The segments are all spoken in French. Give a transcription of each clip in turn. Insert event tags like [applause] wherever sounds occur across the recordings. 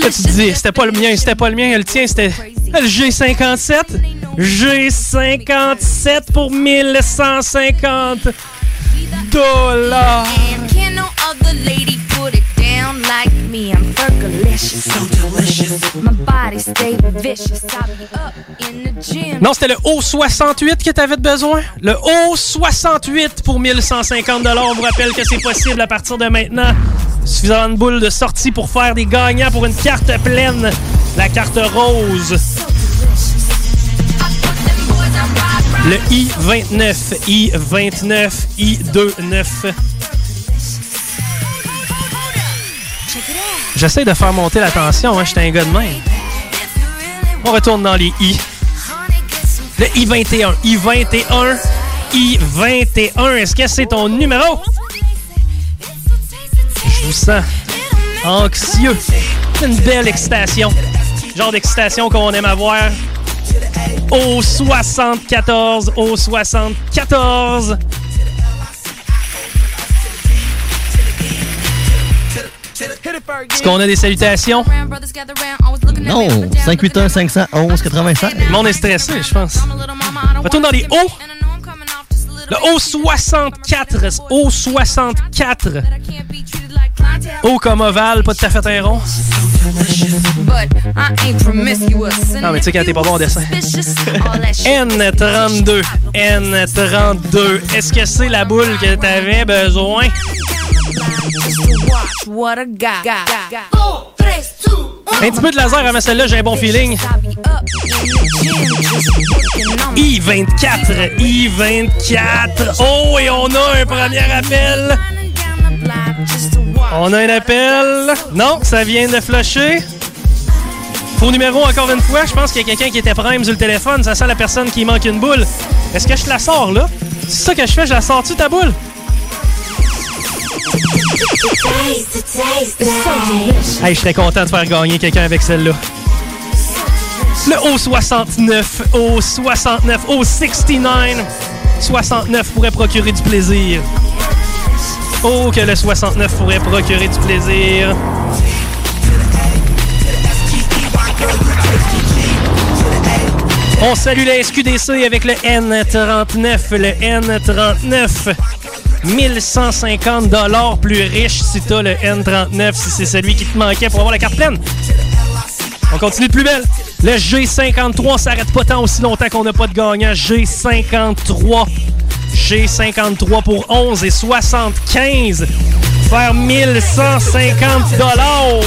Tu dis, c'était pas le mien, c'était pas le mien, le tien, c'était le G57. G57 pour 1150 dollars like me, I'm fergalicious. Delicious. Non, c'était le O68 que t'avais besoin? Le O68 pour 1150$. On vous rappelle que c'est possible à partir de maintenant. Suffisamment de boules de sortie pour faire des gagnants pour une carte pleine. La carte rose. Le I29, I29, I29. J'essaie de faire monter la tension, hein, j'étais un gars de même. On retourne dans les I. Le I21, I21, I21. Est-ce que c'est ton numéro? Je vous sens anxieux. Une belle excitation. Genre d'excitation qu'on aime avoir. Au 74, au 74. Est-ce qu'on a des salutations? Non. 581 511 96. Le est stressé, je pense. Retourne dans les hauts. Le haut 64. Haut 64. Haut comme ovale, pas tout à fait un rond. Non, mais tu sais, quand t'es pas bon au dessin. N32. N32. Est-ce que c'est la boule que t'avais besoin? Un petit peu de laser avant celle-là, j'ai un bon feeling. I24, I24. Oh, et on a un premier appel. On a un appel. Non, ça vient de flasher. Faux numéro encore une fois. Je pense qu'il y a quelqu'un qui était prêt prime sur le téléphone. Ça sent la personne qui manque une boule. Est-ce que je la sors là? C'est ça que je fais, je la sors-tu ta boule? Hey, je serais content de faire gagner quelqu'un avec celle-là. Le O69, O69, O69. 69 pourrait procurer du plaisir. Oh, que le 69 pourrait procurer du plaisir. On salue la SQDC avec le N39, le N39. 1150 dollars plus riche si t'as le N39, si c'est celui qui te manquait pour avoir la carte pleine. On continue de plus belle. Le G53 s'arrête pas tant aussi longtemps qu'on n'a pas de gagnant. G53 G53 pour 11 et 75. Faire 1150 dollars.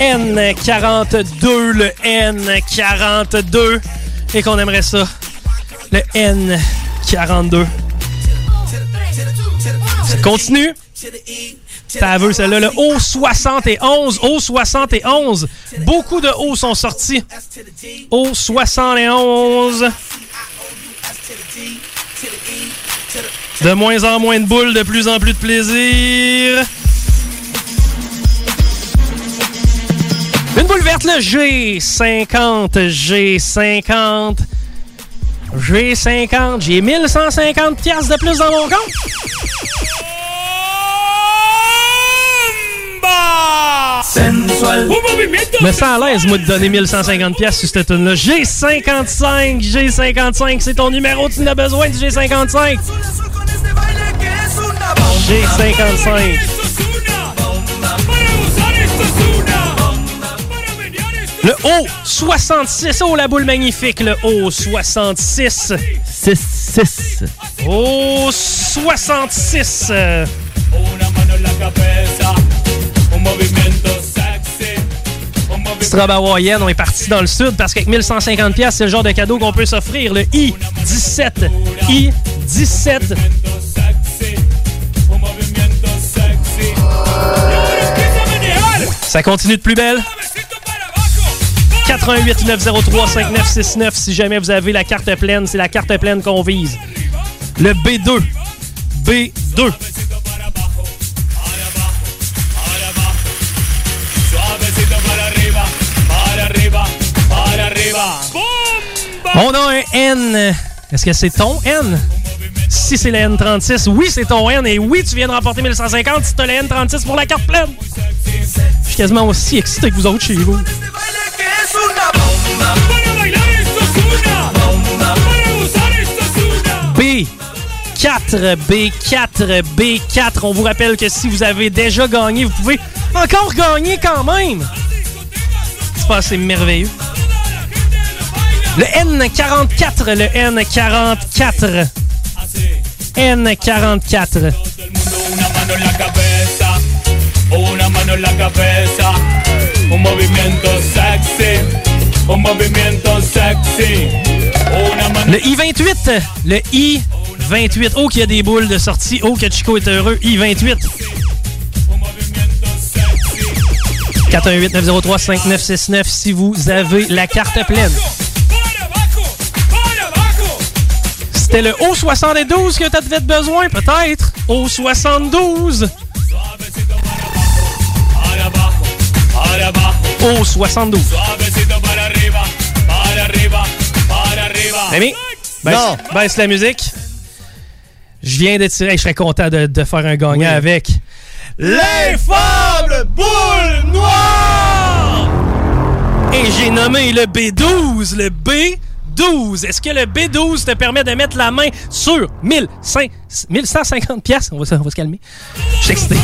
N42, le N42. Et qu'on aimerait ça. Le N42. Ça continue? Ça veut celle-là. Le haut 71. Haut 71. Beaucoup de hauts sont sortis. Haut 71. De moins en moins de boules, de plus en plus de plaisir. Une boule verte, le G50, G50, G50. J'ai 1150 pièces de plus dans mon compte. Sensual. Me sens à l'aise, moi, de donner 1150 pièces sur cette tune là G55, G55, c'est ton numéro, tu n'as besoin du G55. G55. Le haut 66. Oh, la boule magnifique. Le haut 66. 6, 6. Oh, 66. On est parti dans le sud parce qu'avec 1150 pièces, c'est le genre de cadeau qu'on peut s'offrir. Le I-17. I-17. Ça continue de plus belle. 88 903 5969 si jamais vous avez la carte pleine, c'est la carte pleine qu'on vise. Le B2. B2. On a un N. Est-ce que c'est ton N? Si c'est le N36, oui, c'est ton N. Et oui, tu viens de remporter 1150 si tu as le N36 pour la carte pleine. Je suis quasiment aussi excité que vous autres chez vous. B4, B4, B4. On vous rappelle que si vous avez déjà gagné, vous pouvez encore gagner quand même. C'est pas assez merveilleux. Le N44, le N44. N44. Una mano en la cabeza, un movimiento sexy, un movimiento sexy. Una mano Le I-28, le I-28. Oh, qu'il y a des boules de sortie. Oh, que Chico est heureux. I-28. 418-903-5969 si vous avez la carte pleine. C'était le O72 que tu avais besoin, peut-être. O72. O72. suavecito para arriba, para arriba, para arriba. Rémi, baisse, Non. baisse la musique. Je viens de tirer. Je serais content de, de faire un gagnant avec l'infâme boule noire! Et j'ai nommé le B12, le B12. Est-ce que le B12 te permet de mettre la main sur 1500 1150 pièces? On va, se- calmer. Je suis excité.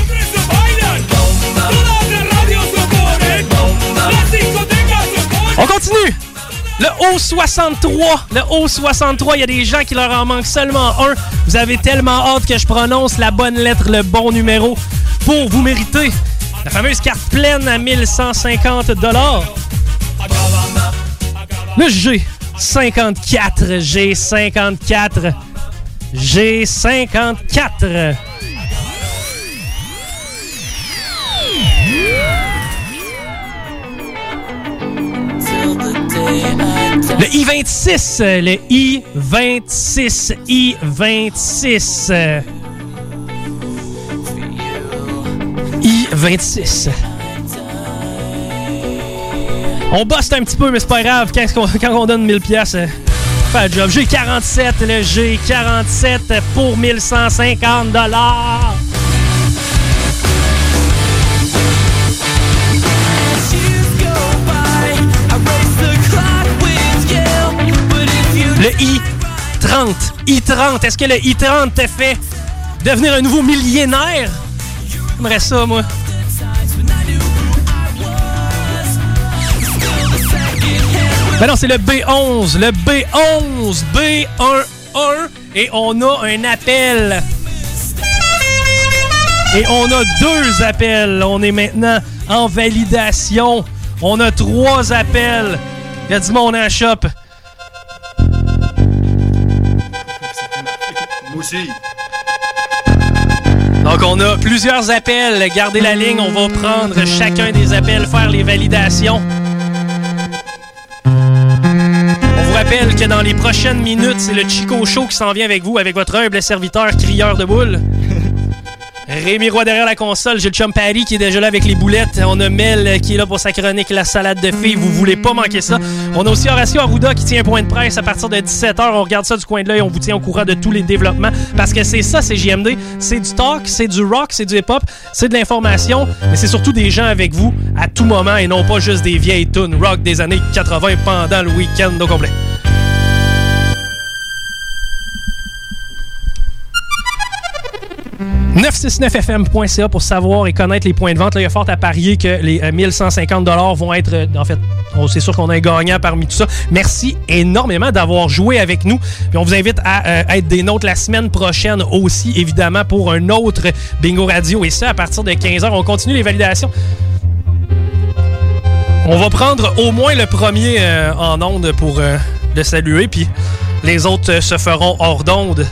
On continue! Le O63, le O63, il y a des gens qui leur en manque seulement un. Vous avez tellement hâte que je prononce la bonne lettre, le bon numéro pour vous mériter la fameuse carte pleine à 1150 dollars. Le G54, G54, G54. Le I-26, euh, le I-26, I-26. euh, I-26. On bosse un petit peu, mais c'est pas grave. Quand, on, donne 1000 pièces, fait job? G47, le G47 pour 1150 dollars. Le I-30. I-30. Est-ce que le I-30 te fait devenir un nouveau millionnaire? J'aimerais ça, moi. Ben non, c'est le B11. Le B11. B11. Et on a un appel. Et on a deux appels. On est maintenant en validation. On a trois appels. Il y a du monde en shop. Donc, on a plusieurs appels. Gardez la ligne. On va prendre chacun des appels, faire les validations. Rappelle que dans les prochaines minutes, c'est le Chico Show qui s'en vient avec vous, avec votre humble serviteur crieur de boule. [laughs] Rémi Roy derrière la console, j'ai le chum Paris qui est déjà là avec les boulettes. On a Mel qui est là pour sa chronique La salade de filles. Vous voulez pas manquer ça. On a aussi Horacio Arruda qui tient un point de presse à partir de 17h. On regarde ça du coin de l'œil. On vous tient au courant de tous les développements parce que c'est ça, c'est JMD. C'est du talk, c'est du rock, c'est du hip-hop, c'est de l'information, mais c'est surtout des gens avec vous à tout moment et non pas juste des vieilles tunes rock des années 80 pendant le week-end au complet. 969fm.ca pour savoir et connaître les points de vente. Là, il y a fort à parier que les euh, 1150 vont être. euh, en fait, c'est sûr qu'on a un gagnant parmi tout ça. Merci énormément d'avoir joué avec nous. Puis on vous invite à euh, être des nôtres la semaine prochaine aussi, évidemment, pour un autre Bingo Radio. Et ça, à partir de 15h, on continue les validations. On va prendre au moins le premier euh, en onde pour euh, le saluer, puis les autres euh, se feront hors d'onde.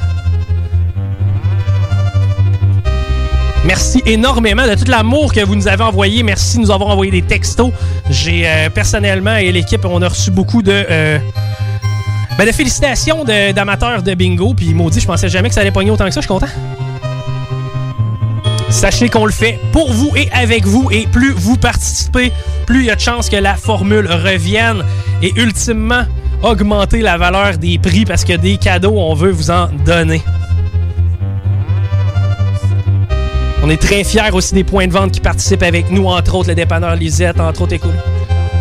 Merci énormément de tout l'amour que vous nous avez envoyé. Merci de nous avoir envoyé des textos. J'ai euh, personnellement et l'équipe, on a reçu beaucoup de, euh, ben, de félicitations de- d'amateurs de, bingo. Puis maudit, je pensais jamais que ça allait pogner autant que ça. Je suis content. Sachez qu'on le fait pour vous et avec vous. Et plus vous participez, plus il y a de chances que la formule revienne. Et ultimement, augmenter la valeur des prix parce que des cadeaux, on veut vous en donner. On est très fiers aussi des points de vente qui participent avec nous, entre autres le dépanneur Lisette, entre autres écoute.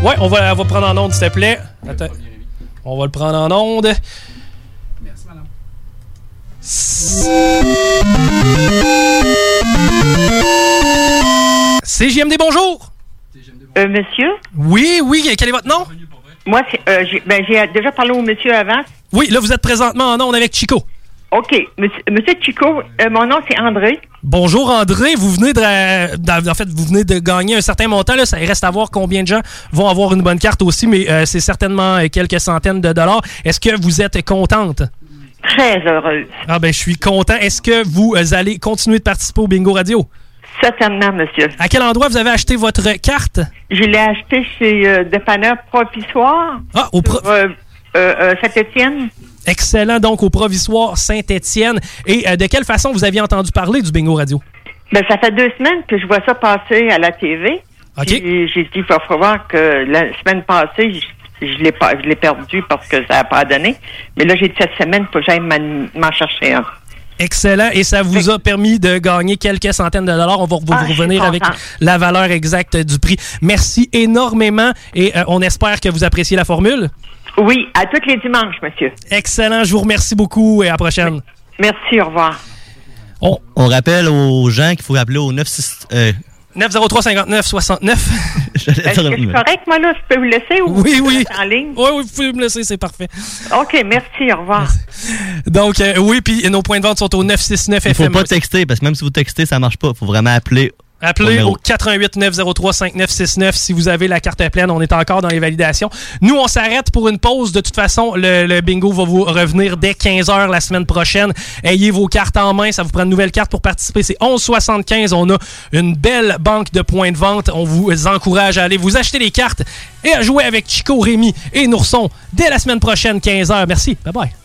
Ouais, on va, on va prendre en onde, s'il te plaît. Attends. On va le prendre en onde. Merci, madame. CJMD, bonjour! Euh, monsieur? Oui, oui, quel est votre nom? Moi, c'est, euh, j'ai, ben, j'ai déjà parlé au monsieur avant. Oui, là, vous êtes présentement en onde avec Chico. OK. Monsieur, monsieur Chico, euh, mon nom, c'est André. Bonjour André, vous venez de, en fait, vous venez de gagner un certain montant. Là. Ça reste à voir combien de gens vont avoir une bonne carte aussi, mais euh, c'est certainement euh, quelques centaines de dollars. Est-ce que vous êtes contente? Très heureuse. Ah ben, je suis content. Est-ce que vous allez continuer de participer au Bingo Radio? Certainement, monsieur. À quel endroit vous avez acheté votre carte? Je l'ai acheté chez euh, Dépanneur Provisoire. Ah, au pro- euh, euh, euh, Saint-Étienne. Excellent, donc au Provisoire Saint-Étienne. Et euh, de quelle façon vous aviez entendu parler du Bingo Radio? Ben, ça fait deux semaines que je vois ça passer à la TV. OK. Puis J'ai dit, il va falloir que la semaine passée, je, je l'ai pas, je l'ai perdu parce que ça n'a pas donné. Mais là, j'ai dit cette semaine, il faut que j'aille m'en chercher un. Excellent. Et ça vous a permis de gagner quelques centaines de dollars. On va vous Ah, revenir avec la valeur exacte du prix. Merci énormément et euh, on espère que vous appréciez la formule. Oui, à tous les dimanches, monsieur. Excellent. Je vous remercie beaucoup et à la prochaine. Merci, au revoir. On, On rappelle aux gens qu'il faut appeler au 96... Euh, 903 59 69. j'allais Est-ce que c'est correct, moi, là? Je peux vous laisser ou Oui, vous oui. en ligne? Oui, oui, vous pouvez me laisser, c'est parfait. OK, merci, au revoir. Donc, euh, oui, puis nos points de vente sont au 969 Il faut FM. pas texter, parce que même si vous textez, ça marche pas. Il faut vraiment appeler. Appelez au 88 903 5969 si vous avez la carte pleine. On est encore dans les validations. Nous, on s'arrête pour une pause. De toute façon, le, le bingo va vous revenir dès 15h la semaine prochaine. Ayez vos cartes en main. Ça vous prend une nouvelle carte pour participer. C'est 11,75. On a une belle banque de points de vente. On vous encourage à aller vous acheter les cartes et à jouer avec Chico, Rémi et Nourson dès la semaine prochaine, 15h. Merci. Bye bye.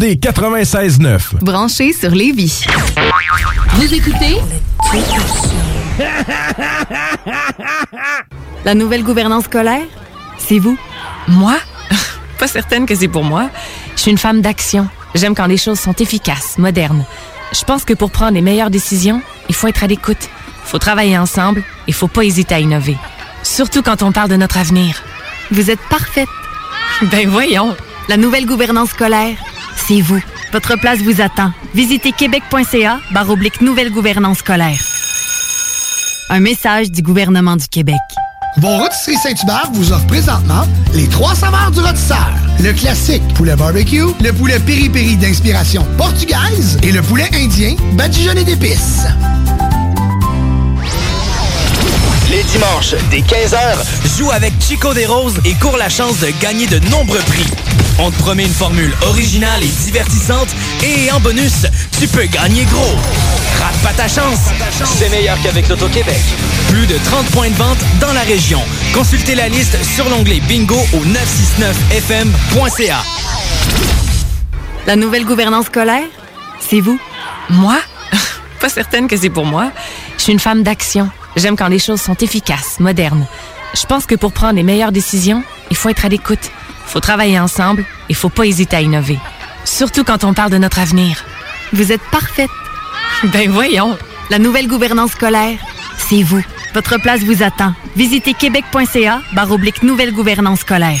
CJMD 96.9. Branché sur Lévis. Vous écoutez? [laughs] La nouvelle gouvernance scolaire, c'est vous. Moi? [laughs] Pas certaine que c'est pour moi. Je suis une femme d'action. J'aime quand les choses sont efficaces, modernes. Je pense que pour prendre les meilleures décisions, il faut être à l'écoute. Il Faut travailler ensemble et faut pas hésiter à innover. Surtout quand on parle de notre avenir. Vous êtes parfaite. Ben voyons. La nouvelle gouvernance scolaire, c'est vous. Votre place vous attend. Visitez québec.ca oblique nouvelle gouvernance scolaire. Un message du gouvernement du Québec. Vos rôtisseries Saint-Hubert vous offre présentement les trois saveurs du rôtisseur. Le classique poulet barbecue, le poulet piri-piri d'inspiration portugaise et le poulet indien badigeonné d'épices. Les dimanches, dès 15h, joue avec Chico des Roses et cours la chance de gagner de nombreux prix. On te promet une formule originale et divertissante et en bonus, tu peux gagner gros. Rate pas ta chance, c'est meilleur qu'avec l'Auto-Québec. Plus de 30 points de vente dans la région. Consultez la liste sur l'onglet bingo au 969fm.ca. La nouvelle gouvernance scolaire, c'est vous. Moi? [laughs] Pas certaine que c'est pour moi. Je suis une femme d'action. J'aime quand les choses sont efficaces, modernes. Je pense que pour prendre les meilleures décisions, il faut être à l'écoute. Il faut travailler ensemble et il faut pas hésiter à innover. Surtout quand on parle de notre avenir. Vous êtes parfaite. [laughs] Ben voyons. La nouvelle gouvernance scolaire, c'est vous. Votre place vous attend. Visitez québec.ca barre nouvelle gouvernance scolaire.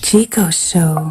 Chico Show.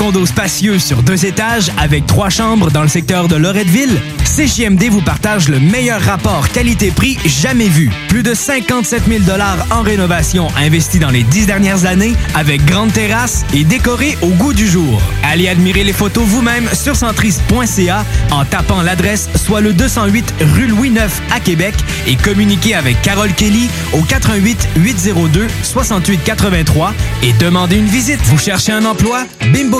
condo spacieux sur deux étages avec trois chambres dans le secteur de Loretteville? CJMD vous partage le meilleur rapport qualité-prix jamais vu. Plus de 57 000 en rénovation investis dans les dix dernières années avec grande terrasse et décoré au goût du jour. Allez admirer les photos vous-même sur centris.ca en tapant l'adresse soit le 208 rue Louis IX à Québec et communiquez avec Carole Kelly au 88 802 68 83 et demandez une visite. Vous cherchez un emploi? Bimbo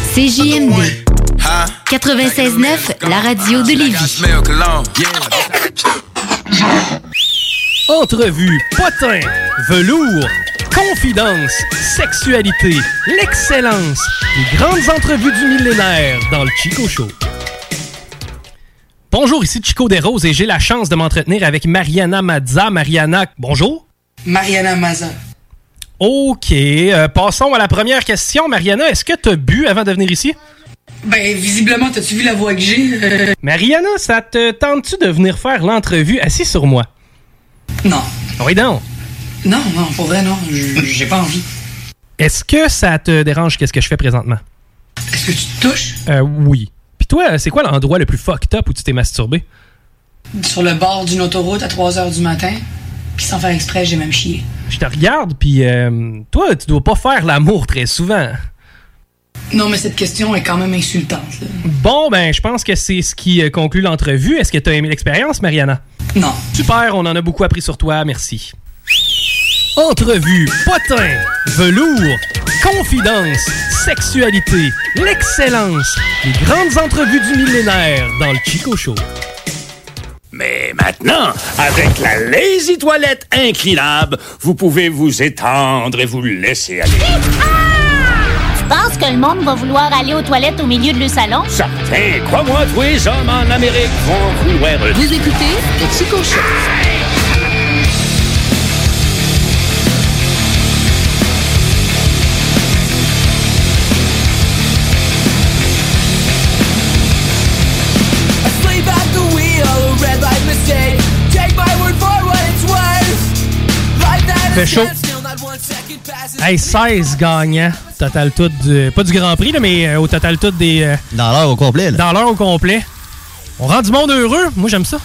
CJMD 96.9, la radio de Lévis. Entrevue, potin, velours, confidence, sexualité, l'excellence, les grandes entrevues du millénaire dans le Chico Show. Bonjour, ici Chico Desroses et j'ai la chance de m'entretenir avec Mariana Mazza. Mariana, bonjour. Mariana Mazza. Ok, euh, passons à la première question. Mariana, est-ce que tu as bu avant de venir ici? Ben, visiblement, t'as-tu vu la voix que j'ai? Euh, Mariana, ça te tente-tu de venir faire l'entrevue assis sur moi? Non. Oui, non. Non, non, pour vrai, non. J'ai pas envie. Est-ce que ça te dérange qu'est-ce que je fais présentement? Est-ce que tu te touches? Euh, oui. Puis toi, c'est quoi l'endroit le plus fucked up où tu t'es masturbé? Sur le bord d'une autoroute à 3 h du matin? Puis sans faire exprès, j'ai même chié. Je te regarde, puis euh, toi, tu dois pas faire l'amour très souvent. Non, mais cette question est quand même insultante. là. Bon, ben, je pense que c'est ce qui euh, conclut l'entrevue. Est-ce que tu as aimé l'expérience, Mariana? Non. Super, on en a beaucoup appris sur toi, merci. Entrevue, potin, velours, confidence, sexualité, l'excellence, les grandes entrevues du millénaire dans le Chico Show. Mais maintenant, avec la Lazy Toilette inclinable, vous pouvez vous étendre et vous laisser aller. Tu penses que le monde va vouloir aller aux toilettes au milieu de le salon? Certains, crois-moi, tous les hommes en Amérique vont vouloir... Vous écoutez le Fait chaud. dead, still not one second passes. Hey, 16 gagnants, total tout, du- pas du Grand Prix, là, mais euh, au total tout des... euh, Dans l'heure au complet, là. Dans l'heure au complet. On rend du monde heureux. Moi, j'aime ça.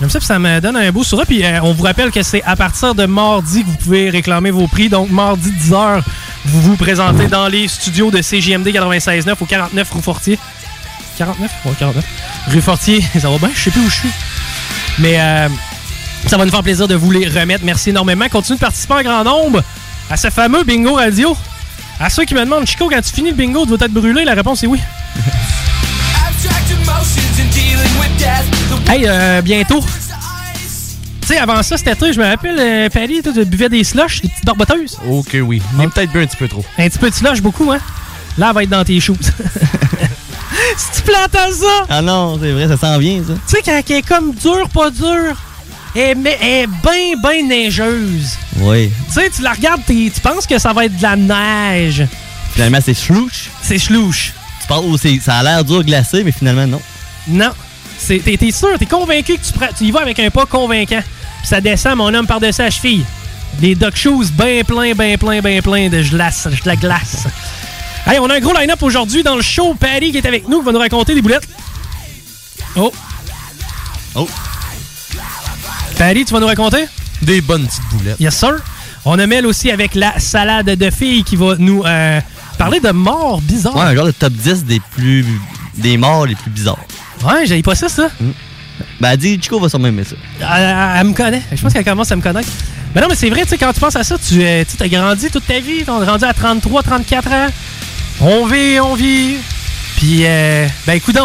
J'aime ça, puis ça me donne un beau sourire. Puis euh, on vous rappelle que c'est à partir de mardi que vous pouvez réclamer vos prix. Donc, mardi 10h, vous vous présentez dans les studios de CJMD 96.9 au 49 rue Fortier. 49? Ouais, 49. Rue Fortier, [laughs] ça va bien? Je sais plus où je suis. Mais euh, ça va nous faire plaisir de vous les remettre. Merci énormément. Continuez de participer en grand nombre à ce fameux bingo radio. À ceux qui me demandent, Chico, quand tu finis le bingo, tu vas être brûlé? La réponse est oui. Abstract emotions and dealing with death. The Hey, euh, bientôt. Tu sais, avant ça, cet été, je me rappelle, euh, Paris, toi, tu buvais des slushs, des petites barboteuses. Ok, oui. Mais peut-être bien un petit peu trop. Un petit peu de slush, beaucoup, hein? Là, elle va être dans tes shoes. [laughs] si tu plantes à ça! Ah non, c'est vrai, ça s'en vient, ça. Tu sais, quand elle est comme dure, pas dure, elle est bien, bien neigeuse. Oui. Tu sais, tu la regardes, tu penses que ça va être de la neige. Finalement, c'est chlouche. C'est chlouche. Tu penses que c'est- ça a l'air dur glacé, mais finalement, non. Non. T'es sûr, t'es convaincu que tu, prends- tu y vas avec un pas convaincant. Puis ça descend, mon homme, par-dessus la cheville. Des duck shoes bien plein, bien plein, bien plein de glace, de la glace. [laughs] Hey, on a un gros line-up aujourd'hui dans le show. Patty qui est avec nous, qui va nous raconter des boulettes. Oh. Oh. Patty, tu vas nous raconter? Des bonnes petites boulettes. Yes, sir. On a Mel aussi avec la salade de filles qui va nous euh, parler de morts bizarres. Ouais, un genre de top 10 des plus. des morts les plus bizarres. Ouais, j'avais pas ça, ça. Ben, elle dit, Chico va sûrement aimer ça. Elle, elle- elle me connaît. Je pense qu'elle commence à me connaître. Mais non, mais c'est vrai, tu sais, quand tu penses à ça, tu euh, t'as grandi toute ta vie. T'es rendu à 33, 34 ans. On vit, on vit. Puis, euh, ben, écoute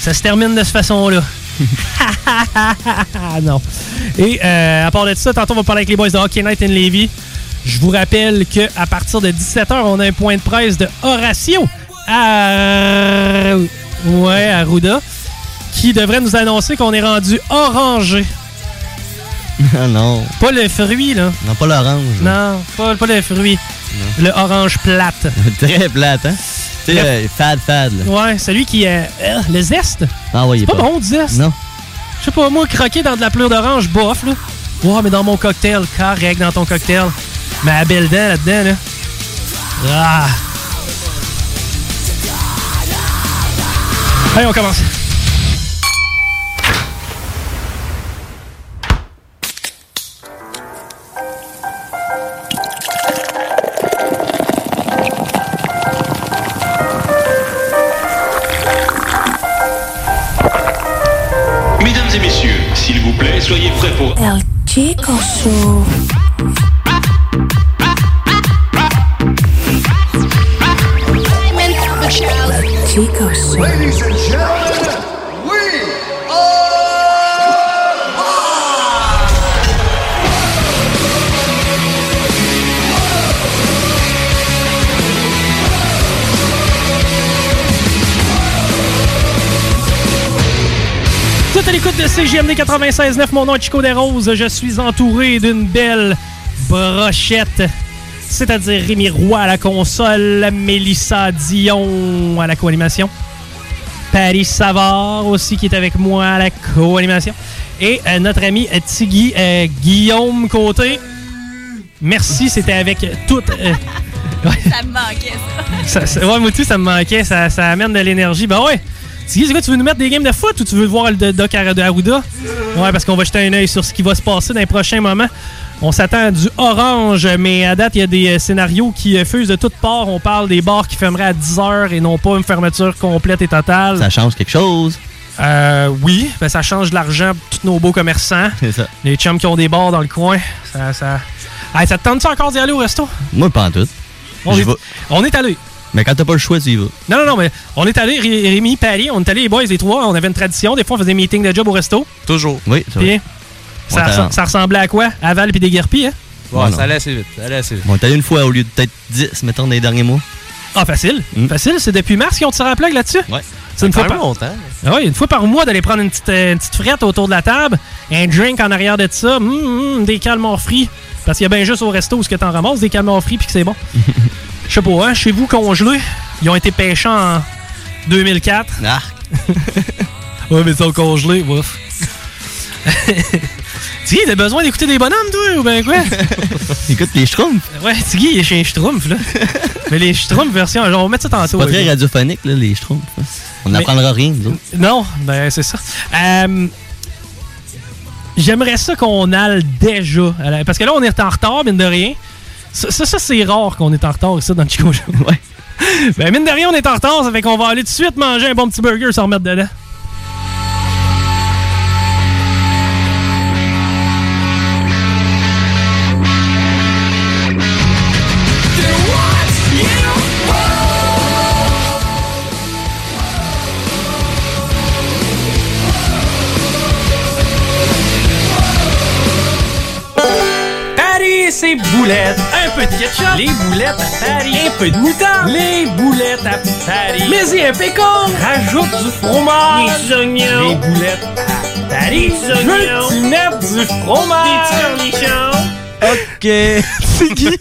ça se termine de cette façon-là. [laughs] non. Et euh, à part de ça, tantôt, on va parler avec les boys de Hockey Night in Levy. Je vous rappelle qu'à partir de 17h, on a un point de presse de Horatio à, ouais, à Ruda qui devrait nous annoncer qu'on est rendu orangé. Ah non. Pas le fruit, là. Non, pas l'orange. Non, pas, pas le fruit. Le orange plate. [laughs] Très plate, hein? Tu sais, euh, fad, fad, là. Ouais, celui qui est. euh, le zeste. Ah, ouais, il C'est est pas bon, du zeste. Non. Je sais pas, moi, croquer dans de la pleure d'orange, bof, là. Ouais, mais dans mon cocktail, correct dans ton cocktail. Mais à belle dent là-dedans, là. Ah. Allez, on commence. Plaît, soyez prêts pour... El Chico Show. Chico Show. Ladies and gentlemen, à l'écoute de CGMD 96.9, mon nom est Chico Desroses. Je suis entouré d'une belle brochette, c'est-à-dire Rémi Roy à la console, Mélissa Dion à la co-animation, Paris Savard aussi qui est avec moi à la co-animation, et euh, notre ami euh, Tigui euh, Guillaume Côté. Merci, c'était avec toute... [laughs] Ça me manquait, ça. ça, ça- ouais, moi aussi, ça me manquait. Ça, ça amène de l'énergie. Ben ouais. Tiggy, c'est quoi, tu veux nous mettre des games de foot ou tu veux voir le doc de Arruda? Ouais, parce qu'on va jeter un œil sur ce qui va se passer dans les prochains moments. On s'attend à du orange, mais à date, il y a des euh, scénarios qui euh, fusent de toutes parts. On parle des bars qui fermeraient à 10h et non pas une fermeture complète et totale. Ça change quelque chose. Euh, oui, ben, ça change de l'argent pour tous nos beaux commerçants. C'est ça. Les chums qui ont des bars dans le coin. Ça, ça... Hey, ça te tente-tu encore d'y aller au resto? Moi, pas en tout. On est, on est allé. Mais quand t'as pas le choix, tu y vas. Non, non, non, mais on est allé, Ré- Rémi, Paris, on est allé les boys, les trois. On avait une tradition. Des fois, on faisait des meetings de job au resto. Toujours. Oui, c'est Puis, vrai. ça, Ouais, t'as- ressemb- ça ressemblait à quoi? Aval puis des guerpilles, hein? Ouais, Ouais, ça allait assez vite. Ça allait assez vite. On est allé une fois au lieu de peut-être 10, mettons, dans les derniers mois. Ah, facile. Mm. Facile. C'est depuis mars qu'ils ont tiré la plug là-dessus? Ouais. C'est une Ça fois fait par... longtemps. Ah oui, une fois par mois d'aller prendre une petite, euh, une petite frette autour de la table, un drink en arrière de ça, hum, hum, des calmars frits. Parce qu'il y a bien juste au resto où ce que t'en ramasses, des calmars frits puis que c'est bon. [laughs] Je sais pas, hein, chez vous congelés, ils ont été pêchés en 2004. Ah. [laughs] ouais, mais ils sont congelés, ouf. [laughs] Tiggy, t'as besoin d'écouter des bonhommes, toi, ou ben quoi? [laughs] Écoute, les schtroumpfs. Ouais, Tiggy, il est chez un Schtroumpf, là. mais les Schtroumpfs version, genre, on va mettre ça tantôt. Pas très radiophonique, là, les schtroumpfs. hein. On n'apprendra rien, nous autres. Non, ben c'est ça. Euh, J'aimerais ça qu'on aille déjà. Parce que là, on est en retard, mine de rien. Ça, ça, ça, c'est rare qu'on est en retard ici dans le Chico Show. Ouais. Ben, mine de rien, on est en retard, ça fait qu'on va aller tout de suite manger un bon petit burger sans remettre dedans. Boulettes. Un peu de ketchup. Les boulettes à Paris. Un peu de moutarde. Les boulettes à Paris. Mais y un pécan. Rajoute du fromage. Des oignons. Les boulettes à Paris. Oignons. Veux-tu mettre du fromage? Des cornichons. OK. [laughs] C'est qui?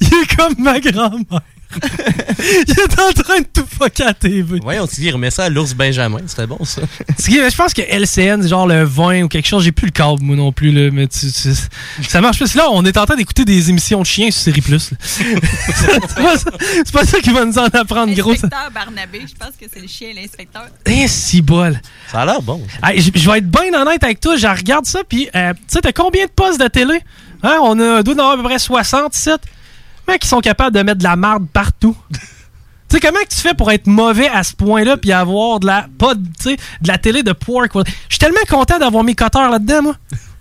Il est comme ma grand-mère. [laughs] Il est en train de tout fucker à la TV. Voyons, Tiggy, remets ça à l'ours Benjamin. C'était bon, ça. Tiggy, Je pense que LCN, c'est genre le vin ou quelque chose. J'ai plus le câble, moi non plus. Là, mais tu- tu- ça marche plus. Là, on est en train d'écouter des émissions de chiens sur Série Plus. [laughs] c'est pas ça- c'est pas ça qui va nous en apprendre, gros. ça. L'inspecteur Barnabé, je pense que c'est le chien l'inspecteur. Eh, si bol. Ça a l'air bon. Je vais être bien honnête avec toi. Je regarde ça, puis euh, tu sais, t'as combien de postes de télé? Hein, on a, doit en avoir à peu près 60 Mec, qui sont capables de mettre de la marde partout? [laughs] tu sais, comment que tu fais pour être mauvais à ce point-là, puis avoir de la, pas, de- la télé de quality? Je suis tellement content d'avoir mes coteurs là-dedans, moi.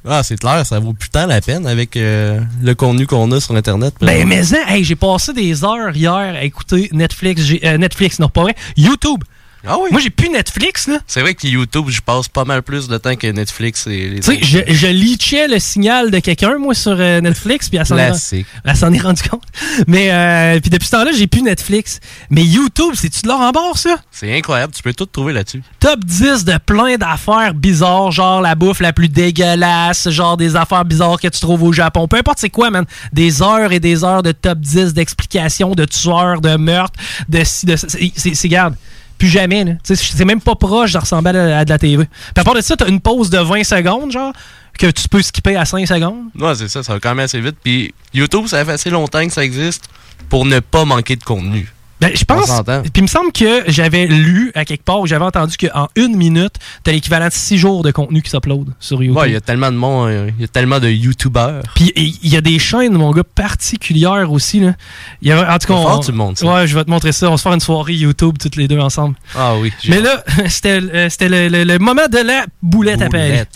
Ah, c'est clair, ça vaut putain la peine avec euh, le contenu qu'on a sur Internet. Ben, mais hein, hey, j'ai passé des heures hier à écouter Netflix. euh, Netflix, non, pas vrai. YouTube. Ah oui? Moi, j'ai plus Netflix, là. C'est vrai que YouTube, je passe pas mal plus de temps que Netflix et les Tu sais, je, je leachais le signal de quelqu'un, moi, sur euh, Netflix, puis elle s'en est, s'en est rendu compte. Mais, euh, puis depuis ce temps-là, j'ai plus Netflix. Mais YouTube, c'est-tu de l'or en bord, ça? C'est incroyable, tu peux tout trouver là-dessus. Top 10 de plein d'affaires bizarres, genre la bouffe la plus dégueulasse, genre des affaires bizarres que tu trouves au Japon. Peu importe c'est quoi, man. Des heures et des heures de top 10 d'explications, de tueurs, de meurtres, de de c'est- garde. Plus jamais, C'est même pas proche de ressembler à, à de la TV. Puis à part de ça, t'as une pause de 20 secondes, genre, que tu peux skipper à 5 secondes. Ouais, c'est ça, ça va quand même assez vite. Puis YouTube, ça fait assez longtemps que ça existe pour ne pas manquer de contenu. Ben, je pense. Puis il me semble que j'avais lu à quelque part, ou j'avais entendu qu'en une minute, t'as l'équivalent de 6 jours de contenu qui s'upload sur YouTube. Ouais, il y a tellement de monde, euh, il y a tellement de YouTubeurs. Puis il y a des chaînes, mon gars, particulières aussi. Là. Y a, en tout cas, on- tu ça. Ouais, je vais te montrer ça. On va se faire une soirée YouTube toutes les deux ensemble. Ah oui. Mais là, [laughs] c'était euh, le, le- le moment de la boulette, à Paris. Boulette.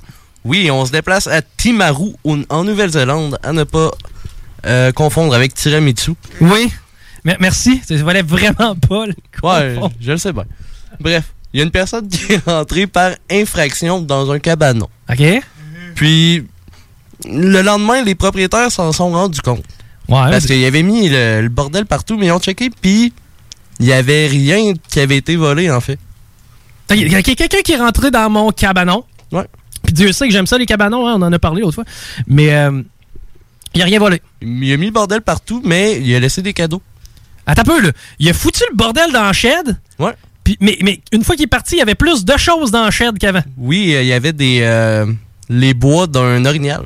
Oui, on se déplace à Timaru, en Nouvelle-Zélande, à ne pas euh, confondre avec Tiramisu. Oui. Merci. Ça valait vraiment pas le Ouais, je le sais bien. Bref, il y a une personne qui est rentrée par infraction dans un cabanon. OK. Puis, le lendemain, les propriétaires s'en sont rendus compte. Ouais. Parce qu'il y avait mis le, le bordel partout, mais ils ont checké, puis il y avait rien qui avait été volé, en fait. Il y a quelqu'un qui est rentré dans mon cabanon. Ouais. Puis Dieu sait que j'aime ça, les cabanons. hein, on en a parlé l'autre fois. Mais euh, il a rien volé. Il a mis le bordel partout, mais il a laissé des cadeaux. Attends un peu, là. Il a foutu le bordel dans la shed. Ouais. Puis, mais, mais une fois qu'il est parti, il y avait plus de choses dans la shed qu'avant. Oui, euh, il y avait des euh, les bois d'un orignal.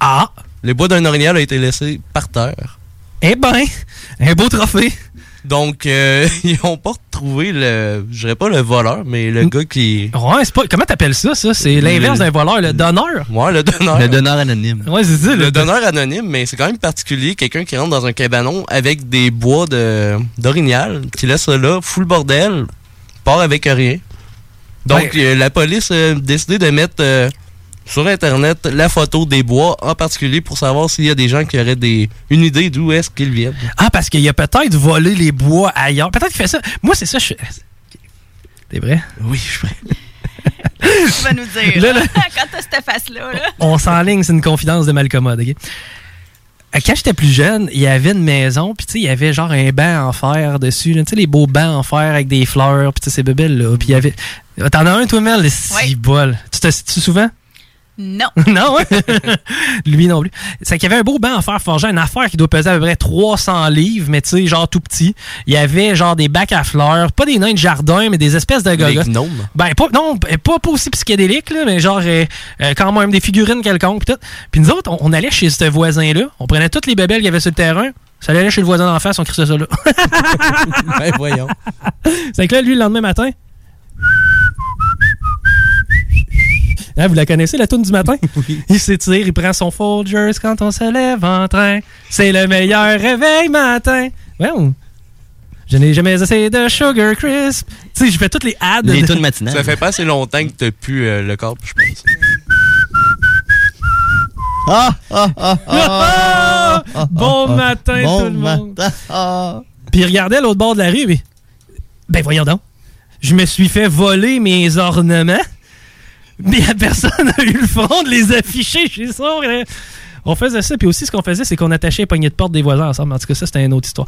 Ah! Les bois d'un orignal a été laissés par terre. Eh ben, un beau trophée. Donc, euh, [laughs] ils ont pas retrouver le. Je dirais pas le voleur, mais le gars qui. Ouais, c'est pas. Comment t'appelles ça, ça? C'est l'inverse d'un voleur, le donneur? Ouais, le donneur. Le donneur anonyme. Ouais, c'est ça. Le donneur anonyme, mais c'est quand même particulier. Quelqu'un qui rentre dans un cabanon avec des bois de d'orignal, qui laisse ça là, full bordel, part avec rien. Donc, euh, la police a décidé de mettre euh, sur Internet la photo des bois, en particulier pour savoir s'il y a des gens qui auraient des, une idée d'où est-ce qu'ils viennent. Ah, parce qu'il a peut-être volé les bois ailleurs. Peut-être qu'il fait ça. Moi, c'est ça. Je... T'es vrai? Oui, je suis vrai. [laughs] Tu vas nous dire. Là, là. hein, Quand t'as cette face-là, là. On s'enligne, c'est une confidence de Malcommode, OK? Euh, Quand j'étais plus jeune, il y avait une maison, puis tu sais, il y avait genre un banc en fer dessus, tu sais, les beaux bancs en fer avec des fleurs, puis tu sais, ces bébelles là, puis il y avait... T'en as un, toi, Mel, le bol. Tu te tu souvent? Non. [laughs] non, hein? [laughs] Lui non plus. C'est qu'il y avait un beau banc en fer forgé, une affaire qui doit peser à peu près 300 livres, mais tu sais, genre tout petit. Il y avait genre des bacs à fleurs, pas des nains de jardin, mais des espèces de gogottes. gnomes? Ben, pas, non, pas, pas aussi psychédélique, là, mais genre euh, euh, quand même des figurines quelconques. Pis tout. Puis nous autres, on, on allait chez ce voisin-là, on prenait toutes les bébelles qu'il y avait sur le terrain, ça allait chez le voisin d'en face, on crissait ça là. [laughs] ben voyons. C'est que là, lui, le lendemain matin. Hein, vous la connaissez, la toune du matin? [laughs] Il s'étire, il prend son Folgers quand on se lève en train. C'est le meilleur réveil matin. Ouais, on- Je n'ai jamais essayé de Sugar Crisp. Tu sais, je fais toutes les ads. Les tunes matinales. Ça fait pas assez longtemps que t'as pu euh, le corps, je pense. Ah, ah, ah, ah, Ah! Bon matin, Bon tout le monde. matin. Puis il regardait à l'autre bord de la rue, puis... Ben voyons donc. Je me suis fait voler mes ornements. Mais personne a eu le front de les afficher chez son. On faisait ça, puis aussi ce qu'on faisait, c'est qu'on attachait les poignées de porte des voisins ensemble. En tout cas, ça, c'était une autre histoire.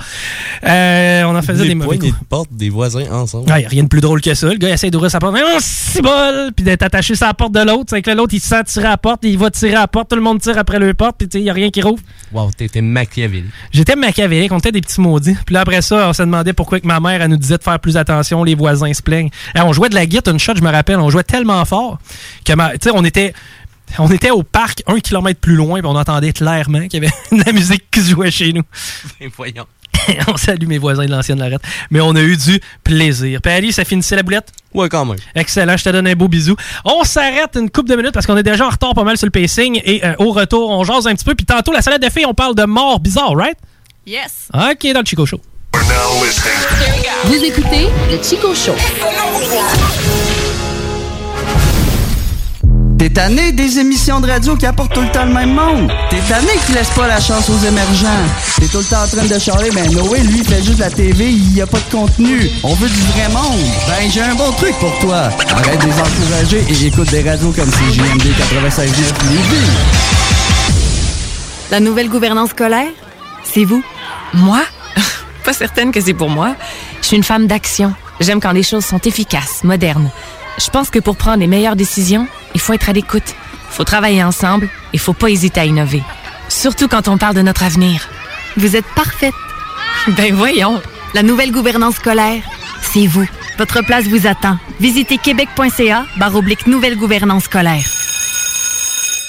Euh, on en faisait des, des mauvais poignées coups. de porte des voisins ensemble. Rien de plus drôle que ça. Le gars essaie d'ouvrir sa porte, mais on s'y bol, puis d'être attaché sur la porte de l'autre. C'est que l'autre, il se sent tirer à la porte, il va tirer à la porte, tout le monde tire après le porte, puis tu sais, y a rien qui rouvre. Wow, t'étais machiavélique. J'étais machiavélique, on était des petits maudits. Puis là, après ça, on se demandait pourquoi que ma mère, elle nous disait de faire plus attention, les voisins se plaignent. Eh, on jouait de la guitare, une shot, je me rappelle, on jouait tellement fort que, ma- tu sais, on était... On était au parc un kilomètre plus loin, puis on entendait clairement qu'il y avait [laughs] de la musique qui se jouait chez nous. [laughs] Ben voyons. [laughs] on salue mes voisins de l'ancienne Lorette. Mais on a eu du plaisir. Puis Ali, ça finissait la boulette? Ouais, quand même. Excellent, je te donne un beau bisou. On s'arrête une couple de minutes parce qu'on est déjà en retard pas mal sur le pacing. Et euh, au retour, on jase un petit peu. Puis tantôt, la salade de filles, on parle de mort bizarre, right? Yes. OK, dans le Chico Show. Vous écoutez le Chico Show. T'es tanné des émissions de radio qui apportent tout le temps le même monde. T'es tanné qui laisse pas la chance aux émergents. T'es tout le temps en train de charler, ben Noé, lui, il fait juste de la TV, il y a pas de contenu. On veut du vrai monde. Ben, j'ai un bon truc pour toi. Arrête de les encourager et écoute des radios comme CJMD 96.9 Lévis. La nouvelle gouvernance scolaire, c'est vous? Moi? [laughs] Pas certaine que c'est pour moi. Je suis une femme d'action. J'aime quand les choses sont efficaces, modernes. Je pense que pour prendre les meilleures décisions, il faut être à l'écoute. faut travailler ensemble et faut pas hésiter à innover. Surtout quand on parle de notre avenir. Vous êtes parfaite. [laughs] Ben voyons. La nouvelle gouvernance scolaire, c'est vous. Votre place vous attend. Visitez québec.ca barre oblique nouvelle gouvernance scolaire.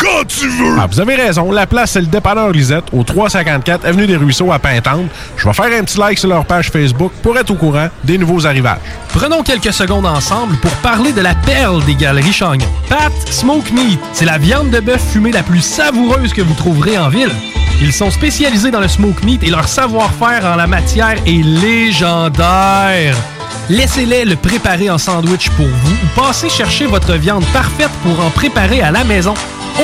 quand tu veux! Ah, vous avez raison. La place, c'est le dépanneur Lisette, au 354 Avenue des Ruisseaux à Pintante. Je vais faire un petit like sur leur page Facebook pour être au courant des nouveaux arrivages. Prenons quelques secondes ensemble pour parler de la perle des galeries Chagnon. Pat Smoke Meat, c'est la viande de bœuf fumée la plus savoureuse que vous trouverez en ville. Ils sont spécialisés dans le smoke meat et leur savoir-faire en la matière est légendaire. Laissez-les le préparer en sandwich pour vous ou passez chercher votre viande parfaite pour en préparer à la maison,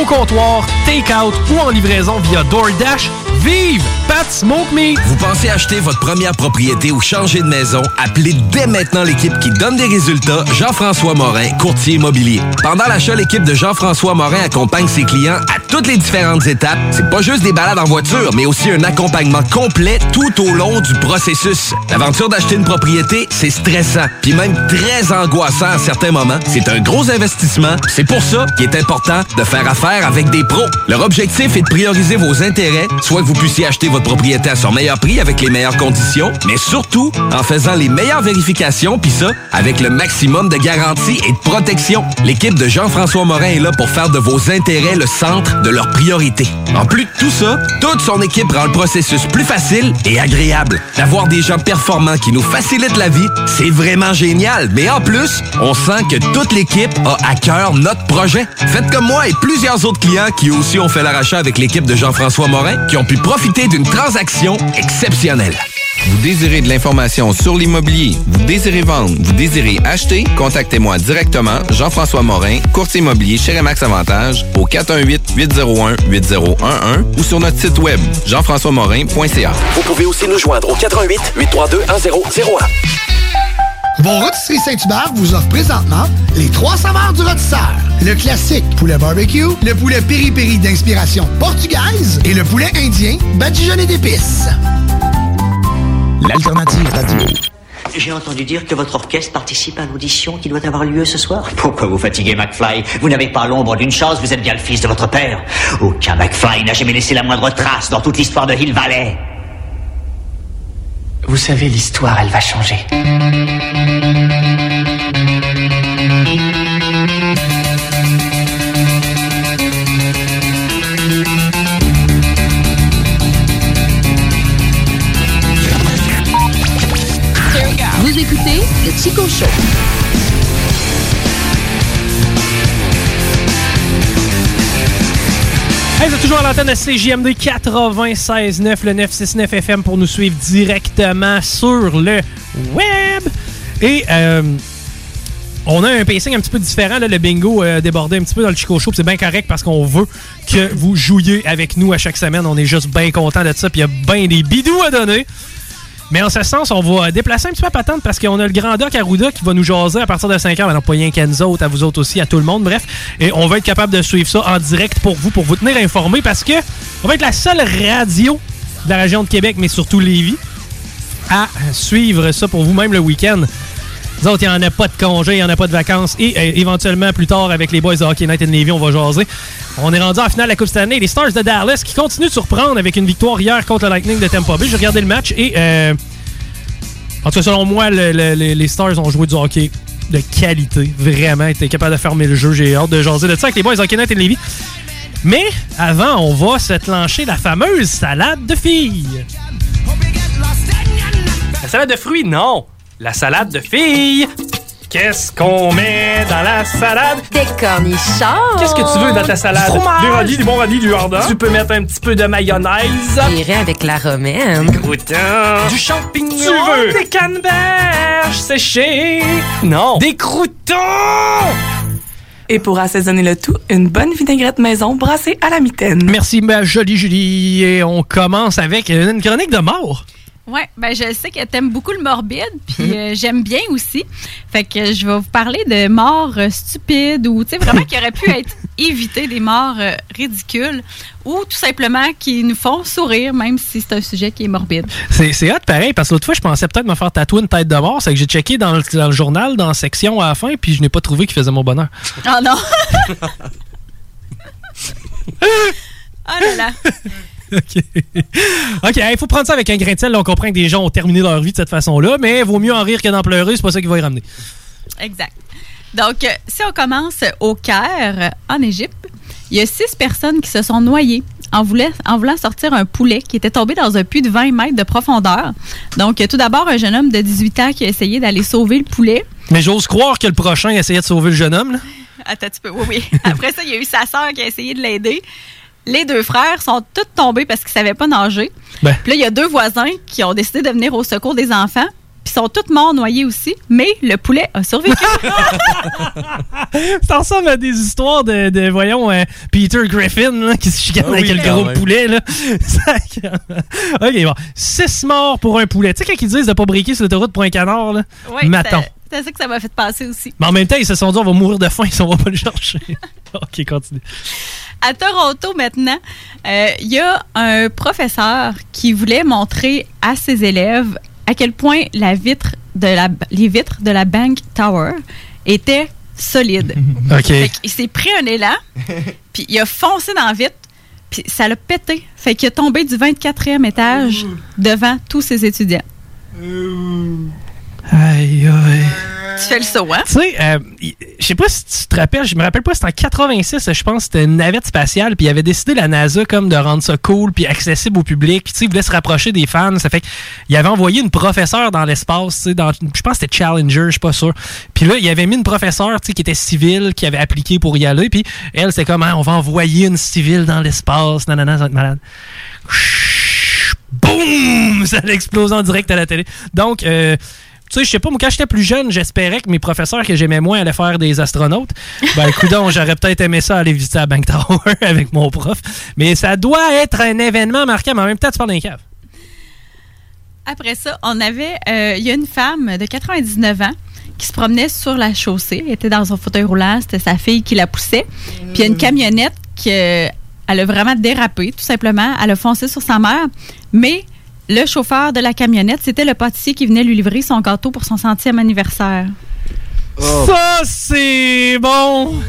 au comptoir, take-out ou en livraison via DoorDash. Vive Pat Smoke Meat! Vous pensez acheter votre première propriété ou changer de maison? Appelez dès maintenant l'équipe qui donne des résultats, Jean-François Morin, courtier immobilier. Pendant l'achat, l'équipe de Jean-François Morin accompagne ses clients à toutes les différentes étapes. C'est pas juste des balades en voiture, mais aussi un accompagnement complet tout au long du processus. L'aventure d'acheter une propriété, c'est stressant, puis même très angoissant à certains moments. C'est un gros investissement. C'est pour ça qu'il est important de faire affaire avec des pros. Leur objectif est de prioriser vos intérêts, soit que vous puissiez acheter votre propriété à son meilleur prix avec les meilleures conditions, mais surtout en faisant les meilleures vérifications, puis ça, avec le maximum de garantie et de protection. L'équipe de Jean-François Morin est là pour faire de vos intérêts le centre de leurs priorités. En plus de tout ça, toute son équipe rend le processus plus facile et agréable. D'avoir des gens performants qui nous facilitent la vie, c'est vraiment génial. Mais en plus, on sent que toute l'équipe a à cœur notre projet. Faites comme moi et plusieurs autres clients qui aussi ont fait l'arrachat avec l'équipe de Jean-François Morin, qui ont pu profiter d'une transaction exceptionnelle. Vous désirez de l'information sur l'immobilier, vous désirez vendre, vous désirez acheter, contactez-moi directement, Jean-François Morin, courtier immobilier chez Remax Avantage, au 418-801-8011 ou sur notre site web, jean-françois-morin.ca. Vous pouvez aussi nous joindre au 88 832 1001. Vos rôtisseries Saint-Hubert vous offrent présentement les trois saveurs du rôtisseur. Le classique poulet barbecue, le poulet piri-piri d'inspiration portugaise et le poulet indien badigeonné d'épices. L'alternative radio. J'ai entendu dire que votre orchestre participe à l'audition qui doit avoir lieu ce soir. Pourquoi vous fatiguez, McFly? Vous n'avez pas l'ombre d'une chance, vous êtes bien le fils de votre père. Aucun McFly n'a jamais laissé la moindre trace dans toute l'histoire de Hill Valley. Vous savez, l'histoire, elle va changer. Vous écoutez le Chico Show. Hey, êtes toujours à l'antenne de CJMD 96.9, le 969 FM pour nous suivre directement sur le web. Et euh, on a un pacing un petit peu différent. Là, le bingo a débordé un petit peu dans le Chico Show. C'est bien correct parce qu'on veut que vous jouiez avec nous à chaque semaine. On est juste bien content de ça. Puis il y a bien des bidous à donner. Mais en ce sens, on va déplacer un petit peu la patente parce qu'on a le grand doc Arruda qui va nous jaser à partir de 5 heures. Alors, pas rien qu'à nous autres, à vous autres aussi, à tout le monde. Bref, et on va être capable de suivre ça en direct pour vous, pour vous tenir informés parce que on va être la seule radio de la région de Québec, mais surtout Lévis, à suivre ça pour vous-même le week-end. Nous autres, il n'y en a pas de congé, il n'y en a pas de vacances. Et euh, éventuellement, plus tard, avec les boys de Hockey Night in Navy, on va jaser. On est rendu en finale de la Coupe Stanley. Les Stars de Dallas qui continuent de surprendre avec une victoire hier contre le Lightning de Tampa Bay. J'ai regardé le match et... euh, en tout cas, selon moi, le- le- le- les Stars ont joué du hockey de qualité. Vraiment, étaient capables de fermer le jeu. J'ai hâte de jaser de ça avec les boys de Hockey Night in Navy. Mais avant, on va se clencher la fameuse salade de filles. La salade de fruits, non. La salade de filles. Qu'est-ce qu'on met dans la salade? Des cornichons. Qu'est-ce que tu veux dans ta salade? Du fromage. Des radis, du bon radis, du hardin. Tu peux mettre un petit peu de mayonnaise. J'irai avec la romaine. Croûtons. Du champignon. Tu veux? Des canneberges séchées. Non. Des croûtons. Et pour assaisonner le tout, une bonne vinaigrette maison brassée à la mitaine. Merci, ma jolie Julie. Et on commence avec une chronique de mort. Ouais, ben je sais que t'aimes beaucoup le morbide, puis Mhm. euh, j'aime bien aussi. Fait que je vais vous parler de morts euh, stupides ou tu sais vraiment qui auraient pu être [laughs] évitées, des morts euh, ridicules ou tout simplement qui nous font sourire, même si c'est un sujet qui est morbide. C'est c'est hot pareil, parce que l'autre fois, je pensais peut-être me faire tatouer une tête de mort. C'est que j'ai checké dans le, dans le journal, dans la section à la fin, puis je n'ai pas trouvé qu'il faisait mon bonheur. Oh non! [laughs] oh là là! [laughs] [laughs] OK. OK, il faut prendre ça avec un grain de sel. là, on comprend que des gens ont terminé leur vie de cette façon-là, mais vaut mieux en rire que d'en pleurer. C'est pas ça qui va y ramener. Exact. Donc, euh, si on commence au Caire, en Égypte, il y a six personnes qui se sont noyées en, voulait- en voulant sortir un poulet qui était tombé dans un puits de 20 mètres de profondeur. Donc, tout d'abord, un jeune homme de 18 ans qui a essayé d'aller sauver le poulet. Mais j'ose croire que le prochain essayait de sauver le jeune homme. là. Attends un petit peu, oui, oui. [laughs] Après ça, il y a eu sa sœur qui a essayé de l'aider. Les deux frères sont tous tombés parce qu'ils ne savaient pas nager. Ben. Puis là, il y a deux voisins qui ont décidé de venir au secours des enfants. Puis ils sont tous morts noyés aussi, mais le poulet a survécu. [laughs] Ça ressemble à des histoires de, de, voyons, euh, Peter Griffin là, qui se chicane Ah oui, avec le gros même. poulet. Là. [laughs] Ok, bon. Six morts pour un poulet. Tu sais, quand ils disent de pas briquer sur l'autoroute pour un canard, là, Ouais, matons. c'est- C'est ça que ça m'a fait passer aussi. Mais en même temps, ils se sont dit, on va mourir de faim, [laughs] si on va pas le chercher. ok, continue. À Toronto, maintenant, euh, il y a un professeur qui voulait montrer à ses élèves à quel point la vitre de la, les vitres de la Bank Tower étaient solides. [laughs] OK. Fait il s'est pris un élan, [laughs] puis il a foncé dans la vitre, puis ça l'a pété. Fait qu'il est tombé du 24e étage devant tous ses étudiants. Aïe, aïe. Tu fais le saut, hein? Tu sais, euh, je sais pas si tu te rappelles, je me rappelle pas, c'était en 86, je pense, c'était une navette spatiale, puis il avait décidé, la NASA, comme de rendre ça cool, puis accessible au public, puis tu sais, il voulait se rapprocher des fans, ça fait qu'il avait envoyé une professeure dans l'espace, tu sais, dans, je pense que c'était Challenger, je suis pas sûr. Puis là, il avait mis une professeure, tu sais, qui était civile, qui avait appliqué pour y aller, puis elle, c'était comme, Ah, on va envoyer une civile dans l'espace, nanana, ça va être malade. Boum! [laughs] Ça a explosé en direct à la télé. Donc, euh, tu sais, je sais pas, moi, quand j'étais plus jeune, j'espérais que mes professeurs que j'aimais moins allaient faire des astronautes. Ben, coudonc, j'aurais peut-être aimé ça aller visiter la Bank Tower [laughs] avec mon prof. Mais ça doit être un événement marquant, mais en même temps, tu parles d'un cave. Après ça, on avait, euh, il y a une femme de 99 ans qui se promenait sur la chaussée. Elle était dans son fauteuil roulant, c'était sa fille qui la poussait. Puis il y a une camionnette qui, euh, elle a vraiment dérapé, tout simplement. Elle a foncé sur sa mère, mais le chauffeur de la camionnette, c'était le pâtissier qui venait lui livrer son gâteau pour son centième anniversaire. Ça, c'est bon!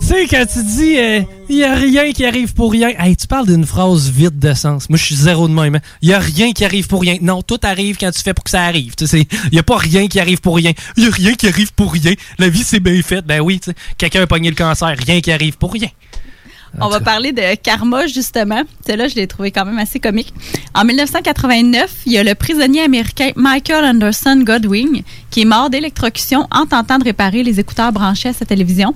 Tu sais, quand tu dis il y a rien qui arrive pour rien, hey, tu parles d'une phrase vide de sens. Moi, je suis zéro de même. Il y a rien qui arrive pour rien. Non, tout arrive quand tu fais pour que ça arrive. Il y a pas rien qui arrive pour rien. Il y a rien qui arrive pour rien. La vie, c'est bien fait. Ben oui, tu sais, quelqu'un a pogné le cancer. Rien qui arrive pour rien. On va parler de karma, justement. Celle-là, je l'ai trouvé quand même assez comique. En 1989, il y a le prisonnier américain Michael Anderson Godwin qui est mort d'électrocution en tentant de réparer les écouteurs branchés à sa télévision.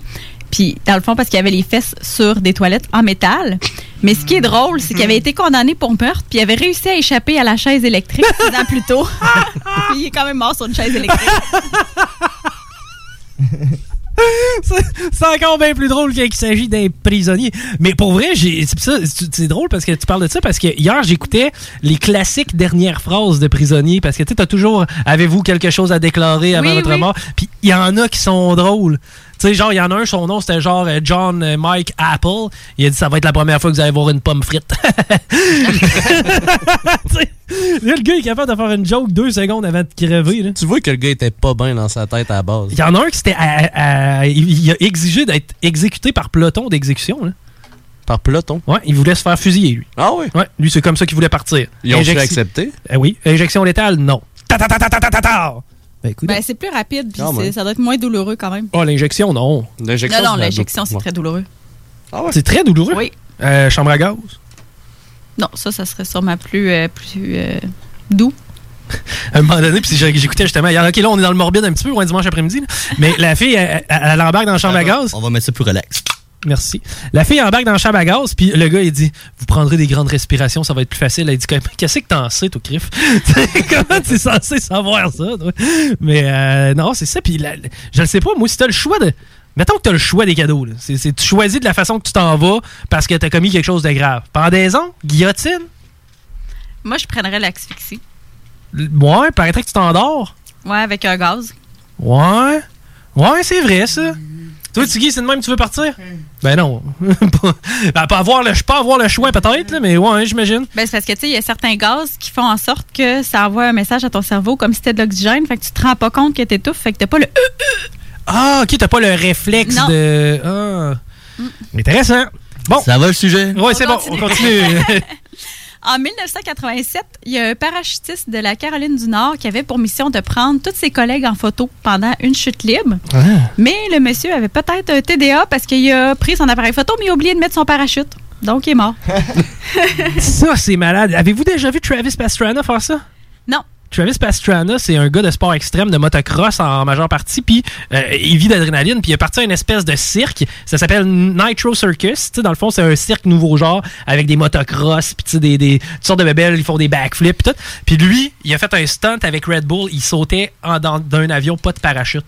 Puis, dans le fond, parce qu'il avait les fesses sur des toilettes en métal. Mais ce qui est drôle, c'est qu'il avait été condamné pour meurtre, puis il avait réussi à échapper à la chaise électrique six ans plus tôt. [laughs] puis il est quand même mort sur une chaise électrique. [laughs] C'est- encore bien plus drôle quand il s'agit d'un prisonnier. Mais pour vrai, c'est drôle parce que tu parles de ça parce que hier j'écoutais les classiques dernières phrases de prisonniers parce que tu sais, t'as toujours avez-vous quelque chose à déclarer avant Oui, votre oui. mort? Puis il y en a qui sont drôles. Tu sais, genre, il y en a un, son nom, c'était genre euh, John euh, Mike Apple. Il a dit, ça va être la première fois que vous allez voir une pomme frite. [laughs] Le gars est capable de faire une joke deux secondes avant de crever. là. Tu vois que le gars était pas bien dans sa tête à la base. Il y en a un qui à- à- il a exigé d'être exécuté par peloton d'exécution. là. Par peloton? Ouais, il voulait se faire fusiller, lui. Ah oui? Ouais, lui, c'est comme ça qu'il voulait partir. Ils ont Injection- accepté? Eh oui. Injection létale, non. Ta ta ta ta ta ta ta! Ben, écoute. Ben, c'est plus rapide, puis ça doit être moins douloureux quand même. Oh, l'injection, non. Non, non, l'injection, c'est très douloureux. C'est très douloureux? Oui. Euh, chambre à gaz? Non, ça, ça serait sûrement plus, euh, plus euh, doux. [laughs] À un moment donné, puis j'ai- j'écoutais justement. hier, OK, là, on est dans le morbide un petit peu, on est dimanche après-midi. Mais la fille, elle, elle, elle embarque dans la chambre à gaz. On va mettre ça plus relax. Merci. La fille embarque dans la chambre à gaz, puis le gars, il dit Vous prendrez des grandes respirations, ça va être plus facile. Elle dit Qu'est-ce que t'en sais, toi, Criff? [laughs] Comment t'es censé savoir ça toi? Mais euh, non, c'est ça. Puis la- je ne sais pas, moi, si t'as le choix de. Mettons que t'as le choix des cadeaux. là. Tu choisis de la façon que tu t'en vas parce que t'as commis quelque chose de grave. Pendaison, guillotine, Moi, je prendrais l'asphyxie. ouais, paraîtrait que tu t'endors. Ouais, avec un gaz. Ouais. Ouais, c'est vrai, ça. Toi, Tiggy, c'est de même que tu veux partir? Ben non. [laughs] pas, ben, pas avoir le, pas avoir le choix, peut-être, là, mais ouais, j'imagine. Ben, c'est parce que, tu sais, il y a certains gaz qui font en sorte que ça envoie un message à ton cerveau comme si c'était de l'oxygène. Fait que tu te rends pas compte que t'étouffes. Fait que t'as pas le euh, Ah, ok, t'as pas le réflexe Non. de. Ah. Intéressant. Bon. Ça va le sujet? Ouais, c'est bon, on continue. [laughs] [laughs] En 1987, il y a un parachutiste de la Caroline du Nord qui avait pour mission de prendre tous ses collègues en photo pendant une chute libre. Ah. Mais le monsieur avait peut-être un TDA parce qu'il a pris son appareil photo, mais il a oublié de mettre son parachute. Donc, il est mort. [laughs] ça, c'est malade. Avez-vous déjà vu Travis Pastrana faire ça? Non. Travis Pastrana, c'est un gars de sport extrême, de motocross en majeure partie, puis euh, il vit d'adrénaline, puis il est parti à une espèce de cirque. Ça s'appelle Nitro Circus. Tu sais, dans le fond, c'est un cirque nouveau genre avec des motocross, puis tu sais, des, des toutes sortes de bébelles, ils font des backflips, puis tout. Puis lui, il a fait un stunt avec Red Bull. Il sautait en, dans- d'un avion, pas de parachute.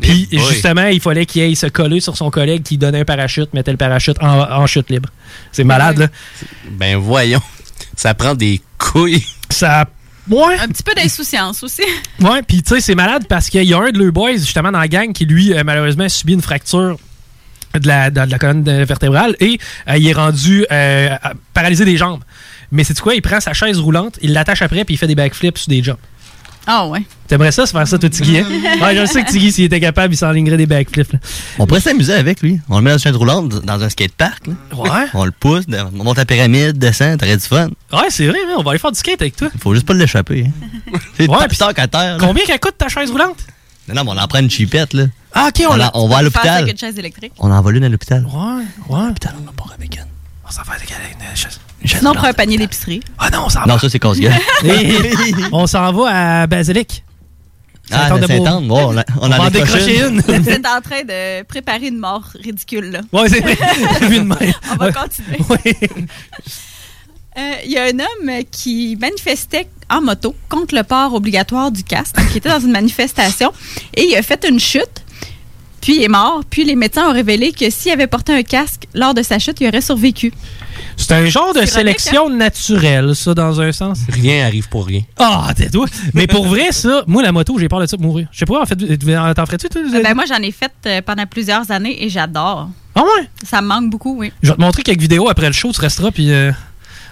Puis justement, il fallait qu'il aille se coller sur son collègue qui donnait un parachute, mettait le parachute en, en chute libre. C'est malade, là. Ben voyons. Ça prend des couilles. Ça. Ouais. Un petit peu d'insouciance aussi. [laughs] Ouais, puis tu sais, c'est malade parce qu'il y a un de leurs boys, justement, dans la gang, qui lui, euh, malheureusement, a subi une fracture de la, de la colonne de- vertébrale et euh, il est rendu euh, paralysé des jambes. Mais c'est quoi? Il prend sa chaise roulante, il l'attache après, puis il fait des backflips sur des jumps. Ah ouais. T'aimerais ça, se faire ça, toi, Tiggy? hein? [laughs] Ouais, je sais que Tiggy, s'il était capable, il s'enlignerait des backflips. là. On pourrait s'amuser avec lui. On le met dans une chaîne roulante dans un skatepark. là. Ouais. [laughs] On le pousse, on monte la pyramide, descend, t'aurais du fun. Ouais, c'est vrai, hein, on va aller faire du skate avec toi. Faut juste pas l'échapper. Hein. [laughs] C'est Ouais, puis à terre. là. Combien qu'elle coûte ta chaise roulante? Non, non, mais on en prend une chipette, là. Ah, ok, on, On, la- on va à l'hôpital. avec une chaise électrique. On en va l'une à l'hôpital. Ouais, ouais. L'hôpital, on part avec une. On s'en va avec une chaise. Sinon, on prend un panier d'épicerie. Ah non, on s'en Non, ça, c'est casse-gueule. [laughs] [laughs] on s'en va à Basilic. Ah, ouais, on, a- on On va décrocher une. Vous êtes en train de préparer une mort ridicule, là. Ouais, c'est vrai. [laughs] On va Ouais. continuer. Euh, Il y a un homme qui manifestait en moto contre le port obligatoire du casque, qui était dans une manifestation, et il a fait une chute, puis il est mort. Puis les médecins ont révélé que s'il avait porté un casque lors de sa chute, il aurait survécu. C'est un genre de sélection naturelle, ça, dans un sens. Rien arrive pour rien. Ah, t'es toi. Mais pour vrai, ça, moi, la moto, j'ai peur de ça de mourir. Je sais pas, en fait, t'en ferais-tu, toi? Ben, moi, j'en ai fait euh, pendant plusieurs années et j'adore. Ah ouais? Ça me manque beaucoup, oui. Je vais te montrer quelques vidéos après le show, tu resteras, puis euh,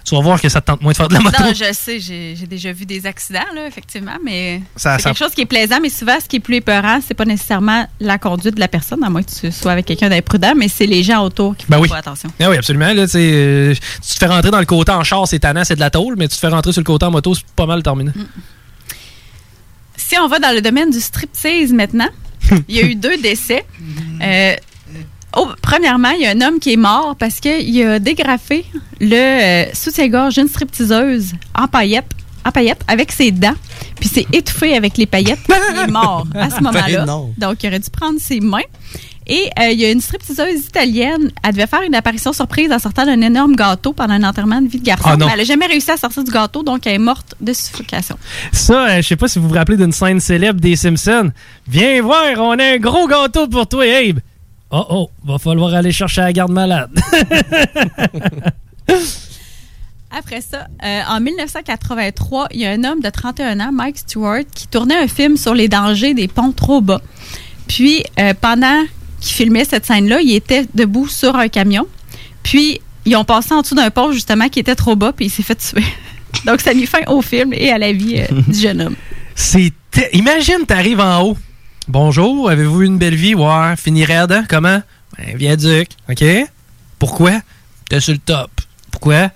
tu vas voir que ça te tente moins de faire de la moto. Non, je sais, j'ai déjà vu des accidents, là, effectivement, mais c'est quelque chose qui est plaisant, mais souvent, ce qui est plus épeurant, c'est pas nécessairement la conduite de la personne, à moins que tu sois avec quelqu'un d'imprudent, mais c'est les gens autour qui font Ben oui. pas attention. Ah oui, absolument. Là, euh, tu te fais rentrer dans le côté en char, c'est tannant, c'est de la tôle, mais tu te fais rentrer sur le côté en moto, c'est pas mal terminé. Si on va dans le domaine du striptease maintenant, [laughs] il y a eu deux décès. Euh, oh, premièrement, il y a un homme qui est mort parce qu'il a dégrafé le euh, soutien-gorge d'une stripteaseuse en paillettes, en paillettes avec ses dents, puis s'est étouffé avec les paillettes. Il est mort à ce [laughs] moment-là. Ben non. Donc, il aurait dû prendre ses mains. Et euh, il y a une stripteaseuse italienne, elle devait faire une apparition surprise en sortant d'un énorme gâteau pendant un enterrement de vie de garçon. Ah mais elle n'a jamais réussi à sortir du gâteau, donc elle est morte de suffocation. Ça, euh, je sais pas si vous vous rappelez d'une scène célèbre des Simpsons. Viens voir, on a un gros gâteau pour toi, Abe. Oh oh, va falloir aller chercher la garde malade. [laughs] Après ça, euh, en 1983, il y a un homme de 31 ans, Mike Stewart, qui tournait un film sur les dangers des ponts trop bas. Puis, euh, pendant qu'il filmait cette scène-là, il était debout sur un camion. Puis, ils ont passé en dessous d'un pont, justement, qui était trop bas, puis il s'est fait tuer. [laughs] Donc, ça mit fin au film et à la vie euh, du jeune homme. C'est. Imagine, t'arrives en haut. Bonjour, avez-vous une belle vie? Ouais, fini raide, hein? Comment? Ben, viaduc, OK? Pourquoi? T'es sur le top. Pourquoi?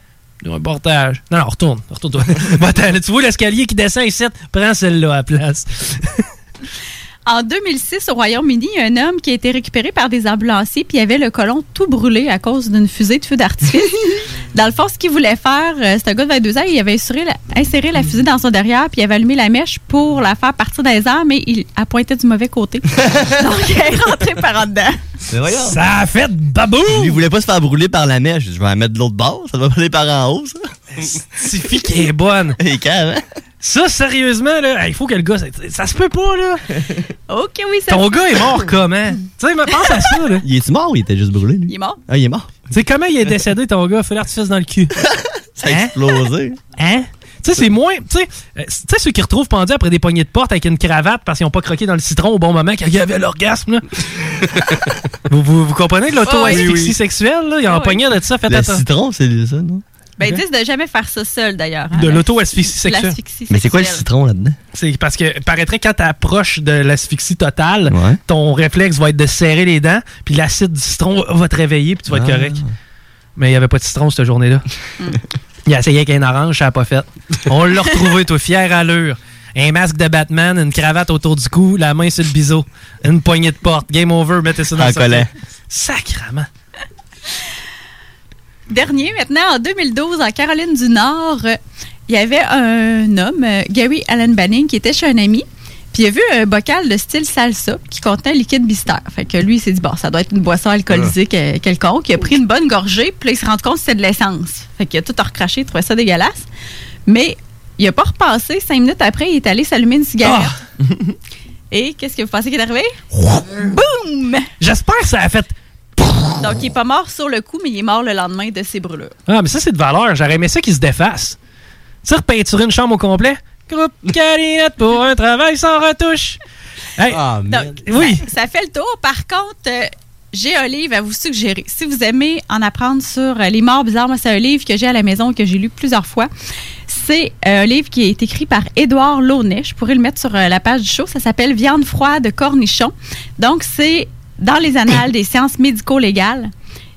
Un reportage. Non, non, retourne. Retourne-toi. [laughs] Tu vois l'escalier qui descend ici? Prends celle-là à la place. [laughs] En 2006, au Royaume-Uni, il y a un homme qui a été récupéré par des ambulanciers, puis il avait le colon tout brûlé à cause d'une fusée de feu d'artifice. [laughs] dans le fond, ce qu'il voulait faire, euh, c'est un gars de 22 ans, il avait inséré la, inséré la fusée dans son derrière, puis il avait allumé la mèche pour la faire partir des airs, mais il a pointé du mauvais côté. [laughs] Donc, il est rentré par en dedans. Ça a fait babou! Il voulait pas se faire brûler par la mèche. Je vais la mettre de l'autre bord. Ça va brûler par en haut, ça. C'est fille qui est bonne? [laughs] Et carrément. Ça, sérieusement, là, il faut que le gars. Ça, ça se peut pas, là. [laughs] OK, oui, ça Ton gars est mort comment? [laughs] Tu sais, mais pense à ça, là. Il est mort ou il était juste brûlé, lui? Il est mort. Ah, il est mort. Tu sais, comment il est décédé, ton gars? Fait l'artifice dans le cul. [laughs] Ça a explosé. Hein? Tu sais, c'est moins. Tu sais, euh, tu sais, ceux qui retrouvent pendus après des poignées de porte avec une cravate parce qu'ils n'ont pas croqué dans le citron au bon moment quand il y avait l'orgasme, là. vous, vous, vous comprenez de l'auto-asphyxie oui, oui. sexuelle, là? Il y a un Oui. poignet de ça, faites Le attention. citron, c'est ça, non? Ben, ils disent de jamais faire ça seul, d'ailleurs. hein, De la- l'auto-asphyxie sexuelle. l'asphyxie Mais c'est quoi le citron là-dedans? C'est parce que paraîtrait quand tu approches de l'asphyxie totale, Ouais. ton réflexe va être de serrer les dents, puis l'acide du citron va te réveiller, puis tu vas être Ah. correct. Mais il n'y avait pas de citron cette journée-là. il a essayé avec un orange, ça n'a pas fait. [laughs] On l'a retrouvé, toi, fier allure. Un masque de Batman, une cravate autour du cou, la main sur le biseau, une poignée de porte. Game over, mettez ça dans le. Sacrement. Dernier, maintenant, en 2012, en Caroline du Nord, euh, il y avait un homme, euh, Gary Allen Banning, qui était chez un ami. Puis il a vu un bocal de style salsa qui contenait un liquide mystère. Fait que lui, il s'est dit, bon, ça doit être une boisson alcoolisée que- quelconque. Il a pris une bonne gorgée, puis là, il se rend compte que c'était de l'essence. Fait qu'il a tout recraché, il trouvait ça dégueulasse. Mais il a pas repassé. Cinq minutes après, il est allé s'allumer une cigarette. [laughs] Et qu'est-ce que vous pensez qui est arrivé? Boum! J'espère que ça a fait. Donc, il est pas mort sur le coup, mais il est mort le lendemain de ses brûlures. Ah, mais ça, c'est de valeur. J'aurais aimé ça qu'il se défasse. Tu sais, repeinturer une chambre au complet? Groupe Calinette pour un travail sans retouche. Hey, Donc, oui. Ça, ça fait le tour. Par contre, euh, j'ai un livre à vous suggérer. Si vous aimez en apprendre sur euh, les morts bizarres, moi, c'est un livre que j'ai à la maison et que j'ai lu plusieurs fois. C'est euh, un livre qui est écrit par Édouard Launay. Je pourrais le mettre sur euh, la page du show. Ça s'appelle Viande froide cornichon. Donc, c'est dans les annales des sciences médico-légales.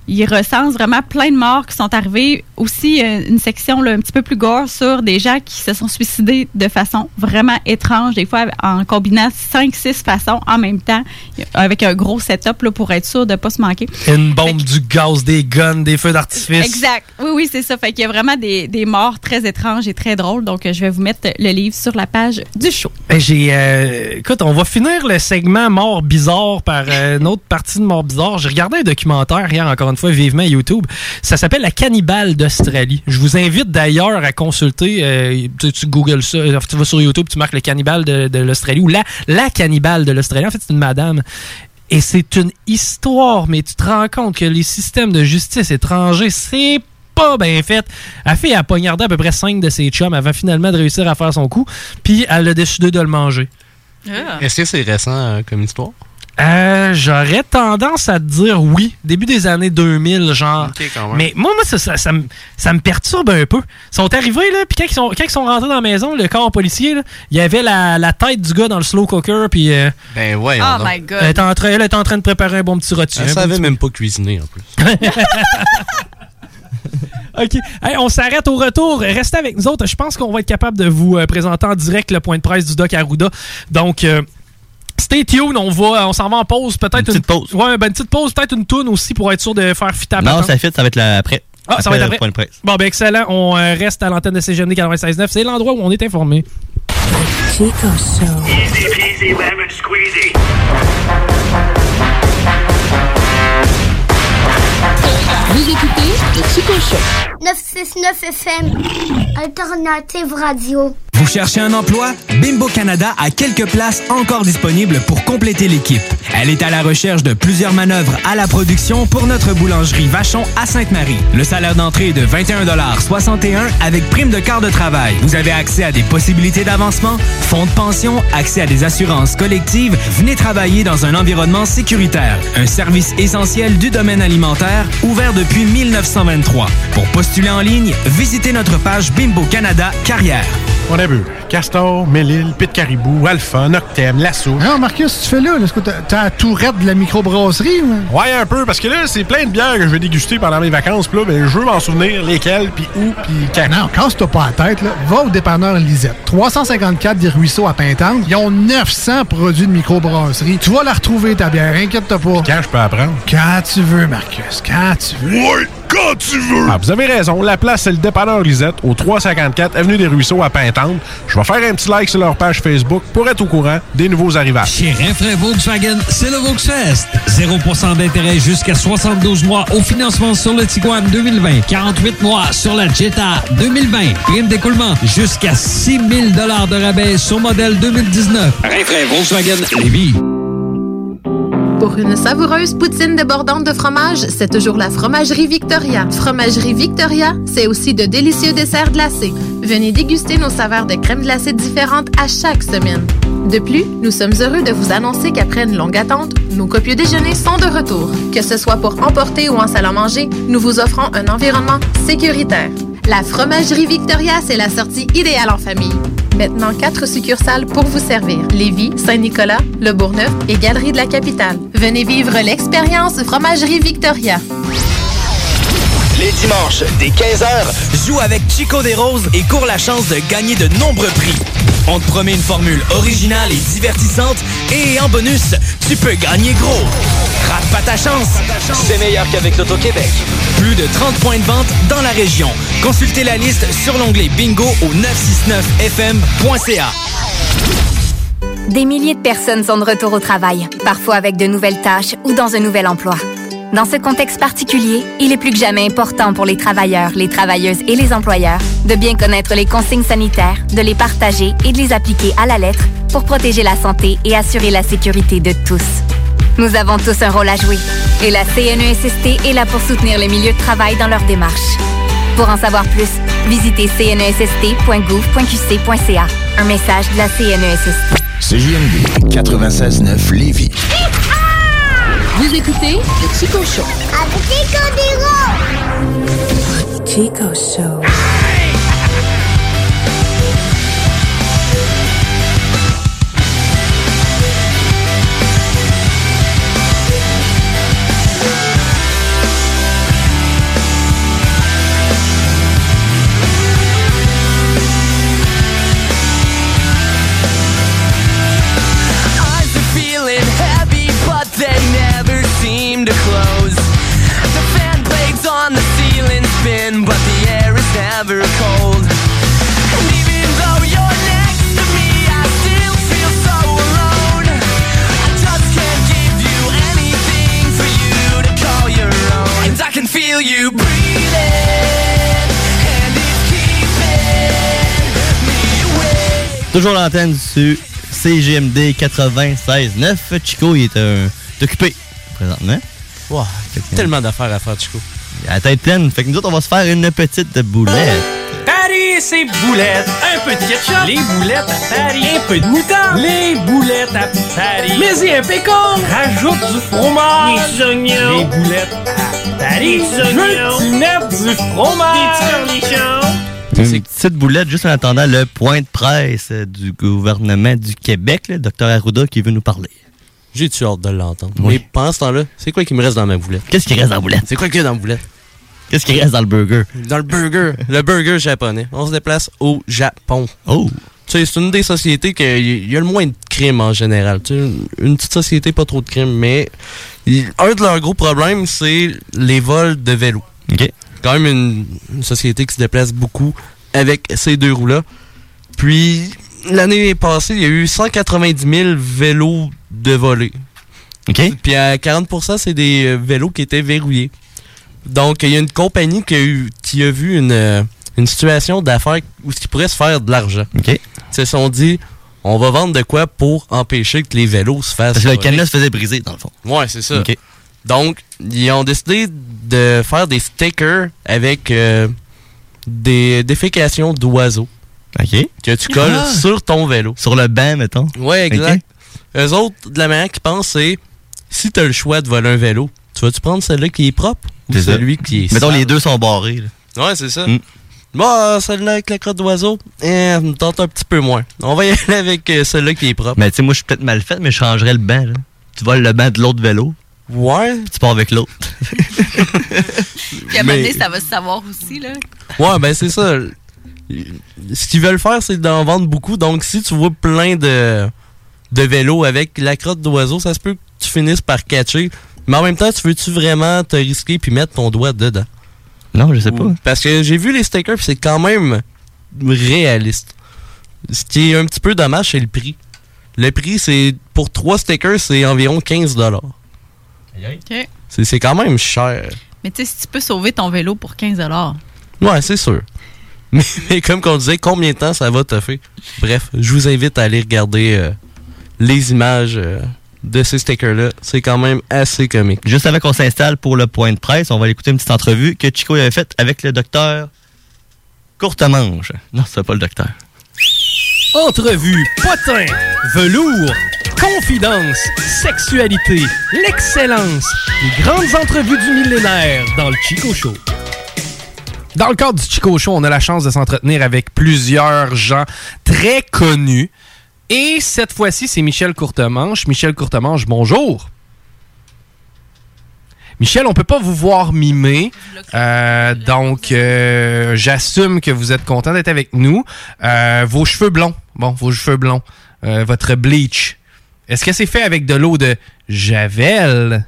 Il recense vraiment plein de morts qui sont arrivées. Aussi, euh, une section là, un petit peu plus gore sur des gens qui se sont suicidés de façon vraiment étrange, des fois en combinant 5-6 façons en même temps, avec un gros setup là, pour être sûr de ne pas se manquer. Une bombe, du gaz, des guns, des feux d'artifice. Exact. Oui, oui, c'est ça. Fait qu'il y a vraiment des, des morts très étranges et très drôles. Donc, je vais vous mettre le livre sur la page du show. Ben, J'ai, euh, écoute, on va finir le segment mort bizarre par euh, une autre partie de mort bizarre. J'ai regardé un documentaire hier, encore une fois, vivement YouTube. Ça s'appelle La cannibale d'Australie. Je vous invite d'ailleurs à consulter. euh, tu, tu googles ça, euh, tu vas sur YouTube, tu marques le cannibale de, de l'Australie ou la, la cannibale de l'Australie. En fait, c'est une madame. Et c'est une histoire, mais tu te rends compte que les systèmes de justice étrangers, c'est pas bien fait. La fille a poignardé à peu près 5 de ses chums avant finalement de réussir à faire son coup, puis elle a décidé de le manger. Est-ce que c'est récent euh, comme histoire? Euh, J'aurais tendance à te dire oui. Début des années 2000, genre. Ok, quand même. Mais moi, moi ça, ça, ça me, ça me perturbe un peu. Ils sont arrivés, là, puis quand ils sont, quand ils sont rentrés dans la maison, le corps policier, là, il y avait la, la tête du gars dans le slow cooker, puis. euh, Ben ouais. Oh my God. Elle était, en train, elle était en train de préparer un bon petit rôti. Elle savait même pas cuisiner en plus. [laughs] OK. Hey, on s'arrête au retour. Restez avec nous autres. Je pense qu'on va être capable de vous euh, présenter en direct le point de presse du Doc Arruda. Donc, euh, stay tuned. On, va, on s'en va en pause. Peut-être une, petite pause. Ouais, ben, une petite pause. Peut-être une toune aussi pour être sûr de faire fitter la Non, ça fit, ça va être là après. Ah, ça va être le après. point de presse. Bon, ben, excellent. On euh, reste à l'antenne de CGMD 96.9. C'est l'endroit où on est informé. Chico Show. Easy peasy lemon squeezy. Vous écoutez Chico Show. 969 FM, Alternative Radio. Vous cherchez un emploi? Bimbo Canada a quelques places encore disponibles pour compléter l'équipe. Elle est à la recherche de plusieurs manœuvres à la production pour notre boulangerie Vachon à Sainte-Marie. Le salaire d'entrée est de 21,61 avec prime de quart de travail. Vous avez accès à des possibilités d'avancement, fonds de pension, accès à des assurances collectives. Venez travailler dans un environnement sécuritaire. Un service essentiel du domaine alimentaire ouvert depuis 1923. Pour postuler en ligne, visitez notre page Bimbo Canada Carrière. On a vu Castor, Mélile, Pit Caribou, Alpha, Noctem, Lasso. Non, Marcus, tu fais là? Est-ce que t'as- t'as la tourette de la microbrasserie? ou- Ouais, un peu, parce que là, c'est plein de bières que je vais déguster pendant mes vacances. Puis là, ben, je veux m'en souvenir lesquelles, puis où, puis quand. Non, casse-toi pas la tête, là. Va au dépanneur Lisette. 354 des Ruisseaux à Pintante. Ils ont 900 produits de microbrasserie. Tu vas la retrouver, ta bière. Inquiète-toi pas. Quand je peux apprendre? Quand tu veux, Marcus. Quand tu veux. Ouais, quand tu veux! Ah, vous avez raison. La place, c'est le dépanneur Lisette, au 354 Avenue des Ruisseaux à Pintante. Je vais faire un petit like sur leur page Facebook pour être au courant des nouveaux arrivages. Chez Renfrais Volkswagen, c'est le Volksfest. 0% d'intérêt jusqu'à 72 mois au financement sur le Tiguan 2020. 48 mois sur la Jetta 2020. Prime d'écoulement jusqu'à 6 000 de rabais sur modèle 2019. Renfrais Volkswagen Lévis. Pour une savoureuse poutine débordante de fromage, c'est toujours la Fromagerie Victoria. Fromagerie Victoria, c'est aussi de délicieux desserts glacés. Venez déguster nos saveurs de crème glacée différentes à chaque semaine. De plus, nous sommes heureux de vous annoncer qu'après une longue attente, nos copieux déjeuners sont de retour. Que ce soit pour emporter ou en salle à manger, nous vous offrons un environnement sécuritaire. La Fromagerie Victoria, c'est la sortie idéale en famille. Maintenant, quatre succursales pour vous servir. Lévis, Saint-Nicolas, Le Bourgneuf et Galerie de la Capitale. Venez vivre l'expérience Fromagerie Victoria. Les dimanches, dès 15h, joue avec Chico des Roses et cours la chance de gagner de nombreux prix. On te promet une formule originale et divertissante et en bonus, tu peux gagner gros. Rate pas ta chance! C'est meilleur qu'avec l'Auto-Québec. Plus de 30 points de vente dans la région. Consultez la liste sur l'onglet Bingo au 969fm.ca. Des milliers de personnes sont de retour au travail, parfois avec de nouvelles tâches ou dans un nouvel emploi. Dans ce contexte particulier, il est plus que jamais important pour les travailleurs, les travailleuses et les employeurs de bien connaître les consignes sanitaires, de les partager et de les appliquer à la lettre pour protéger la santé et assurer la sécurité de tous. Nous avons tous un rôle à jouer et la CNESST est là pour soutenir les milieux de travail dans leur démarche. Pour en savoir plus, visitez cnesst.gouv.qc.ca. Un message de la CNESST. CJMD 96.9 Lévis. Écoutez le Chico Show. Chico Show. Toujours l'antenne sur CGMD 96.9. Chico, il est un... est occupé présentement. Wow, tellement d'affaires à faire, Chico. Il a la tête pleine. Fait que nous autres, on va se faire une petite boulette. Paris, c'est boulettes. Un peu de ketchup. Les boulettes à Paris. Un peu de moutarde. Les boulettes à Paris. Mais y un pécan. Rajoute du fromage. Des oignons. Les boulettes à Paris. Des oignons. Tu mets du fromage. Des cornichons. Une petite boulette juste en attendant le point de presse du gouvernement du Québec, le docteur Arruda qui veut nous parler. J'ai-tu hâte de l'entendre? Oui. Mais pendant ce temps-là, c'est quoi qui me reste dans ma boulette? Qu'est-ce qui reste dans la boulette? C'est quoi qu'il y a dans la boulette? Qu'est-ce qui reste dans le burger? Dans le burger. le burger japonais. On se déplace au Japon. Oh! Tu sais, c'est une des sociétés qui y a le moins de crimes en général. Tu sais, une- une petite société, pas trop de crimes, mais un de leurs gros problèmes, c'est les vols de vélos. OK. Quand même une, une société qui se déplace beaucoup avec ces deux roues-là. Puis, l'année passée, il y a eu 190 000 vélos de volés. OK. Puis à 40%, c'est des euh, vélos qui étaient verrouillés. Donc, il y a une compagnie qui a, eu, qui a vu une, euh, une situation d'affaires où il pourrait se faire de l'argent. OK. Ils se sont dit, on va vendre de quoi pour empêcher que les vélos se fassent. Parce que le cadenas se faisait briser, dans le fond. Ouais, c'est ça. OK. Donc, ils ont décidé de faire des stickers avec euh, des défécations d'oiseaux. OK. Que tu colles Ah! sur ton vélo. Sur le banc, mettons. Ouais, exact. Eux autres, de la manière qu'ils pensent, c'est si tu as le choix de voler un vélo, tu vas-tu prendre celui qui est propre ou ça. celui qui est Mettons, sale? les deux sont barrés. là. Ouais, c'est ça. Mm. Bon, euh, celle-là avec la crotte d'oiseau, eh, me tente un petit peu moins. On va y [laughs] aller avec euh, celle-là qui est propre. Mais tu sais, moi, je suis peut-être mal fait, mais je changerais le banc. Là. Tu voles le banc de l'autre vélo. Ouais. Puis tu pars avec l'autre. Puis à un moment Mais- donné, ça va se savoir aussi, là. Ouais, ben c'est ça. Ce qu'ils veulent faire, c'est d'en vendre beaucoup. Donc, si tu vois plein de, de vélos avec la crotte d'oiseau, ça se peut que tu finisses par catcher. Mais en même temps, tu veux-tu vraiment te risquer puis mettre ton doigt dedans? Non, je sais pas. Parce que j'ai vu les stickers, puis c'est quand même réaliste. Ce qui est un petit peu dommage, c'est le prix. Le prix, c'est pour trois stickers, c'est environ 15 OK. C'est c'est quand même cher. Mais tu sais, si tu peux sauver ton vélo pour 15 Ouais, c'est sûr. Mais, [laughs] mais comme qu'on disait, combien de temps ça va te faire? Bref, je vous invite à aller regarder euh, les images euh, de ces stickers-là. C'est quand même assez comique. Juste avant qu'on s'installe pour le point de presse, on va aller écouter une petite entrevue que Chico avait faite avec le docteur Courtemanche. Non, c'est pas le docteur. Entrevue, potin, velours, confidence, sexualité, l'excellence, les grandes entrevues du millénaire dans le Chico Show. Dans le cadre du Chico Show, on a la chance de s'entretenir avec plusieurs gens très connus. Et cette fois-ci, c'est Michel Courtemanche. Michel Courtemanche, bonjour. Michel, on peut pas vous voir mimer, euh, donc euh, j'assume que vous êtes content d'être avec nous. Euh, vos cheveux blonds, bon, vos cheveux blonds, votre bleach, est-ce que c'est fait avec de l'eau de Javel?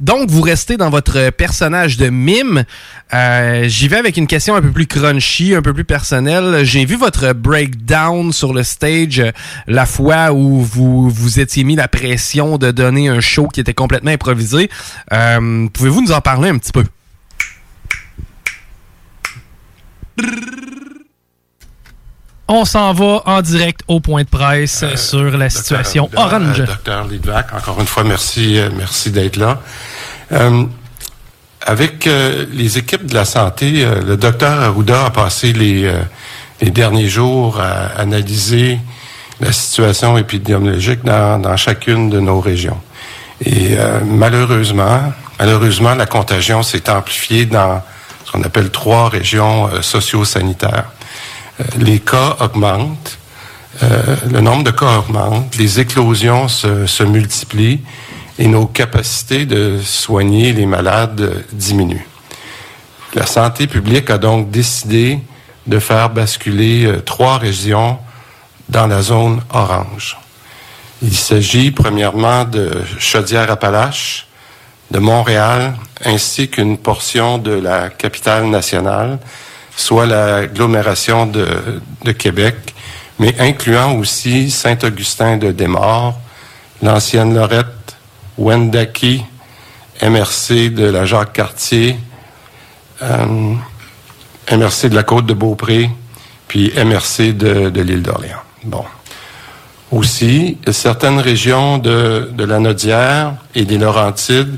Donc, vous restez dans votre personnage de mime. Euh, J'y vais avec une question un peu plus crunchy, un peu plus personnelle. J'ai vu votre breakdown sur le stage euh, la fois où vous vous étiez mis la pression de donner un show qui était complètement improvisé. Euh, Pouvez-vous nous en parler un petit peu? On s'en va en direct au point de presse sur la situation orange. euh, Docteur Lidvac, encore une fois, merci, euh, merci d'être là. Euh, avec euh, les équipes de la santé, euh, le docteur Arruda a passé les, euh, les derniers jours à analyser la situation épidémiologique dans, dans chacune de nos régions. Et euh, malheureusement, malheureusement, la contagion s'est amplifiée dans ce qu'on appelle trois régions euh, socio-sanitaires. Euh, les cas augmentent, euh, le nombre de cas augmente, les éclosions se, multiplient et nos capacités de soigner les malades diminuent. La santé publique a donc décidé de faire basculer euh, trois régions dans la zone orange. Il s'agit premièrement de Chaudière-Appalaches, de Montréal, ainsi qu'une portion de la capitale nationale, soit l'agglomération de, Québec, mais incluant aussi Saint-Augustin de Desmaures, l'ancienne Lorette, Wendake, MRC de la Jacques-Cartier, euh, MRC de la Côte-de-Beaupré, puis MRC de, l'île d'Orléans. Bon. Aussi, certaines régions de, de la Nodière et des Laurentides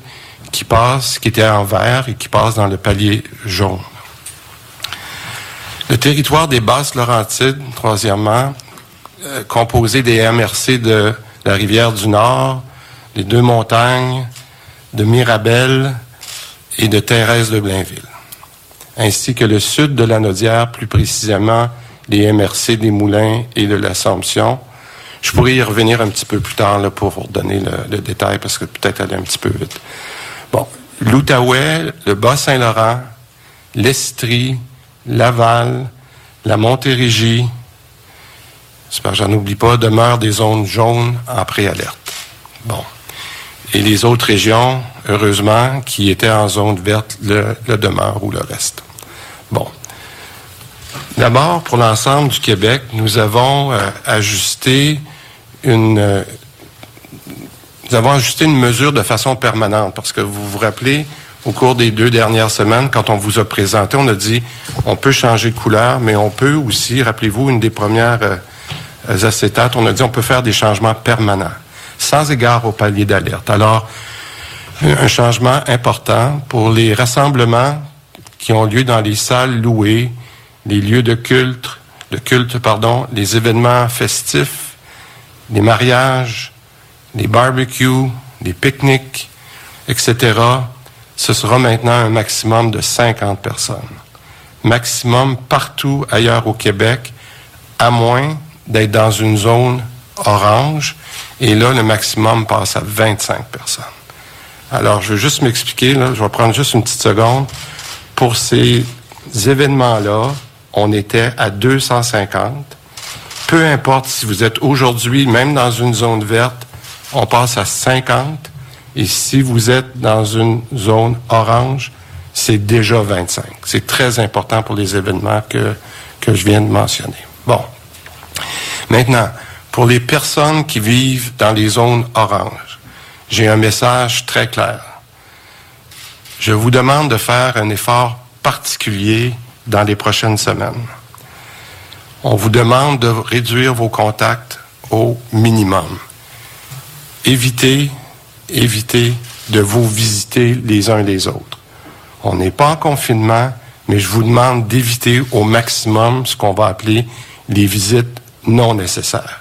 qui passent, qui étaient en vert et qui passent dans le palier jaune. Le territoire des Basses Laurentides, troisièmement, euh, composé des MRC de la rivière du Nord, des Deux Montagnes, de Mirabel et de Thérèse de Blainville, ainsi que le sud de la Nodière, plus précisément les MRC des Moulins et de l'Assomption. Je pourrais y revenir un petit peu plus tard pour vous redonner le, détail parce que peut-être aller un petit peu vite. Bon, l'Outaouais, le Bas-Saint-Laurent, l'Estrie, Laval, la Montérégie, j'espère que j'en oublie pas, demeurent des zones jaunes en préalerte. Bon. Et les autres régions, heureusement, qui étaient en zone verte, le, demeurent ou le reste. Bon. D'abord, pour l'ensemble du Québec, nous avons euh, ajusté une euh, nous avons ajusté une mesure de façon permanente parce que vous vous rappelez au cours des deux dernières semaines, quand on vous a présenté, on a dit on peut changer de couleur, mais on peut aussi, rappelez-vous, une des premières euh, acétates, on a dit on peut faire des changements permanents, sans égard au palier d'alerte. Alors, un changement important pour les rassemblements qui ont lieu dans les salles louées, les lieux de culte, de culte, pardon, les événements festifs, les mariages, les barbecues, les pique-niques, etc. Ce sera maintenant un maximum de 50 personnes. Maximum partout ailleurs au Québec, à moins d'être dans une zone orange. Et là, le maximum passe à 25 personnes. Alors, je veux juste m'expliquer, je vais prendre juste une petite seconde. Pour ces événements-là, on était à 250. Peu importe si vous êtes aujourd'hui, même dans une zone verte, on passe à 50. Et si vous êtes dans une zone orange, c'est déjà 25. C'est très important pour les événements que, que je viens de mentionner. Bon. Maintenant, pour les personnes qui vivent dans les zones oranges, j'ai un message très clair. Je vous demande de faire un effort particulier dans les prochaines semaines. On vous demande de réduire vos contacts au minimum. Évitez, évitez de vous visiter les uns les autres. On n'est pas en confinement, mais je vous demande d'éviter au maximum ce qu'on va appeler les visites non nécessaires.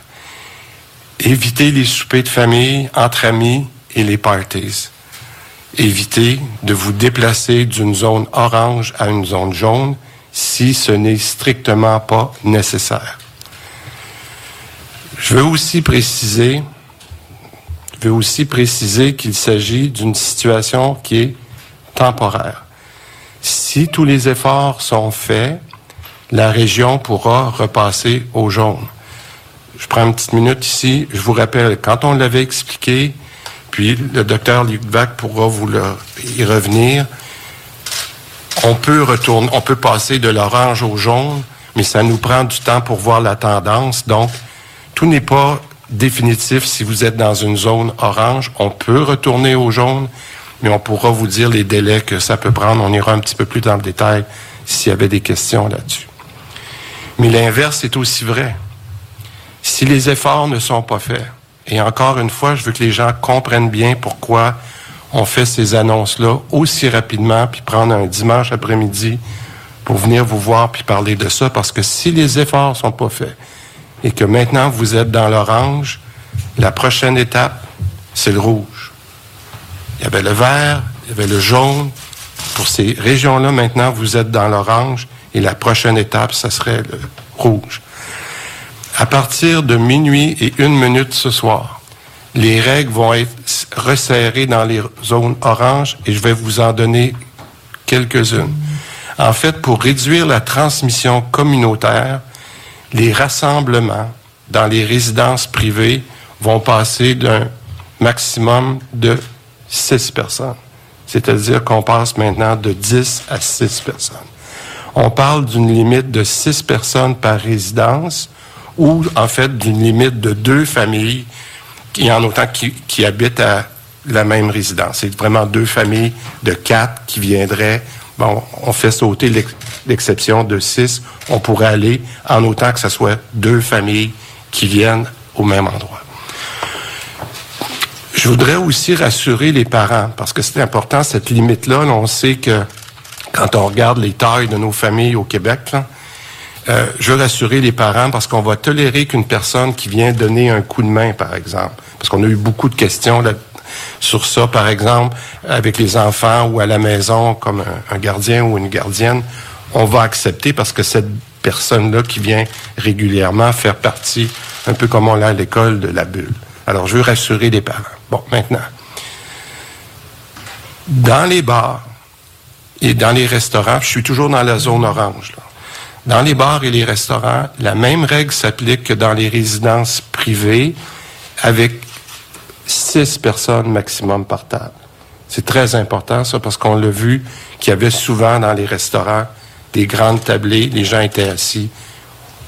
Évitez les soupers de famille entre amis et les parties. Évitez de vous déplacer d'une zone orange à une zone jaune si ce n'est strictement pas nécessaire. Je veux aussi préciser, je veux aussi préciser qu'il s'agit d'une situation qui est temporaire. Si tous les efforts sont faits, la région pourra repasser au jaune. Je prends une petite minute ici. Je vous rappelle, quand on l'avait expliqué, puis le docteur Litvak pourra vous y revenir. On peut retourner, on peut passer de l'orange au jaune, mais ça nous prend du temps pour voir la tendance. Donc, tout n'est pas définitif si vous êtes dans une zone orange. On peut retourner au jaune, mais on pourra vous dire les délais que ça peut prendre. On ira un petit peu plus dans le détail s'il y avait des questions là-dessus. Mais l'inverse est aussi vrai. Si les efforts ne sont pas faits, et encore une fois, je veux que les gens comprennent bien pourquoi on fait ces annonces-là aussi rapidement, puis prendre un dimanche après-midi pour venir vous voir puis parler de ça, parce que si les efforts sont pas faits et que maintenant vous êtes dans l'orange, la prochaine étape, c'est le rouge. Il y avait le vert, il y avait le jaune. Pour ces régions-là, maintenant, vous êtes dans l'orange et la prochaine étape, ça serait le rouge. À partir de minuit et une minute ce soir, les règles vont être resserrées dans les zones oranges et je vais vous en donner quelques-unes. En fait, pour réduire la transmission communautaire, les rassemblements dans les résidences privées vont passer d'un maximum de 6 personnes. C'est-à-dire qu'on passe maintenant de 10 à 6 personnes. On parle d'une limite de 6 personnes par résidence ou en fait d'une limite de deux familles qui en autant qui, qui habitent à la même résidence. C'est vraiment deux familles de quatre qui viendraient. Bon, on fait sauter l'ex- l'exception de six. On pourrait aller en autant que ce soit deux familles qui viennent au même endroit. Je voudrais aussi rassurer les parents, parce que c'est important, cette limite-là, là, on sait que quand on regarde les tailles de nos familles au Québec, euh, je veux rassurer les parents parce qu'on va tolérer qu'une personne qui vient donner un coup de main, par exemple, parce qu'on a eu beaucoup de questions là, sur ça, par exemple, avec les enfants ou à la maison, comme un, gardien ou une gardienne, on va accepter parce que cette personne-là qui vient régulièrement faire partie, un peu comme on l'a à l'école, de la bulle. Alors, je veux rassurer les parents. Bon, maintenant, dans les bars et dans les restaurants, je suis toujours dans la zone orange. Dans les bars et les restaurants, la même règle s'applique que dans les résidences privées avec six personnes maximum par table. C'est très important, ça, parce qu'on l'a vu qu'il y avait souvent dans les restaurants des grandes tablées, les gens étaient assis.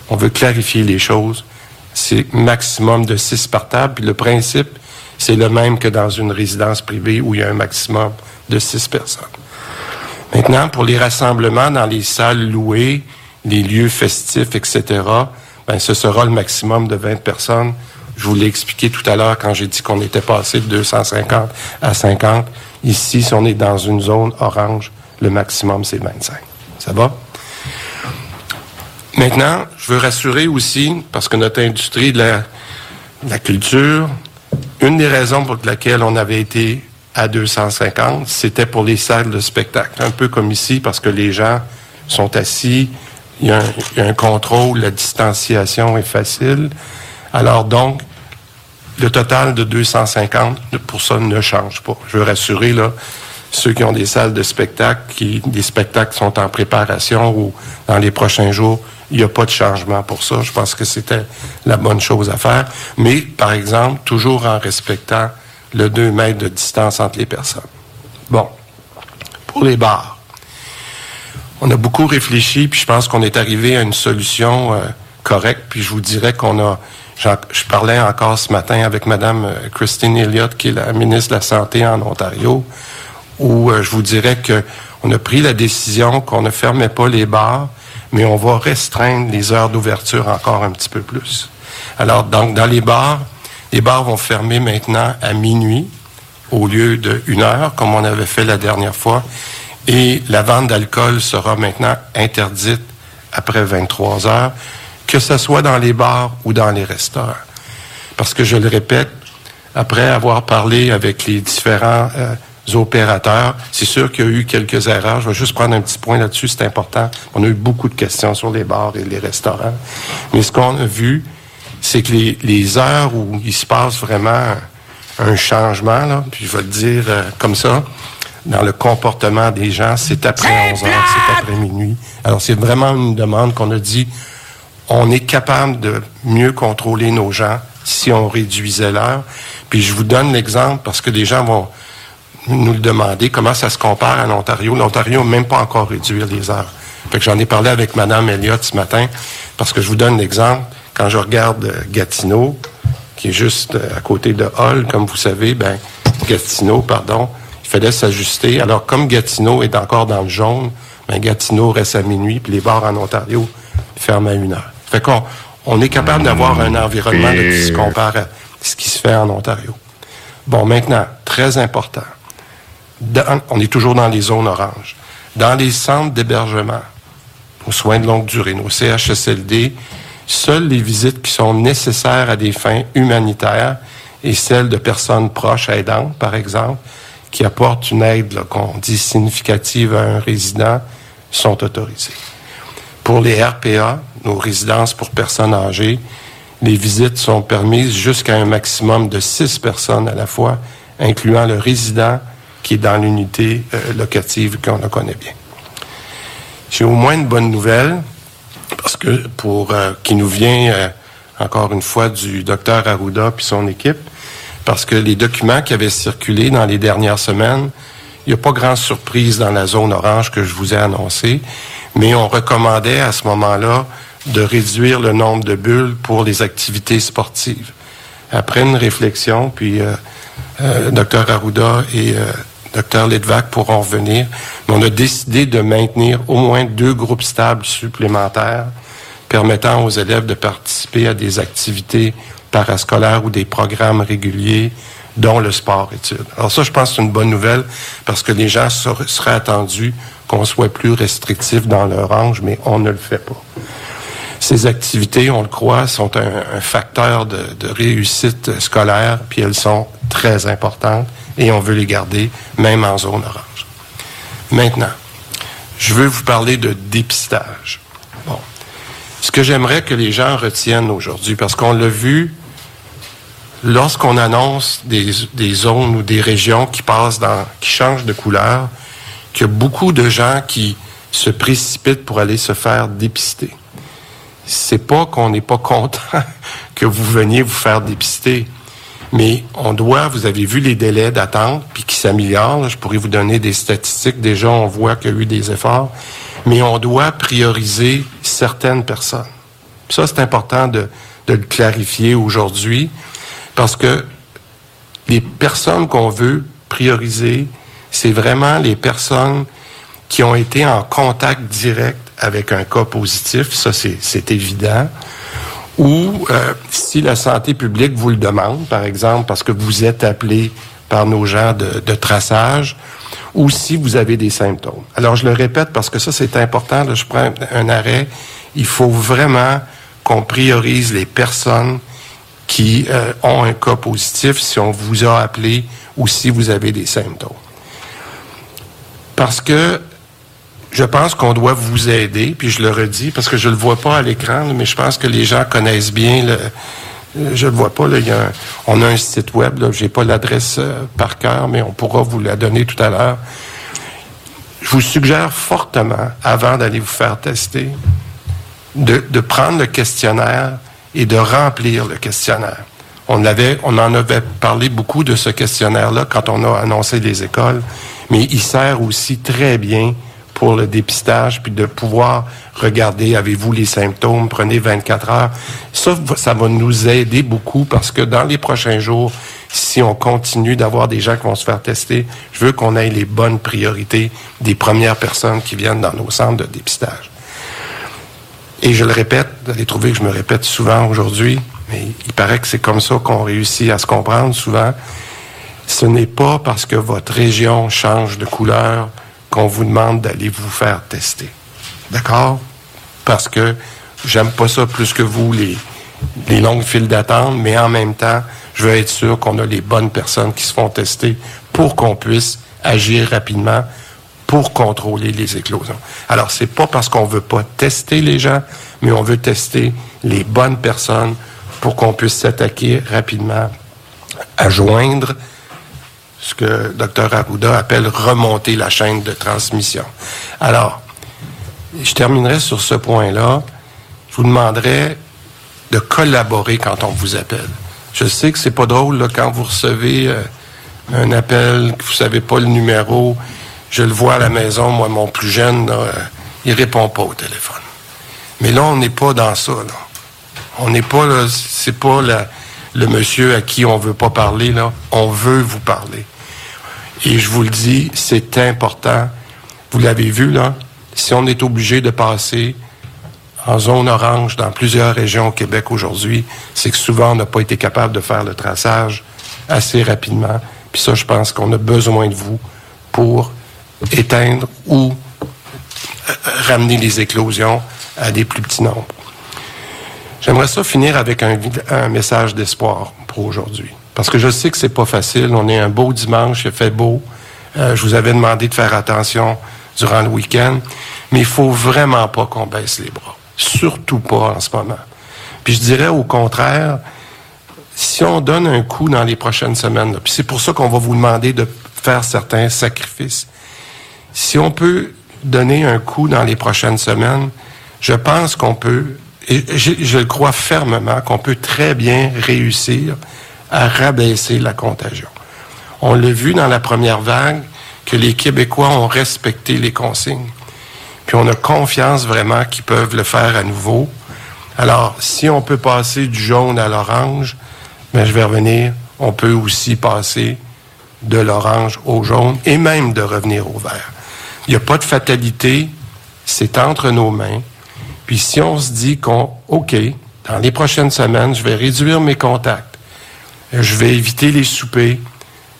On veut clarifier les choses. C'est maximum de six par table. Puis le principe, c'est le même que dans une résidence privée où il y a un maximum de six personnes. Maintenant, pour les rassemblements dans les salles louées, les lieux festifs, etc., ben, ce sera le maximum de 20 personnes. Je vous l'ai expliqué tout à l'heure quand j'ai dit qu'on était passé de 250 à 50. Ici, si on est dans une zone orange, le maximum, c'est 25. Ça va? Maintenant, je veux rassurer aussi, parce que notre industrie de la, culture, une des raisons pour laquelle on avait été à 250, c'était pour les salles de spectacle. Un peu comme ici, parce que les gens sont assis, il y il y a un contrôle, la distanciation est facile. Alors donc, le total de 250 pour ça ne change pas. Je veux rassurer là, ceux qui ont des salles de spectacle, qui des spectacles sont en préparation ou dans les prochains jours, il n'y a pas de changement pour ça. Je pense que c'était la bonne chose à faire. Mais, par exemple, toujours en respectant le 2 mètres de distance entre les personnes. Bon. Pour les bars. On a beaucoup réfléchi, puis je pense qu'on est arrivé à une solution euh, correcte. Puis je vous dirais qu'on a. Je parlais encore ce matin avec Mme euh, Christine Elliott, qui est la ministre de la Santé en Ontario, où euh, je vous dirais que on a pris la décision qu'on ne fermait pas les bars, mais on va restreindre les heures d'ouverture encore un petit peu plus. Alors, donc, dans les bars, les bars vont fermer maintenant à minuit au lieu de une heure, comme on avait fait la dernière fois. Et la vente d'alcool sera maintenant interdite après 23 heures, que ce soit dans les bars ou dans les restaurants. Parce que je le répète, après avoir parlé avec les différents euh, opérateurs, c'est sûr qu'il y a eu quelques erreurs. Je vais juste prendre un petit point là-dessus, c'est important. On a eu beaucoup de questions sur les bars et les restaurants. Mais ce qu'on a vu, c'est que les, les heures où il se passe vraiment un, changement, puis je vais le dire euh, comme ça, dans le comportement des gens, c'est après 11 heures, c'est après minuit. Alors, c'est vraiment une demande qu'on a dit, on est capable de mieux contrôler nos gens si on réduisait l'heure. Puis je vous donne l'exemple parce que des gens vont nous le demander, comment ça se compare à l'Ontario? L'Ontario n'a même pas encore réduit les heures. Fait que j'en ai parlé avec Mme Elliott ce matin, parce que je vous donne l'exemple. Quand je regarde euh, Gatineau, qui est juste euh, à côté de Hall, comme vous savez, ben, Gatineau, pardon, il fallait s'ajuster. Alors, comme Gatineau est encore dans le jaune, ben, Gatineau reste à minuit, puis les bars en Ontario ferment à une heure. Fait qu'on on est capable d'avoir un environnement là, qui se compare à ce qui se fait en Ontario. Bon, maintenant, très important. Dans- on est toujours dans les zones oranges. Dans les centres d'hébergement, aux soins de longue durée, nos CHSLD, seules les visites qui sont nécessaires à des fins humanitaires et celles de personnes proches aidantes, par exemple, qui apportent une aide qu'on dit significative à un résident, sont autorisées. Pour les RPA, nos résidences pour personnes âgées, les visites sont permises jusqu'à un maximum de six personnes à la fois, incluant le résident qui est dans l'unité euh, locative qu'on le connaît bien. J'ai au moins une bonne nouvelle, parce que pour euh, qui nous vient euh, encore une fois du docteur Arruda puis son équipe, parce que les documents qui avaient circulé dans les dernières semaines, il n'y a pas grande surprise dans la zone orange que je vous ai annoncée, mais on recommandait à ce moment-là de réduire le nombre de bulles pour les activités sportives. Après une réflexion, puis euh, euh, Dr Arruda et euh, Dr Ledvac pourront revenir, mais on a décidé de maintenir au moins deux groupes stables supplémentaires permettant aux élèves de participer à des activités parascolaires ou des programmes réguliers, dont le sport-études. Alors ça, je pense que c'est une bonne nouvelle parce que les gens ser- seraient attendus qu'on soit plus restrictif dans leur range, mais on ne le fait pas. Ces activités, on le croit, sont un, facteur de, réussite scolaire, puis elles sont très importantes et on veut les garder, même en zone orange. Maintenant, je veux vous parler de dépistage. Bon. Ce que j'aimerais que les gens retiennent aujourd'hui, parce qu'on l'a vu lorsqu'on annonce des, zones ou des régions qui passent qui changent de couleur, qu'il y a beaucoup de gens qui se précipitent pour aller se faire dépister. C'est pas qu'on n'est pas content [laughs] que vous veniez vous faire dépister, mais on doit, vous avez vu les délais d'attente, puis qui s'améliorent. Je pourrais vous donner des statistiques. Déjà, on voit qu'il y a eu des efforts, mais on doit prioriser certaines personnes. Ça, c'est important de, de le clarifier aujourd'hui, parce que les personnes qu'on veut prioriser, c'est vraiment les personnes qui ont été en contact direct avec un cas positif, ça c'est évident, ou euh, si la santé publique vous le demande, par exemple, parce que vous êtes appelé par nos gens de, de traçage, ou si vous avez des symptômes. Alors je le répète parce que ça c'est important, là, je prends un arrêt, il faut vraiment qu'on priorise les personnes qui euh, ont un cas positif si on vous a appelé ou si vous avez des symptômes. Parce que je pense qu'on doit vous aider, puis je le redis parce que je le vois pas à l'écran, mais je pense que les gens connaissent bien le. euh, Je le vois pas là. Y on a un site web. Là, j'ai pas l'adresse euh, par cœur, mais on pourra vous la donner tout à l'heure. Je vous suggère fortement, avant d'aller vous faire tester, de, de prendre le questionnaire et de remplir le questionnaire. On, l'avait, on en avait parlé beaucoup de ce questionnaire-là quand on a annoncé les écoles, mais il sert aussi très bien pour le dépistage, puis de pouvoir regarder, avez-vous les symptômes, prenez 24 heures. Ça, ça va nous aider beaucoup parce que dans les prochains jours, si on continue d'avoir des gens qui vont se faire tester, je veux qu'on ait les bonnes priorités des premières personnes qui viennent dans nos centres de dépistage. Et je le répète, vous allez trouver que je me répète souvent aujourd'hui, mais il paraît que c'est comme ça qu'on réussit à se comprendre souvent. Ce n'est pas parce que votre région change de couleur qu'on vous demande d'aller vous faire tester. D'accord? Parce que j'aime pas ça plus que vous, les, longues files d'attente, mais en même temps, je veux être sûr qu'on a les bonnes personnes qui se font tester pour qu'on puisse agir rapidement pour contrôler les éclosions. Alors, c'est pas parce qu'on veut pas tester les gens, mais on veut tester les bonnes personnes pour qu'on puisse s'attaquer rapidement à joindre ce que Dr Arruda appelle remonter la chaîne de transmission. Alors, je terminerai sur ce point-là. Je vous demanderai de collaborer quand on vous appelle. Je sais que c'est pas drôle quand vous recevez euh, un appel, que vous savez pas le numéro. Je le vois à la maison, moi, mon plus jeune, là, euh, il répond pas au téléphone. Mais là, on n'est pas dans ça. On n'est pas c'est pas le monsieur à qui on veut pas parler. On veut vous parler. Et je vous le dis, c'est important. Vous l'avez vu là. Si on est obligé de passer en zone orange dans plusieurs régions au Québec aujourd'hui, c'est que souvent on n'a pas été capable de faire le traçage assez rapidement. Puis ça, je pense qu'on a besoin de vous pour éteindre ou euh, ramener les éclosions à des plus petits nombres. J'aimerais ça finir avec un, un message d'espoir pour aujourd'hui. Parce que je sais que c'est pas facile. On est un beau dimanche, il fait beau. Euh, je vous avais demandé de faire attention durant le week-end. Mais il faut vraiment pas qu'on baisse les bras. Surtout pas en ce moment. Puis je dirais au contraire, si on donne un coup dans les prochaines semaines, puis c'est pour ça qu'on va vous demander de faire certains sacrifices. Si on peut donner un coup dans les prochaines semaines, je pense qu'on peut, et je, je le crois fermement, qu'on peut très bien réussir à rabaisser la contagion. On l'a vu dans la première vague que les Québécois ont respecté les consignes. Puis on a confiance vraiment qu'ils peuvent le faire à nouveau. Alors, si on peut passer du jaune à l'orange, mais je vais revenir, on peut aussi passer de l'orange au jaune et même de revenir au vert. Il n'y a pas de fatalité, c'est entre nos mains. Puis si on se dit qu'on, OK, dans les prochaines semaines, je vais réduire mes contacts, je vais éviter les soupers,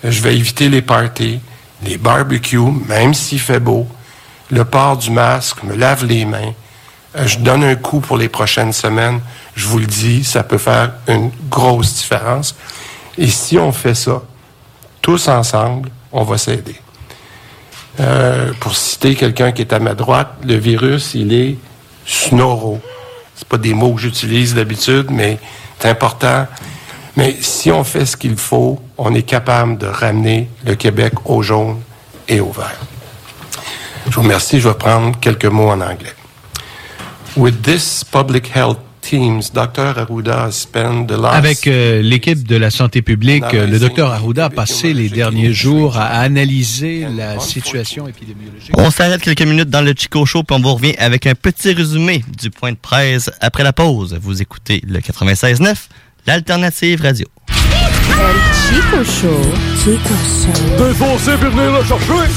je vais éviter les parties, les barbecues, même s'il fait beau, le port du masque, me lave les mains, euh, je donne un coup pour les prochaines semaines, je vous le dis, ça peut faire une grosse différence. Et si on fait ça, tous ensemble, on va s'aider. Euh, pour citer quelqu'un qui est à ma droite, le virus, il est snoro. C'est pas des mots que j'utilise d'habitude, mais c'est important. Mais si on fait ce qu'il faut, on est capable de ramener le Québec au jaune et au vert. Je vous remercie. Je vais prendre quelques mots en anglais. With this public health teams, Dr. Arruda has spent the last Avec euh, l'équipe de la santé publique, euh, le docteur Arruda a passé les derniers jours à analyser la situation épidémiologique. On s'arrête quelques minutes dans le Chico Show, puis on vous revient avec un petit résumé du point de presse après la pause. Vous écoutez le 96.9, l'alternative radio. Chico Show. Chico Show. T'es foncé pour venir le chercher?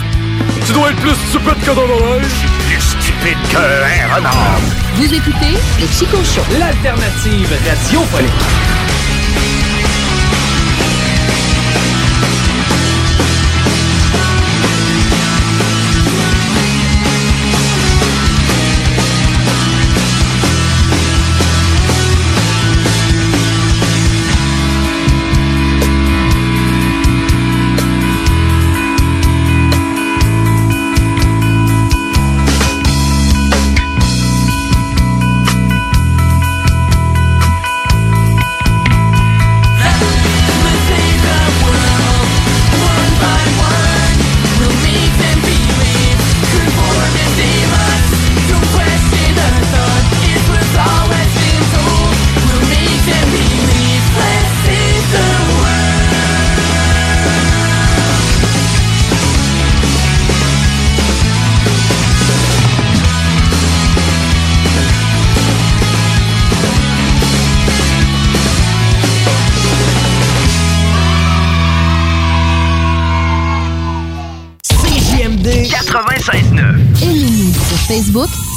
Tu dois être plus stupide que dans l'oreille. Plus stupide qu'un renard. Vous écoutez le Chico Show. L'alternative radiophonique.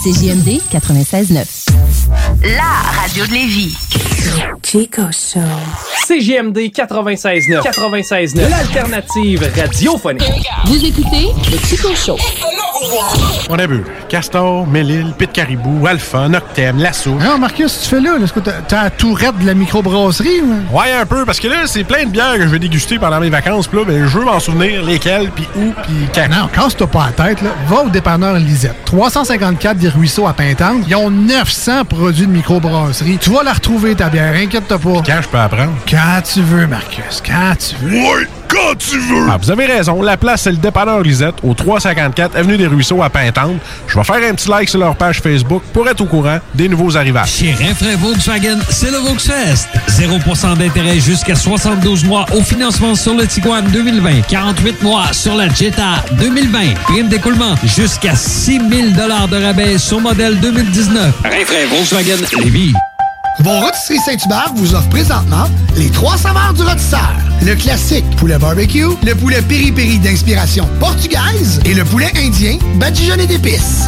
CJMD 96.9. La radio de Lévis. Chico Show. CGMD 96.9. 96.9. L'alternative radiophonique. Vous écoutez le Chico Show. On a vu Castor, Mélile, Pit Caribou, Alpha, Noctem, Lasso. Non, Marcus, tu fais là? Est-ce que t'as t'as la tourette de la microbrasserie? ou? Ouais, un peu, parce que là, c'est plein de bières que je vais déguster pendant mes vacances. Puis là, ben, je veux m'en souvenir lesquelles, puis où, puis quand. Non, casse-toi pas la tête, là. Va au dépanneur Lisette. 354 des Ruisseaux à Pintante. Ils ont 900 produits de microbrasserie. Tu vas la retrouver, ta bière. Inquiète-toi pas. Quand je peux apprendre? Quand tu veux, Marcus. Quand tu veux. Quand Quand tu veux! Ah, vous avez raison, la place, c'est le dépanneur Lisette, au 354 Avenue des Ruisseaux à Pintante. Je vais faire un petit like sur leur page Facebook pour être au courant des nouveaux arrivages. Chez Renfrais Volkswagen, c'est le Volksfest. 0% d'intérêt jusqu'à 72 mois au financement sur le Tiguan 2020. 48 mois sur la Jetta 2020. Prime d'écoulement jusqu'à 6 000 de rabais sur modèle 2019. Renfrais Volkswagen Lévis. Vos rôtisseries Saint-Hubert vous offrent présentement les trois saveurs du rôtisseur. Le classique poulet barbecue, le poulet piri-piri d'inspiration portugaise et le poulet indien badigeonné d'épices.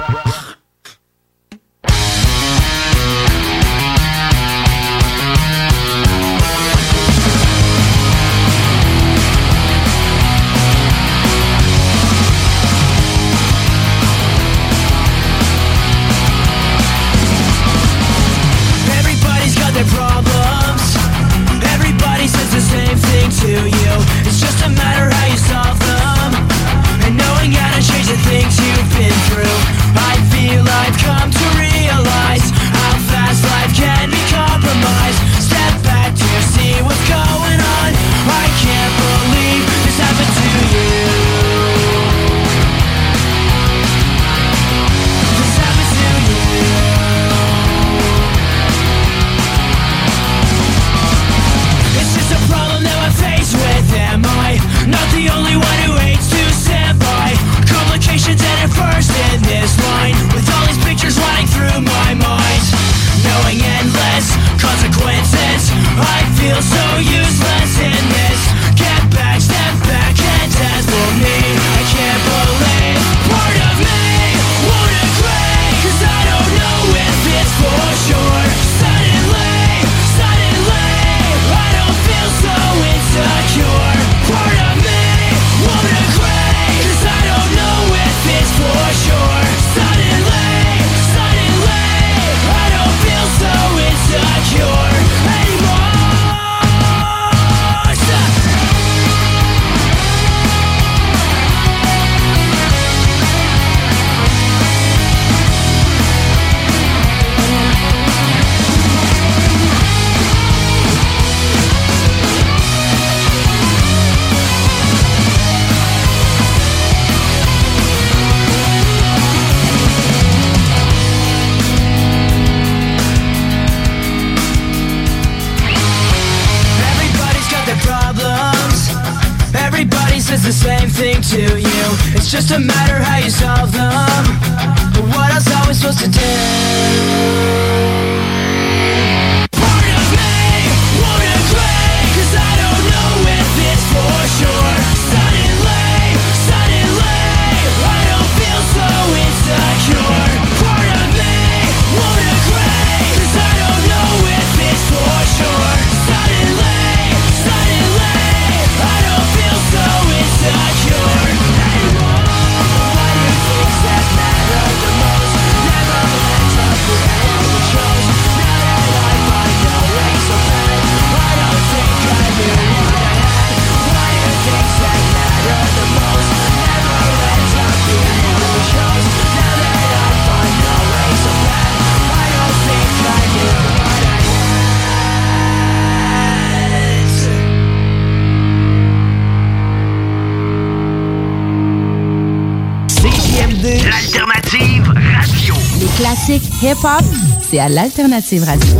C'est à l'Alternative Radio.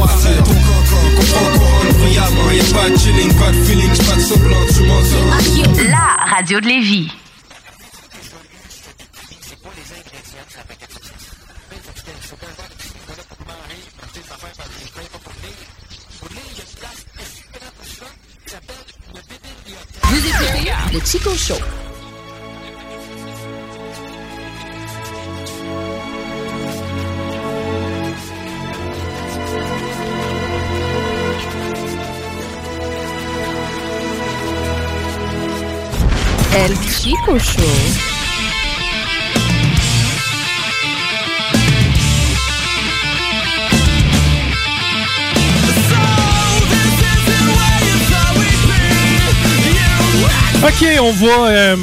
La radio de Lévis. Vous écoutez le Chico Show. El Chico Show. OK, on va euh,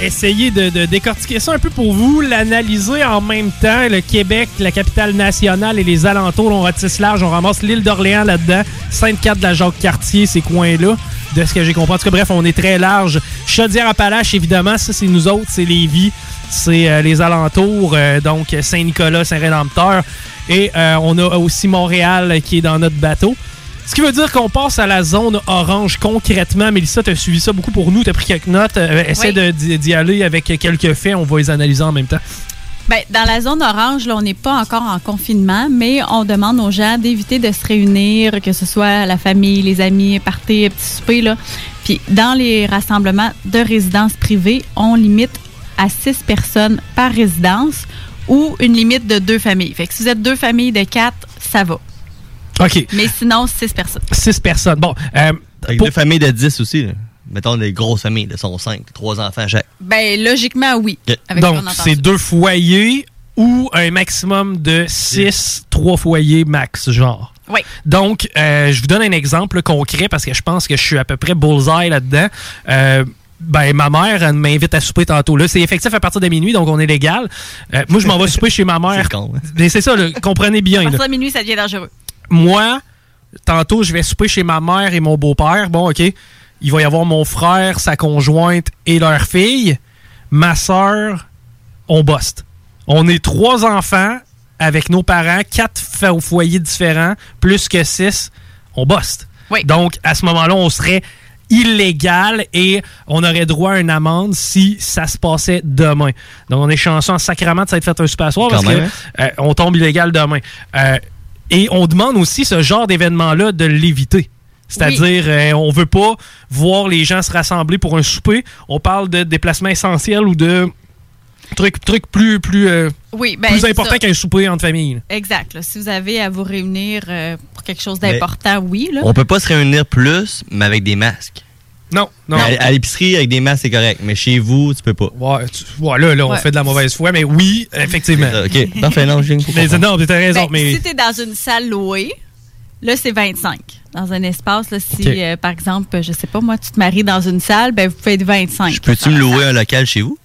essayer de, décortiquer ça un peu pour vous, l'analyser en même temps. Le Québec, la capitale nationale et les alentours, on ratisse large, on ramasse l'île d'Orléans là-dedans, Sainte-Cathe de la Jacques-Cartier, ces coins-là, de ce que j'ai compris. En tout cas, bref, on est très large. Chaudière-Appalaches, évidemment, ça c'est nous autres, c'est Lévis, c'est euh, les alentours, euh, donc Saint-Nicolas, Saint-Rédempteur. Et euh, on a aussi Montréal qui est dans notre bateau. Ce qui veut dire qu'on passe à la zone orange concrètement. Mélissa, tu as suivi ça beaucoup pour nous, tu as pris quelques notes. Essaie Oui. de- d'y aller avec quelques faits, on va les analyser en même temps. Ben, dans la zone orange, là, on n'est pas encore en confinement, mais on demande aux gens d'éviter de se réunir, que ce soit la famille, les amis, parties, petits soupers. Là. Puis dans les rassemblements de résidences privées, on limite à six personnes par résidence ou une limite de deux familles. Fait que si vous êtes deux familles de quatre, ça va. OK. Mais sinon, six personnes. Six personnes. Bon, euh, Avec deux familles de 10 aussi. là. Mettons des grosses familles, de sont 5, trois enfants chaque. Ben, logiquement, oui. Donc, c'est deux foyers ou un maximum de six, trois foyers max, genre. Oui. Donc, euh, je vous donne un exemple concret parce que je pense que je suis à peu près bullseye là-dedans. Euh, ben, ma mère, elle m'invite à souper tantôt. Là, c'est effectif à partir de minuit, donc on est légal. Euh, moi, je m'en vais souper chez ma mère. Mais c'est ça, là, comprenez bien. À là. partir de minuit, ça devient dangereux. Moi, tantôt, je vais souper chez ma mère et mon beau-père. Bon, OK. Il va y avoir mon frère, sa conjointe et leur fille. Ma sœur, on bosse. On est trois enfants avec nos parents, quatre fa- foyers différents, plus que six. On bosse. Donc, à ce moment-là, on serait illégal et on aurait droit à une amende si ça se passait demain. Donc, on est chanceux en sacrament de s'être fait un super à soir Quand parce même, que euh, on tombe illégal demain. Euh, et on demande aussi ce genre d'événement-là de l'éviter. C'est-à-dire, euh, on veut pas voir les gens se rassembler pour un souper. On parle de déplacements essentiels ou de trucs, trucs plus, plus, euh, Oui, ben, plus ça. qu'un souper entre familles. là. Exact. là. Si vous avez à vous réunir euh, pour quelque chose d'important, oui. Là. On peut pas se réunir plus, mais avec des masques. Non, non. À, à l'épicerie, avec des masques, c'est correct. Mais chez vous, tu peux pas. Ouais, tu- ouais, là, là, on Ouais. fait de la mauvaise foi, mais oui, effectivement. OK, [laughs] parfait, non, j'ai une Mais non, t'as raison, Ben, mais... Si tu es dans une salle louée, là, c'est 25. Dans un espace, là, si, euh, par exemple, je sais pas, moi, tu te maries dans une salle, ben, vous pouvez être 25. Peux-tu me louer un local chez vous?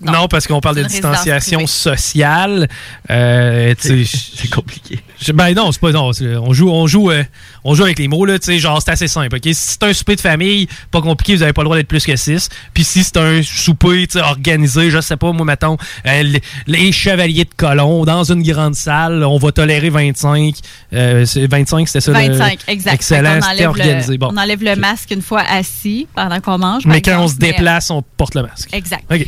Non, parce qu'on parle de distanciation sociale. Euh, [laughs] c'est compliqué. Ben non, c'est pas non. On joue, on joue, euh, on joue avec les mots là. Tu sais, genre c'est assez simple. Ok, si c'est un souper de famille, pas compliqué, vous avez pas le droit d'être plus que 6 Puis si c'est un souper, organisé, je sais pas, moi mettons euh, les, les chevaliers de colon dans une grande salle, on va tolérer 25. Euh, c'est 25, c'était ça. le- 25, exact. Excellent, enlève organisé. Le, Bon. On enlève le masque une fois assis pendant qu'on mange. Mais quand on se déplace, on porte le masque. Exact. Ok.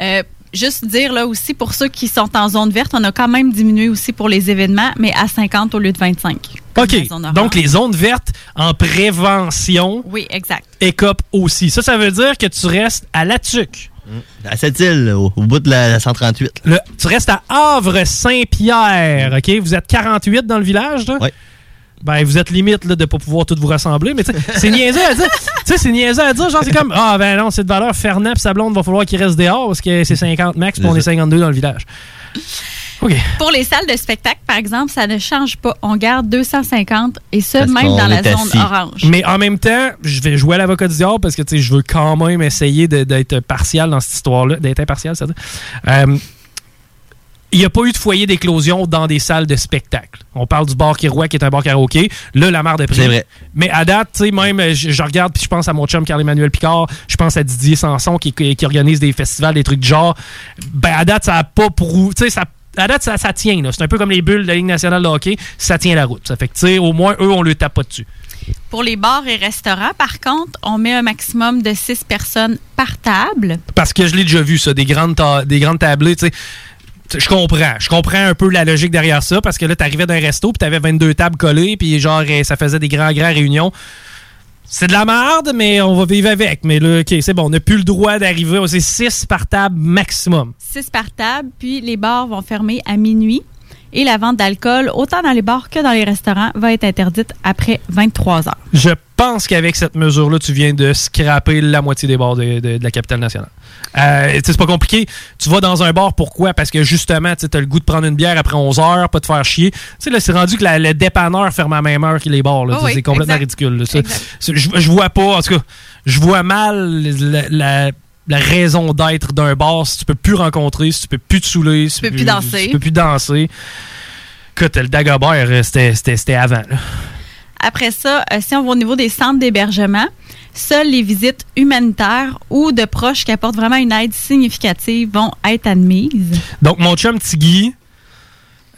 Euh, juste dire là aussi, pour ceux qui sont en zone verte, on a quand même diminué aussi pour les événements, mais à 50 au lieu de 25. OK. Donc, les zones vertes en prévention Oui, exact. écopent aussi. Ça, ça veut dire que tu restes à La Tuque. À cette île, au, au bout de la, la 138. Le- tu restes à Havre-Saint-Pierre, OK? Vous êtes 48 dans le village, là? Oui. Ben, vous êtes limite là, de ne pas pouvoir tous vous rassembler, mais tu sais, c'est niaiseux à dire. Tu sais, c'est niaiseux à dire. Genre, c'est comme, ah, ben non, c'est de valeur. Fernand et sa blonde, va falloir qu'ils restent dehors parce que c'est 50 max, puis on est 52 dans le village. OK. Pour les salles de spectacle, par exemple, ça ne change pas. On garde 250 et ça, Parce même dans la zone assis. orange. Mais en même temps, je vais jouer à l'avocat du diable parce que tu sais, je veux quand même essayer d'être partial dans cette histoire-là, d'être impartial, c'est-à-dire. Euh, il n'y a pas eu de foyer d'éclosion dans des salles de spectacle. On parle du bar Kirois qui est un bar karaoké. Là, la mare de prix. C'est vrai. Mais à date, tu sais, même, euh, je, je regarde puis je pense à mon chum Carl-Emmanuel Picard, je pense à Didier Sanson qui, organise des festivals, des trucs du genre. Ben, à date, ça n'a pas pour. Tu sais, ça. À date, ça, ça tient. là. C'est un peu comme les bulles de la Ligue nationale de hockey. Ça tient la route. Ça fait que, tu sais, au moins, eux, on le tape pas dessus. Pour les bars et restaurants, par contre, on met un maximum de 6 personnes par table. Parce que je l'ai déjà vu, ça, des grandes, ta- des grandes tablées, tu sais. Je comprends. Je comprends un peu la logique derrière ça parce que là, t'arrivais d'un resto puis t'avais 22 tables collées puis genre, euh, ça faisait des grands, grands réunions. C'est de la merde, mais on va vivre avec. Mais là, OK, c'est bon. On n'a plus le droit d'arriver. C'est 6 par table maximum. 6 par table, puis les bars vont fermer à minuit. Et la vente d'alcool, autant dans les bars que dans les restaurants, va être interdite après 23 heures. Je pense qu'avec cette mesure-là, tu viens de scraper la moitié des bars de, de- de la capitale nationale. Euh, c'est pas compliqué. Tu vas dans un bar, pourquoi? Parce que justement, tu as le goût de prendre une bière après 11 heures, pas te faire chier. Tu sais, là, c'est rendu que la- le dépanneur ferme à la même heure que les bars. Oh oui, c'est complètement exact. ridicule. je, je vois pas, en tout cas, je vois mal la, la- la raison d'être d'un bar si tu peux plus rencontrer, si tu peux plus te saouler, si peux plus danser. Tu peux plus danser. Écoute, le Dagobert, euh, c'était c'était- c'était avant. là. Après ça, euh, si on va au niveau des centres d'hébergement, seules les visites humanitaires ou de proches qui apportent vraiment une aide significative vont être admises. Donc, mon chum Tiggy,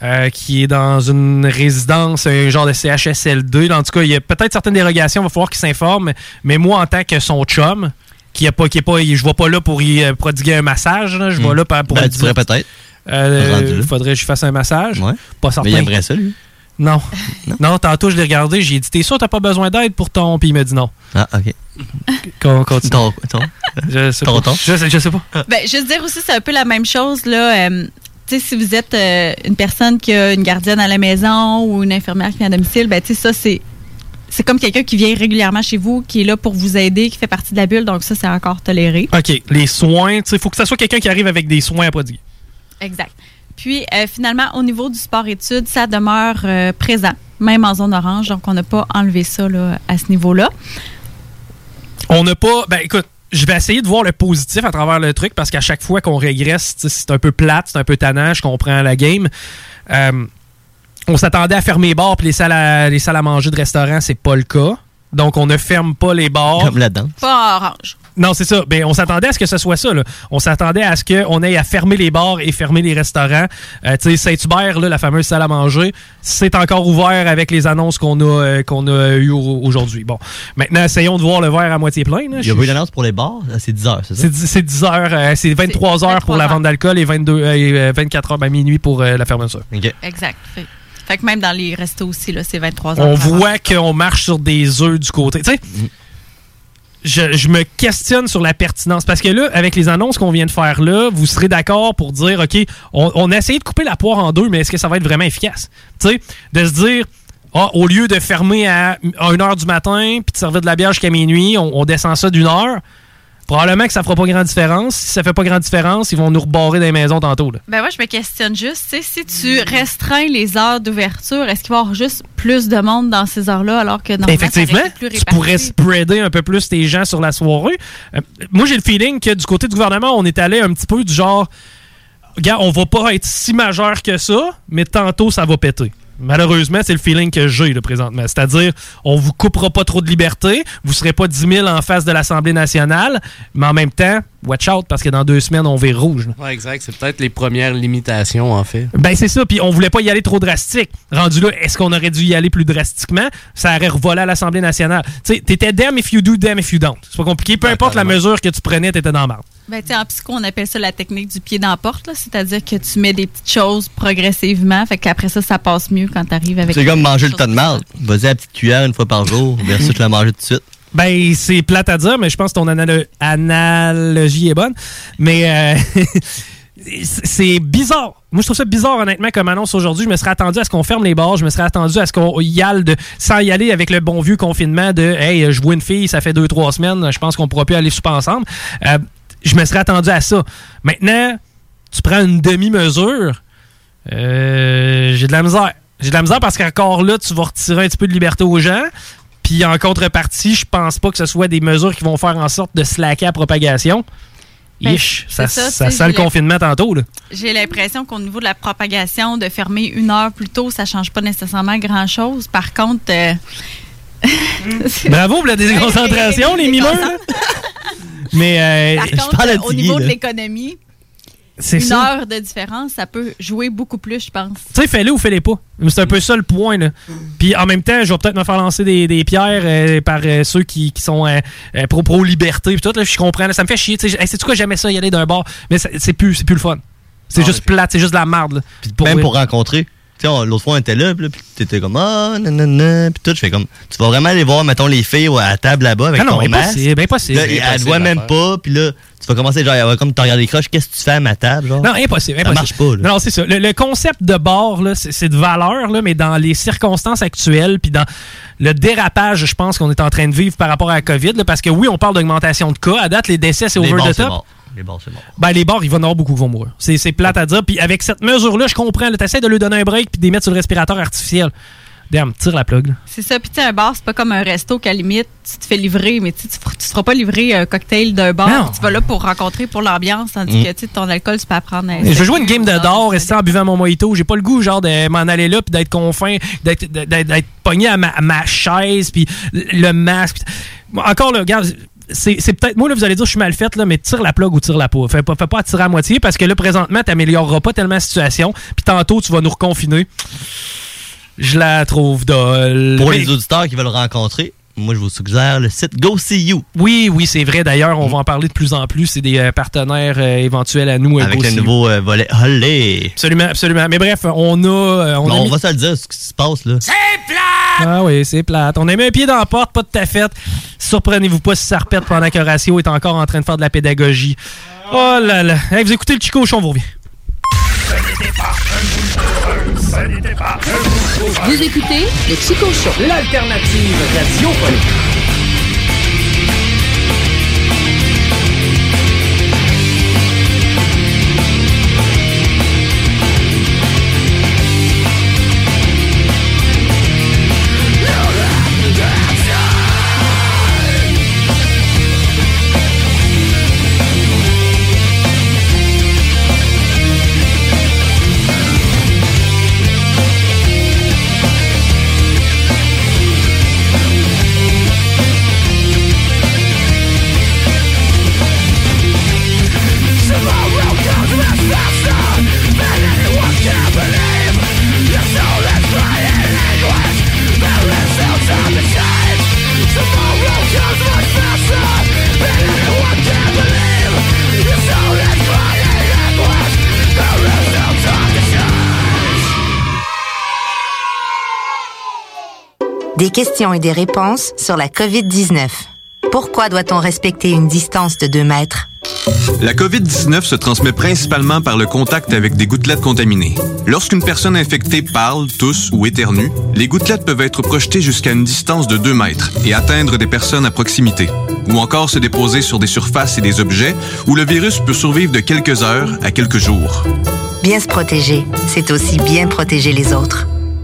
euh, qui est dans une résidence, un genre de CHSLD, en tout cas, il y a peut-être certaines dérogations, il va falloir qu'il s'informe, mais moi, en tant que son chum, qui est pas, qui est pas, je vais pas là pour y euh, prodiguer un massage, là, je vais Hmm. là pour, Ben, tu pourrais peut-être. Euh, là. faudrait que je fasse un massage. Pas certain. Mais il aimerait ça, lui. Non. non? tantôt, je l'ai regardé, j'ai dit, t'es sûr, t'as pas besoin d'aide pour ton. Puis il m'a dit non. Ah, OK. Qu'on continue. Ton, ton, Je sais ton, pas. ton. Je sais, je sais pas. Ben, juste dire aussi, c'est un peu la même chose. Là, euh, tu sais, si vous êtes euh, une personne qui a une gardienne à la maison ou une infirmière qui vient à domicile, ben, tu sais, ça, c'est. C'est comme quelqu'un qui vient régulièrement chez vous, qui est là pour vous aider, qui fait partie de la bulle, donc ça, c'est encore toléré. OK. Les soins, il faut que ça soit quelqu'un qui arrive avec des soins à prodiguer. Exact. Puis, euh, finalement, au niveau du sport-études, ça demeure euh, présent, même en zone orange, donc on n'a pas enlevé ça là, à ce niveau-là. On n'a pas. Ben écoute, je vais essayer de voir le positif à travers le truc parce qu'à chaque fois qu'on régresse, c'est un peu plate, c'est un peu tannant, je comprends la game. Euh, on s'attendait à fermer les bars puis les salles à, les salles à manger de restaurants, c'est pas le cas. Donc on ne ferme pas les bars. Comme la danse. Pas orange. Non, c'est ça. Ben, on s'attendait à ce que ce soit ça. Là. On s'attendait à ce qu'on ait à fermer les bars et fermer les restaurants. Euh, tu sais, Saint-Hubert, là, la fameuse salle à manger, c'est encore ouvert avec les annonces qu'on a, euh, qu'on a eues au- aujourd'hui. Bon, maintenant, essayons de voir le verre à moitié plein. là. Il y a eu d'annonce pour les bars? Ah, C'est 10 heures, c'est ça? C'est dix- c'est 10 heures, euh, c'est 23 heures pour la vente d'alcool et 22, euh, et, euh, 24 heures à minuit pour euh, la fermeture. Exact. Fait, que même dans les restos aussi, là, c'est 23 heures. On voit qu'on marche sur des œufs du côté. Tu sais, je, je me questionne sur la pertinence. Parce que là, avec les annonces qu'on vient de faire là, vous serez d'accord pour dire, OK, on, on a essayé de couper la poire en deux, mais est-ce que ça va être vraiment efficace? Tu sais, de se dire, ah, au lieu de fermer à 1h du matin puis de servir de la bière jusqu'à minuit, on, on descend ça d'une heure. Probablement que ça fera pas grande différence. Si ça fait pas grande différence, ils vont nous rebarrer des maisons tantôt. Là. Ben moi, je me questionne juste, si tu restreins les heures d'ouverture, est-ce qu'il va y avoir juste plus de monde dans ces heures-là alors que normalement, ça Effectivement, été plus tu pourrais spreader un peu plus tes gens sur la soirée. Euh, moi, j'ai le feeling que du côté du gouvernement, on est allé un petit peu du genre, gars, on va pas être si majeur que ça, mais tantôt, ça va péter. Malheureusement, c'est le feeling que j'ai là, présentement. C'est-à-dire, on vous coupera pas trop de liberté, vous serez pas 10 000 en face de l'Assemblée nationale, mais en même temps, watch out, parce que dans deux semaines, on vire rouge. Ouais, exact. C'est peut-être les premières limitations, en fait. Ben c'est ça, puis on voulait pas y aller trop drastique. Rendu là, est-ce qu'on aurait dû y aller plus drastiquement? Ça aurait revolé à l'Assemblée nationale. Tu sais, t'étais damn if you do, damn if you don't. C'est pas compliqué. Peu importe la mesure que tu prenais, t'étais dans la marde. Ben, tu sais, en psycho, on appelle ça la technique du pied dans la porte, là. c'est-à-dire que tu mets des petites choses progressivement, fait qu'après ça, ça passe mieux quand tu arrives avec. C'est comme manger le tas de marde. Vas-y à la petite cuillère une fois par jour, [laughs] versus la manger tout de suite. Ben, c'est plate à dire, mais je pense que ton analo- analogie est bonne. Mais euh, [laughs] c'est- c'est bizarre. Moi, je trouve ça bizarre, honnêtement, comme annonce aujourd'hui. Je me serais attendu à ce qu'on ferme les bars. Je me serais attendu à ce qu'on y aille de, sans y aller avec le bon vieux confinement de Hey, je vois une fille, ça fait deux, trois semaines, je pense qu'on pourra plus aller souper ensemble. Euh, je me serais attendu à ça. Maintenant, tu prends une demi-mesure. Euh, j'ai de la misère. J'ai de la misère parce qu'encore là, tu vas retirer un petit peu de liberté aux gens. Puis en contrepartie, je pense pas que ce soit des mesures qui vont faire en sorte de slacker la propagation. Ben, Ish, ça, ça, sent le confinement tantôt. Là. J'ai l'impression qu'au niveau de la propagation, de fermer une heure plus tôt, ça change pas nécessairement grand-chose. Par contre. euh, [laughs] Bravo pour la déconcentration, les mimeux. là. Mais euh, Par contre, euh, au niveau de l'économie, une ça. heure de différence, ça peut jouer beaucoup plus, je pense. Tu sais, fais-le ou fais-les pas. C'est un peu ça le point. Là. Puis en même temps, je vais peut-être me faire lancer des, des pierres euh, par euh, ceux qui, qui sont euh, euh, pro- pro-liberté. Puis tout, là, je comprends. là, ça me fait chier. tu sais, Hey, C'est-tu quoi, j'aimais ça y aller d'un bar. Mais c'est plus, c'est plus le fun. C'est juste plate, c'est juste de la marde. là. Même pour rencontrer. L'autre fois, on était là, puis t'étais comme, ah, nanana, puis tout. Je fais comme, tu vas vraiment aller voir, mettons, les filles ouais, à la table là-bas avec Ah non, ton masque. impossible, impossible. Là, elle te voit même pas, puis là, tu vas commencer, genre, comme te regarder les croches, qu'est-ce que tu fais à ma table, genre? Non, impossible. Ça impossible. marche pas, là. Non, c'est ça. Le, le concept de bar, là, c'est de valeur, là, mais dans les circonstances actuelles, puis dans le dérapage, je pense qu'on est en train de vivre par rapport à la COVID, là, parce que oui, on parle d'augmentation de cas. À date, les décès, c'est over the c'est top. Les bars, c'est mort. Ben, les bars, il va y en avoir beaucoup qui vont mourir. C'est c'est plate à dire. Puis avec cette mesure-là, je comprends. Tu essaies de lui donner un break puis de les mettre sur le respirateur artificiel. Damn, tire la plug. là. C'est ça. Puis, tu sais, un bar, c'est pas comme un resto qu'à la limite, tu te fais livrer, mais tu tu feras pas livrer un cocktail d'un bar. Non. Tu vas là pour rencontrer, pour l'ambiance, tandis Mm. que, ton alcool, tu peux apprendre à. Je veux jouer une game de d'or, rester en buvant mon mojito. J'ai pas le goût, genre, de m'en aller là, puis d'être confin, d'être d'être- d'être pogné à ma, à ma chaise, puis le masque. Encore là, regarde, c'est peut-être moi, là, vous allez dire, je suis mal faite, là, mais tire la plug ou tire la peau. Fais pas, fais pas tirer à moitié, parce que là, présentement, t'amélioreras pas tellement la situation, puis tantôt, tu vas nous reconfiner. Je la trouve dolle. Pour Mais- les auditeurs qui veulent rencontrer, moi, je vous suggère le site Go See You. Oui, oui, c'est vrai. D'ailleurs, on va en parler de plus en plus. C'est des euh, partenaires euh, éventuels à nous. euh, Avec Go le nouveau euh, volet Holly. Absolument, absolument. Mais bref, on a. euh, on, Bon, a on mis- va se le dire, ce qui se passe, là. Ah oui, c'est plate. On a mis un pied dans la porte, pas de ta fête. Surprenez-vous pas si ça repète pendant qu'Horatio est encore en train de faire de la pédagogie. Oh là là. Hey, vous écoutez le Chico Cochon, vous revient. Vous écoutez le Chico Show. L'alternative radiophonique. Des questions et des réponses sur la COVID-19. Pourquoi doit-on respecter une distance de 2 mètres? La COVID-19 se transmet principalement par le contact avec des gouttelettes contaminées. Lorsqu'une personne infectée parle, tousse ou éternue, les gouttelettes peuvent être projetées jusqu'à une distance de 2 mètres et atteindre des personnes à proximité, ou encore se déposer sur des surfaces et des objets où le virus peut survivre de quelques heures à quelques jours. Bien se protéger, c'est aussi bien protéger les autres.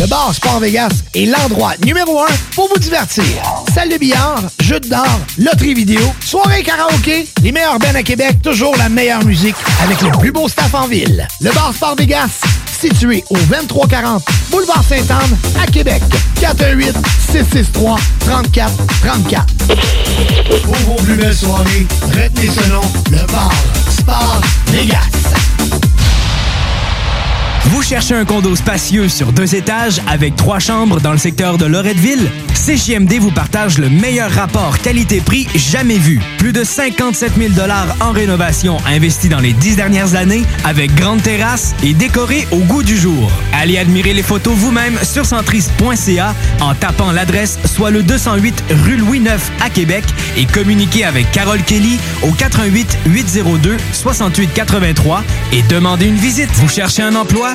Le bar Sport Vegas est l'endroit numéro un pour vous divertir. Salle de billard, jeux de d'or, loterie vidéo, soirée karaoké, les meilleurs bennes à Québec, toujours la meilleure musique avec le plus beau staff en ville. Le bar Sport Vegas, situé au 2340 Boulevard Sainte-Anne à Québec. 418 663 34 34. Pour vos plus belles soirées, retenez ce nom, le bar Sport Vegas. Vous cherchez un condo spacieux sur deux étages avec trois chambres dans le secteur de Loretteville? CJMD vous partage le meilleur rapport qualité-prix jamais vu. Plus de 57 000 en rénovation investis dans les dix dernières années avec grande terrasse et décoré au goût du jour. Allez admirer les photos vous-même sur centris.ca en tapant l'adresse soit le 208 rue Louis IX à Québec et communiquez avec Carole Kelly au 88 802 68 83 et demandez une visite. Vous cherchez un emploi?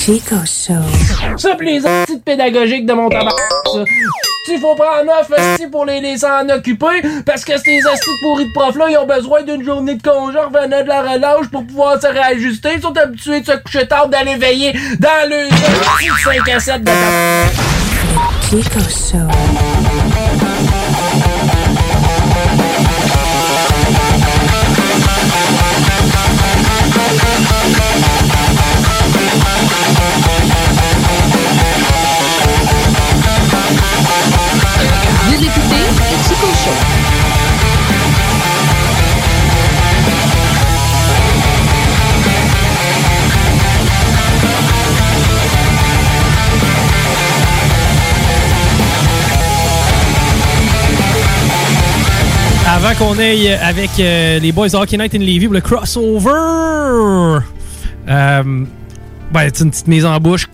Chico Show. Ça, pis les petites pédagogiques de mon tabac, ça. Il faut prendre neuf esti pour les laisser en occuper parce que ces estis pourris de profs-là, ils ont besoin d'une journée de congé en revenant de la relâche pour pouvoir se réajuster. Ils sont habitués de se coucher tard, d'aller veiller dans le 5 à 7 de. Chico Show. Avant qu'on aille avec euh, les Boys Hockey Night in Levy pour le crossover, euh, ben, c'est une petite mise en bouche.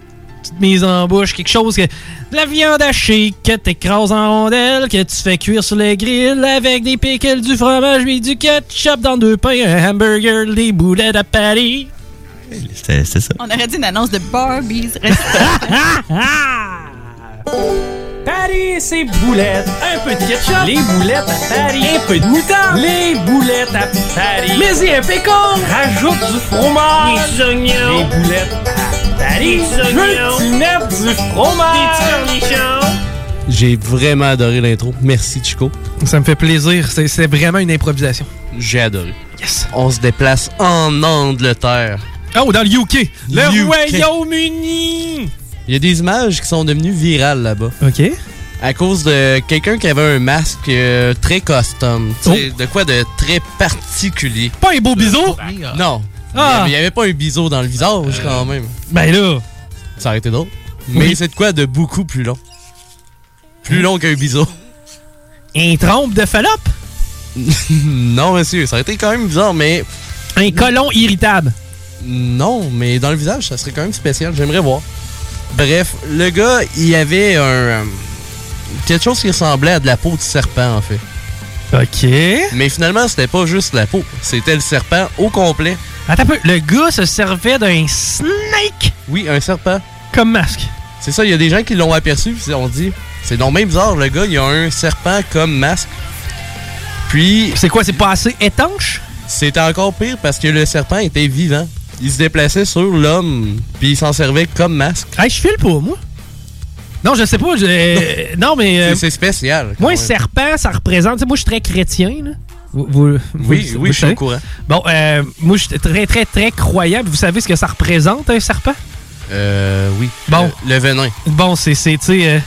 Petite mise en bouche, quelque chose que. De la viande hachée que t'écrases en rondelles, que tu fais cuire sur le grill avec des pickles, du fromage et du ketchup dans deux pains, un hamburger, des boulettes à Paris. C'était ça. On aurait dit une annonce de Barbie's restaurant. [laughs] Paris, c'est boulettes. Un peu de ketchup. Les boulettes à Paris. Un peu de moutarde. Les boulettes à Paris. Mais y un pécan. Rajoute du fromage. Des oignons. Les boulettes mettre du fromage. J'ai vraiment adoré l'intro. Merci, Chico. Ça me fait plaisir. C'est c'est vraiment une improvisation. J'ai adoré. Yes. On se déplace en Angleterre. Oh, dans le UK. Le UK. Royaume-Uni. Il y a des images qui sont devenues virales là-bas. OK. À cause de quelqu'un qui avait un masque euh, très custom. Tu sais, De quoi de très particulier. Pas un beau biseau? Non. Ah. Il n'y avait pas un biseau dans le visage quand même. Ben là. Ça aurait été drôle. Mais Oui. c'est de quoi de beaucoup plus long? Plus long qu'un biseau. Un trompe de Fallop? [laughs] non, monsieur, ça aurait été quand même bizarre, mais. Un colon irritable? Non, mais dans le visage, ça serait quand même spécial. J'aimerais voir. Bref, le gars, il avait un. euh, quelque chose qui ressemblait à de la peau de serpent, en fait. OK. Mais finalement, c'était pas juste la peau, c'était le serpent au complet. Attends un peu. Le gars se servait d'un snake? Oui, un serpent. comme masque. C'est ça, il y a des gens qui l'ont aperçu, puis on dit, c'est donc même bizarre, le gars, il a un serpent comme masque. Puis. C'est quoi, c'est pas assez étanche? C'était encore pire parce que le serpent était vivant. Il se déplaçait sur l'homme, puis il s'en servait comme masque. Hey, je file pas, moi. Non, je sais pas. je- [laughs] non, mais. euh, C'est- C'est spécial. moi, un même. serpent, ça représente. Moi, je suis très chrétien, là. Vous, vous- Oui, vous- oui, je suis au courant. Bon, euh, moi, je suis très, très, très croyant. Vous savez ce que ça représente, un serpent? Euh, oui. Bon. Le, le venin. Bon, c'est, c'est, tu sais. euh,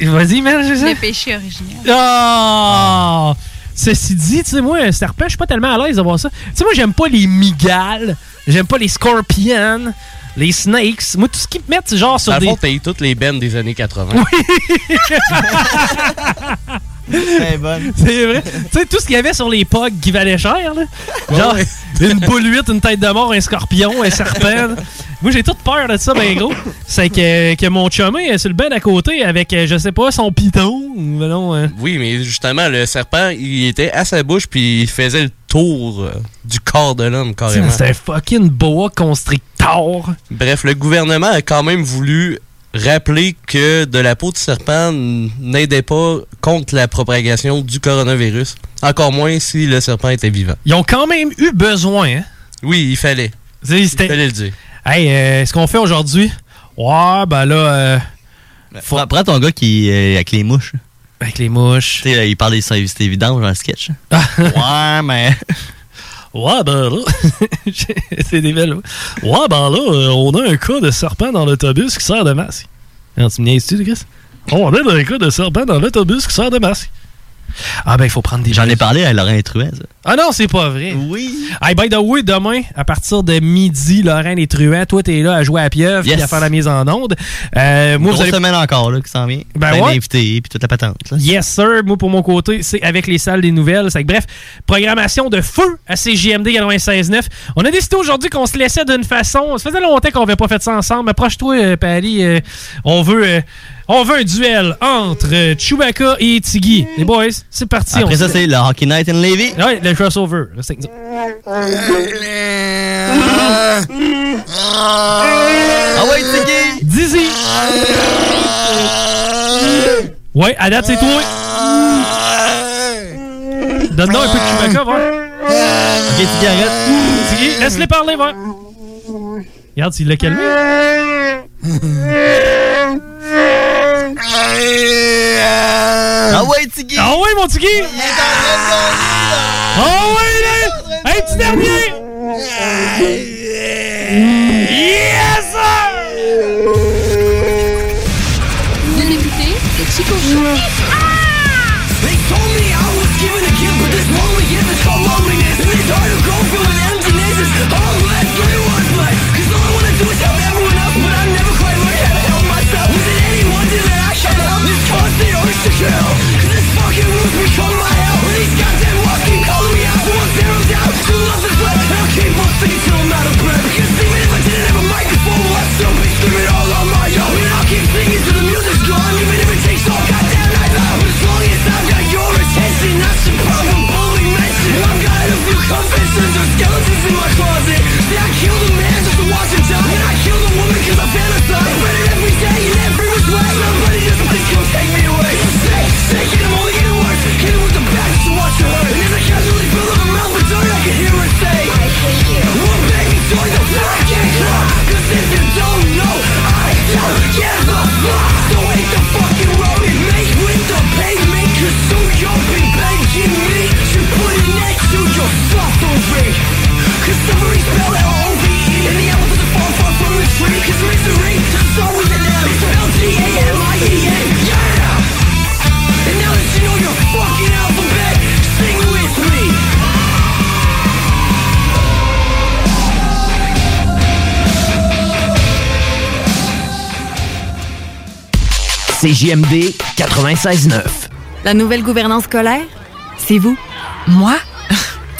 Vas-y, man, je sais. Le péché originel. Ah! Ceci dit, tu sais, moi, un serpent, je suis pas tellement à l'aise de voir ça. Tu sais, moi, j'aime pas les migales, j'aime pas les scorpions, les snakes. Moi, tout ce qu'ils mettent, c'est genre sur Dans des. fond, toutes les bennes des années 80. [laughs] [laughs] C'est bonne. [laughs] C'est vrai. tu sais, tout ce qu'il y avait sur les pogs qui valait cher, là. Genre, une boule 8, une tête de mort, un scorpion, un serpent. Moi, j'ai toute peur de ça, ben gros. C'est que, que mon chumé est sur le ben à côté avec, euh, je sais pas, son piton. ou non, euh, Oui, mais justement, le serpent, il était à sa bouche, puis il faisait le tour euh, du corps de l'homme, carrément. C'est un fucking boa constrictor. Bref, le gouvernement a quand même voulu rappeler que de la peau de serpent n'aidait pas contre la propagation du coronavirus. Encore moins si le serpent était vivant. Ils ont quand même eu besoin, hein? Oui, il fallait. Il fallait le dire. Hey, euh, ce qu'on fait aujourd'hui? Ouais, ben là. euh, Prends, prends ton gars qui est avec les mouches. Avec les mouches. Tu sais, là, il parle des services évidents dans le sketch. ouais, mais. Ouais, ben là. [laughs] c'est des belles. Ouais, ben là, euh, on a un cas de serpent dans l'autobus qui sert de masque. Non, tu me niaises-tu, Chris? On a un cas de serpent dans l'autobus qui sert de masque. Ah ben, il faut prendre des J'en ai parlé à Laurent Truet, ça. Ah non, c'est pas vrai. Oui. Hey, by the way, demain, à partir de midi, Lorraine et Truand, toi, t'es là à jouer à pieuvre Yes. puis à faire la mise en onde. Euh, moi, Grosse vous allez... semaine encore, là, qui s'en vient. Ben Plein ouais. d'invités, puis toute la patente. là. Yes, sir. Moi, pour mon côté, c'est avec les salles des nouvelles. Que, bref, programmation de feu à CJMD 96.9. On a décidé aujourd'hui qu'on se laissait d'une façon. Ça faisait longtemps qu'on n'avait pas fait ça ensemble. Approche-toi, euh, Paris. euh, on veut. On veut un duel entre euh, Chewbacca et Tiggy. Les boys, c'est parti. Après on ça, c'est le Hockey Night in Levy. Ouais, le crossover. Restez avec nous. Ah ouais, Tiggy! Dizzy! Ouais, à date, c'est toi. Donne-nous un peu de Chewbacca, voir. Ok, Tiggy, arrête. Tiggy, laisse-les parler, voir. Regarde s'il l'a calmé. Ah ouais, Tiggy! Ah ouais, mon Tiggy! Ah ouais, là! Un petit dernier! Yes, sir! Vous écoutez le Chico Show. Confessions skeletons in my closet. See, I killed a man just to watch him die, and I killed a woman 'cause I fantasize. But it every day in every which way. Somebody just please come take me away. Sick, sick, and I'm only getting worse. Hit with the bat just to watch hurt. And as I casually fill up mouth with dirt, I can hear her say, Well, baby, join the fucking. 'Cause if you don't know, I don't give a fuck. So hate the fucking road and make with the pavement. 'Cause so you've been begging me to put it next to your suffering. 'Cause suffering spelled L-O-V-E. And the apple doesn't fall far from the tree. 'Cause misery doesn't start with an M. It's spelled G-A-M-I-E-N. Yeah! And now that you know your fucking alphabet, sing with me. CJMD 96.9. La nouvelle gouvernance scolaire, c'est vous. Moi?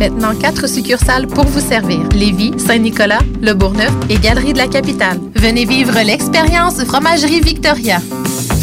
Maintenant, quatre succursales pour vous servir. Lévis, Saint-Nicolas, Le Bourgneuf et Galerie de la Capitale. Venez vivre l'expérience Fromagerie Victoria.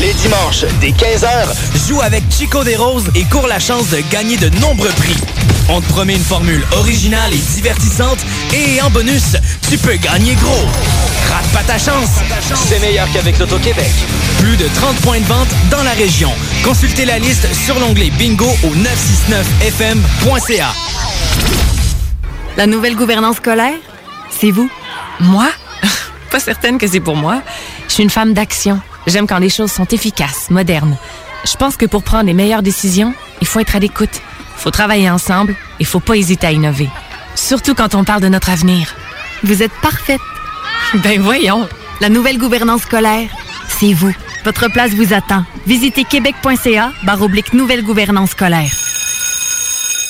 Les dimanches, dès 15h, joue avec Chico des Roses et cours la chance de gagner de nombreux prix. On te promet une formule originale et divertissante et en bonus, tu peux gagner gros. Rate pas ta chance. C'est meilleur qu'avec l'Auto-Québec. Plus de 30 points de vente dans la région. Consultez la liste sur l'onglet bingo au 969fm.ca. La nouvelle gouvernance scolaire, c'est vous. Moi? [laughs] Pas certaine que c'est pour moi. Je suis une femme d'action. J'aime quand les choses sont efficaces, modernes. Je pense que pour prendre les meilleures décisions, il faut être à l'écoute. faut travailler ensemble et faut pas hésiter à innover. Surtout quand on parle de notre avenir. Vous êtes parfaite. Ben voyons. La nouvelle gouvernance scolaire, c'est vous. Votre place vous attend. Visitez québec.ca barre oblique nouvelle gouvernance scolaire.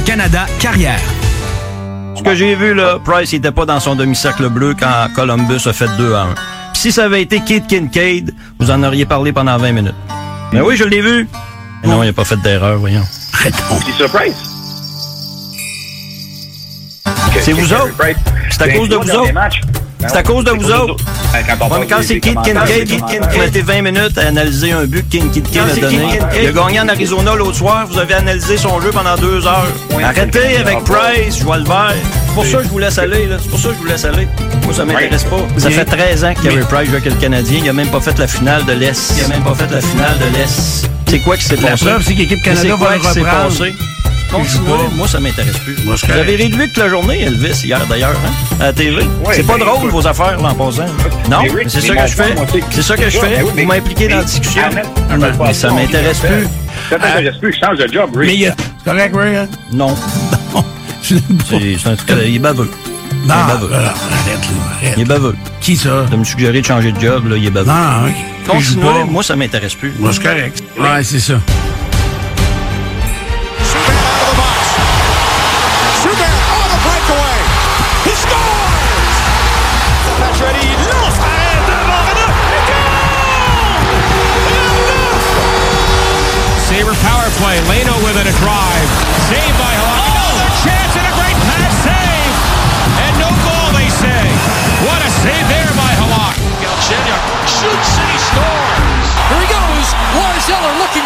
Canada Carrière. Ce que j'ai vu, là, Price n'était pas dans son demi-cercle bleu quand Columbus a fait 2 à 1. Puis si ça avait été Kate Kincaid, vous en auriez parlé pendant 20 minutes. Mais oui, je l'ai vu. Mais non, il n'a pas fait d'erreur, voyons. C'est surprise. C'est vous autres. C'est à cause de vous autres. C'est à cause de vous autres. Ouais, mais quand c'est Kid Kincaid, vous mettez 20 minutes à analyser un but que Kid Kincaid a donné. Il a gagné en Arizona l'autre soir. Vous avez analysé son jeu pendant deux heures. Arrêtez avec Price, je vois le vert. C'est pour ça que je vous laisse aller. là. C'est pour ça que je vous laisse aller. Moi, ça m'intéresse pas. Ça fait 13 ans que Carey Price joue avec le Canadien. Il a même pas fait la finale de l'Est. Il a même pas fait la finale de l'Est. C'est quoi qui s'est La passé? preuve, c'est que l'équipe Canada va le reprendre. Continuez. Moi, ça m'intéresse plus. Moi, Vous avez réduit toute la journée, Elvis, hier d'ailleurs, hein, à la TV. c'est pas ben, drôle, écoute. vos affaires, là, en passant. Non, c'est ça que je fais. c'est- ça que je Ben fais. Vous m'impliquez dans la discussion. Ah, Mais ça m'intéresse plus. Ça t'intéresse plus, je change de job, Rick. Mais il y a- C'est correct, Ray? Hein? Non. [laughs] C'est c'est un truc, il est baveux. Il Non, est baveux. alors, arrête, là, arrête. Il est baveux. Qui ça? De me suggérer de changer de job, là, il est baveux. Non, moi, ça m'intéresse plus. Moi, c'est correct. Ouais, c'est ça.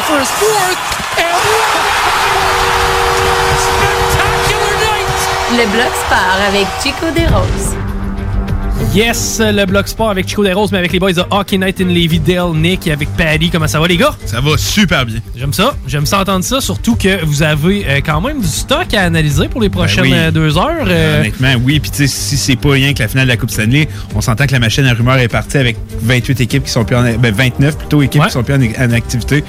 For his fourth. And spectacular night. Le bloc sport avec Chico des Roses. Yes, le Bloc Sport avec Chico Desroses, mais avec les boys de Hockey Night in Levy, Dale, Nick et avec Paddy. Comment ça va, les gars? Ça va super bien. J'aime ça. J'aime ça entendre ça, surtout que vous avez euh, quand même du stock à analyser pour les prochaines Ben oui. euh, deux heures. euh, Honnêtement, oui. Puis, tu sais, si c'est pas rien que la finale de la Coupe Stanley, on s'entend que la machine à rumeurs est partie avec 28 équipes qui sont plus en. Ben, 29 plutôt équipes qui sont plus en, en activité.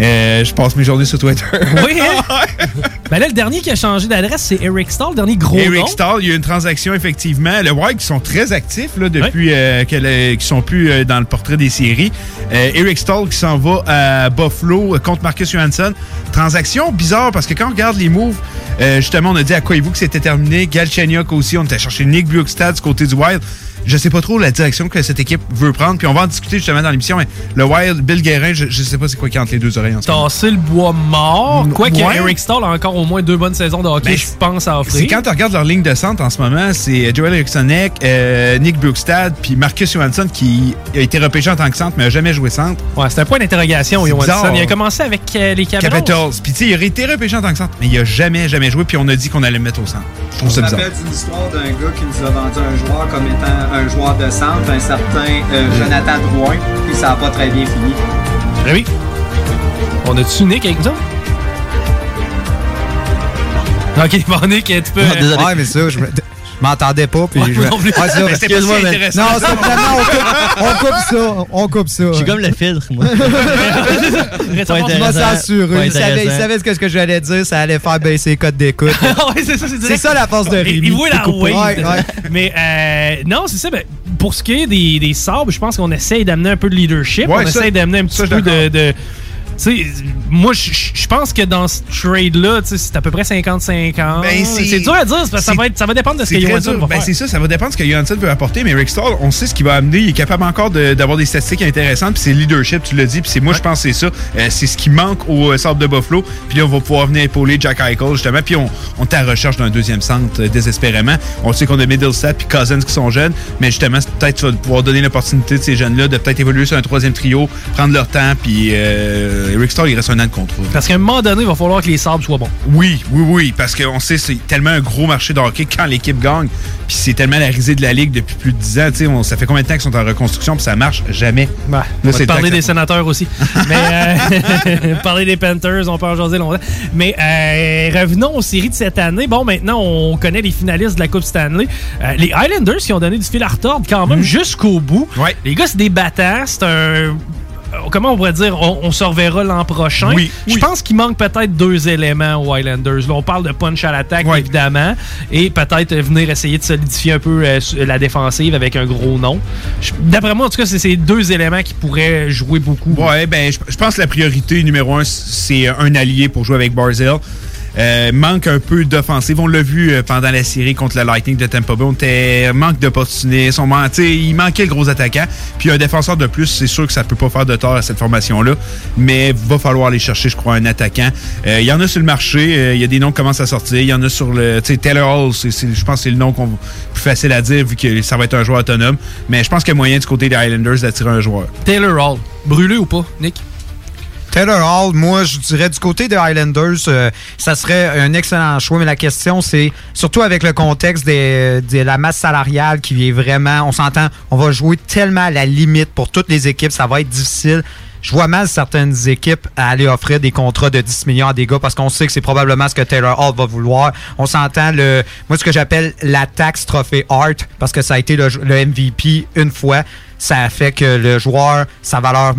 Euh, je passe mes journées sur Twitter. Oui, hein? [laughs] ben là, le dernier qui a changé d'adresse, c'est Eric Stahl, le dernier gros Eric nom. Stahl, il y a une transaction effectivement. Le Wild qui sont très actifs là, depuis euh, que le- qui sont plus euh, dans le portrait des séries. Eric Stahl qui s'en va à Buffalo contre Marcus Johansson. Transaction bizarre parce que quand on regarde les moves, justement on a dit à Koivu que c'était terminé. Galchenyuk aussi, on était chercher Nick Bjorkstad du côté du Wild. Je sais pas trop la direction que cette équipe veut prendre. Puis on va en discuter justement dans l'émission. Mais le Wild, Bill Guérin, je, je sais pas c'est quoi qui est entre les deux oreilles. Tasser le bois mort. Quoique Ouais. Eric Stahl a encore au moins deux bonnes saisons de hockey, Ben, je pense, à offrir. C'est quand tu regardes leur ligne de centre en ce moment, c'est Joel Erikssonek, euh, Nick Brooksstad, puis Marcus Johansson qui a été repêché en tant que centre, mais n'a jamais joué centre. Ouais, c'est un point d'interrogation, Johansson. bizarre. Il a commencé avec euh, les Capitals. Capitals. Puis tu sais, il aurait été repêché en tant que centre, mais il a jamais, jamais joué, puis on a dit qu'on allait le mettre au centre. Je trouve ça bizarre. rappelle d'une histoire d'un gars qui nous a vendu un joueur comme étant un joueur de centre, un certain euh, Jonathan Drouin, puis ça n'a pas très bien fini. Ah oui. On a-tu Nick avec nous? Ok, [laughs] bon, Nick, tu peux. euh, Ouais, mais ça, je me- m'entendais pas. Puis Ouais, je non plus. Ouais, ça, Mais c'était pas si intéressant. Non, c'est vraiment, on coupe, on coupe ça. On coupe ça. Je suis comme le filtre, moi. Je m'en censuré. Il savait, il savait ce que, ce que j'allais dire, ça allait faire baisser les codes d'écoute. [laughs] ouais, c'est ça, c'est la force de Il- Rémi. Il voit la. Ouais, ouais. Mais euh, non, c'est ça. ben, pour ce qui est des, des sabres, je pense qu'on essaye d'amener un peu de leadership. Ouais, on ça- essaye d'amener un petit ça, peu de- sais, moi, je pense que dans ce trade-là, c'est à peu près 50-50. Ben, c'est dur à dire, parce que ça va, être- ça va dépendre de ce que Johansson va Ben, faire. c'est ça, ça va dépendre de ce que Johansson veut apporter, mais Rick Stall, on sait ce qu'il va amener. Il est capable encore de- d'avoir des statistiques intéressantes, puis c'est leadership, tu l'as dit, puis c'est moi, je pense que c'est ça. Euh, c'est ce qui manque au euh, Sable de Buffalo. Puis là, on va pouvoir venir épauler Jack Eichel, justement. Puis on, on est à la recherche d'un deuxième centre euh, désespérément. On sait qu'on a Middlestat puis Cousins qui sont jeunes, mais justement, peut-être tu vas pouvoir donner l'opportunité de ces jeunes-là de peut-être évoluer sur un troisième trio, prendre leur temps, puis Rick Stall, il reste un an de contrôle. Parce qu'à un moment donné, il va falloir que les sabres soient bons. Oui, oui, oui, parce qu'on sait c'est tellement un gros marché de hockey quand l'équipe gagne, puis c'est tellement la risée de la ligue depuis plus de 10 ans. on- ça fait combien de temps qu'ils sont en reconstruction, puis ça marche jamais? Bah, Là, on va parler des sénateurs aussi. [laughs] Mais euh, [laughs] parler des Panthers, on peut en jaser longtemps. Mais euh, revenons aux séries de cette année. Bon, maintenant, on connaît les finalistes de la Coupe Stanley. Euh, les Highlanders qui ont donné du fil à retordre quand même jusqu'au bout. Les gars, c'est des battants. C'est un comment on pourrait dire, on, on se reverra l'an prochain? Oui, Je pense qu'il manque peut-être deux éléments aux Highlanders. Là, on parle de punch à l'attaque, évidemment, et peut-être venir essayer de solidifier un peu euh, la défensive avec un gros nom. D'après moi, en tout cas, c'est ces deux éléments qui pourraient jouer beaucoup. Ouais, ben, je pense que la priorité numéro un, c'est un allié pour jouer avec Barzell. Euh, manque un peu d'offensive. On l'a vu euh, pendant la série contre le Lightning de Tampa Bay. On était manque d'opportunisme. Il manquait le gros attaquant. Puis un défenseur de plus, c'est sûr que ça peut pas faire de tort à cette formation-là. Mais va falloir aller chercher, je crois, un attaquant. Euh, Il y en a sur le marché. Euh, Il y a des noms qui commencent à sortir. Il y en a sur le. Taylor Hall, je pense que c'est le nom qu'on plus facile à dire vu que ça va être un joueur autonome. Mais je pense qu'il y a moyen du côté des Highlanders d'attirer un joueur. Taylor Hall, brûlé ou pas, Nick? Taylor Hall, moi, je dirais du côté des Highlanders, euh, ça serait un excellent choix, mais la question, c'est surtout avec le contexte des- de la masse salariale qui est vraiment, on s'entend, on va jouer tellement à la limite pour toutes les équipes, ça va être difficile. Je vois mal certaines équipes à aller offrir des contrats de 10 millions à des gars parce qu'on sait que c'est probablement ce que Taylor Hall va vouloir. On s'entend le, moi, ce que j'appelle la taxe trophée art parce que ça a été le, le MVP une fois. Ça a fait que le joueur, sa valeur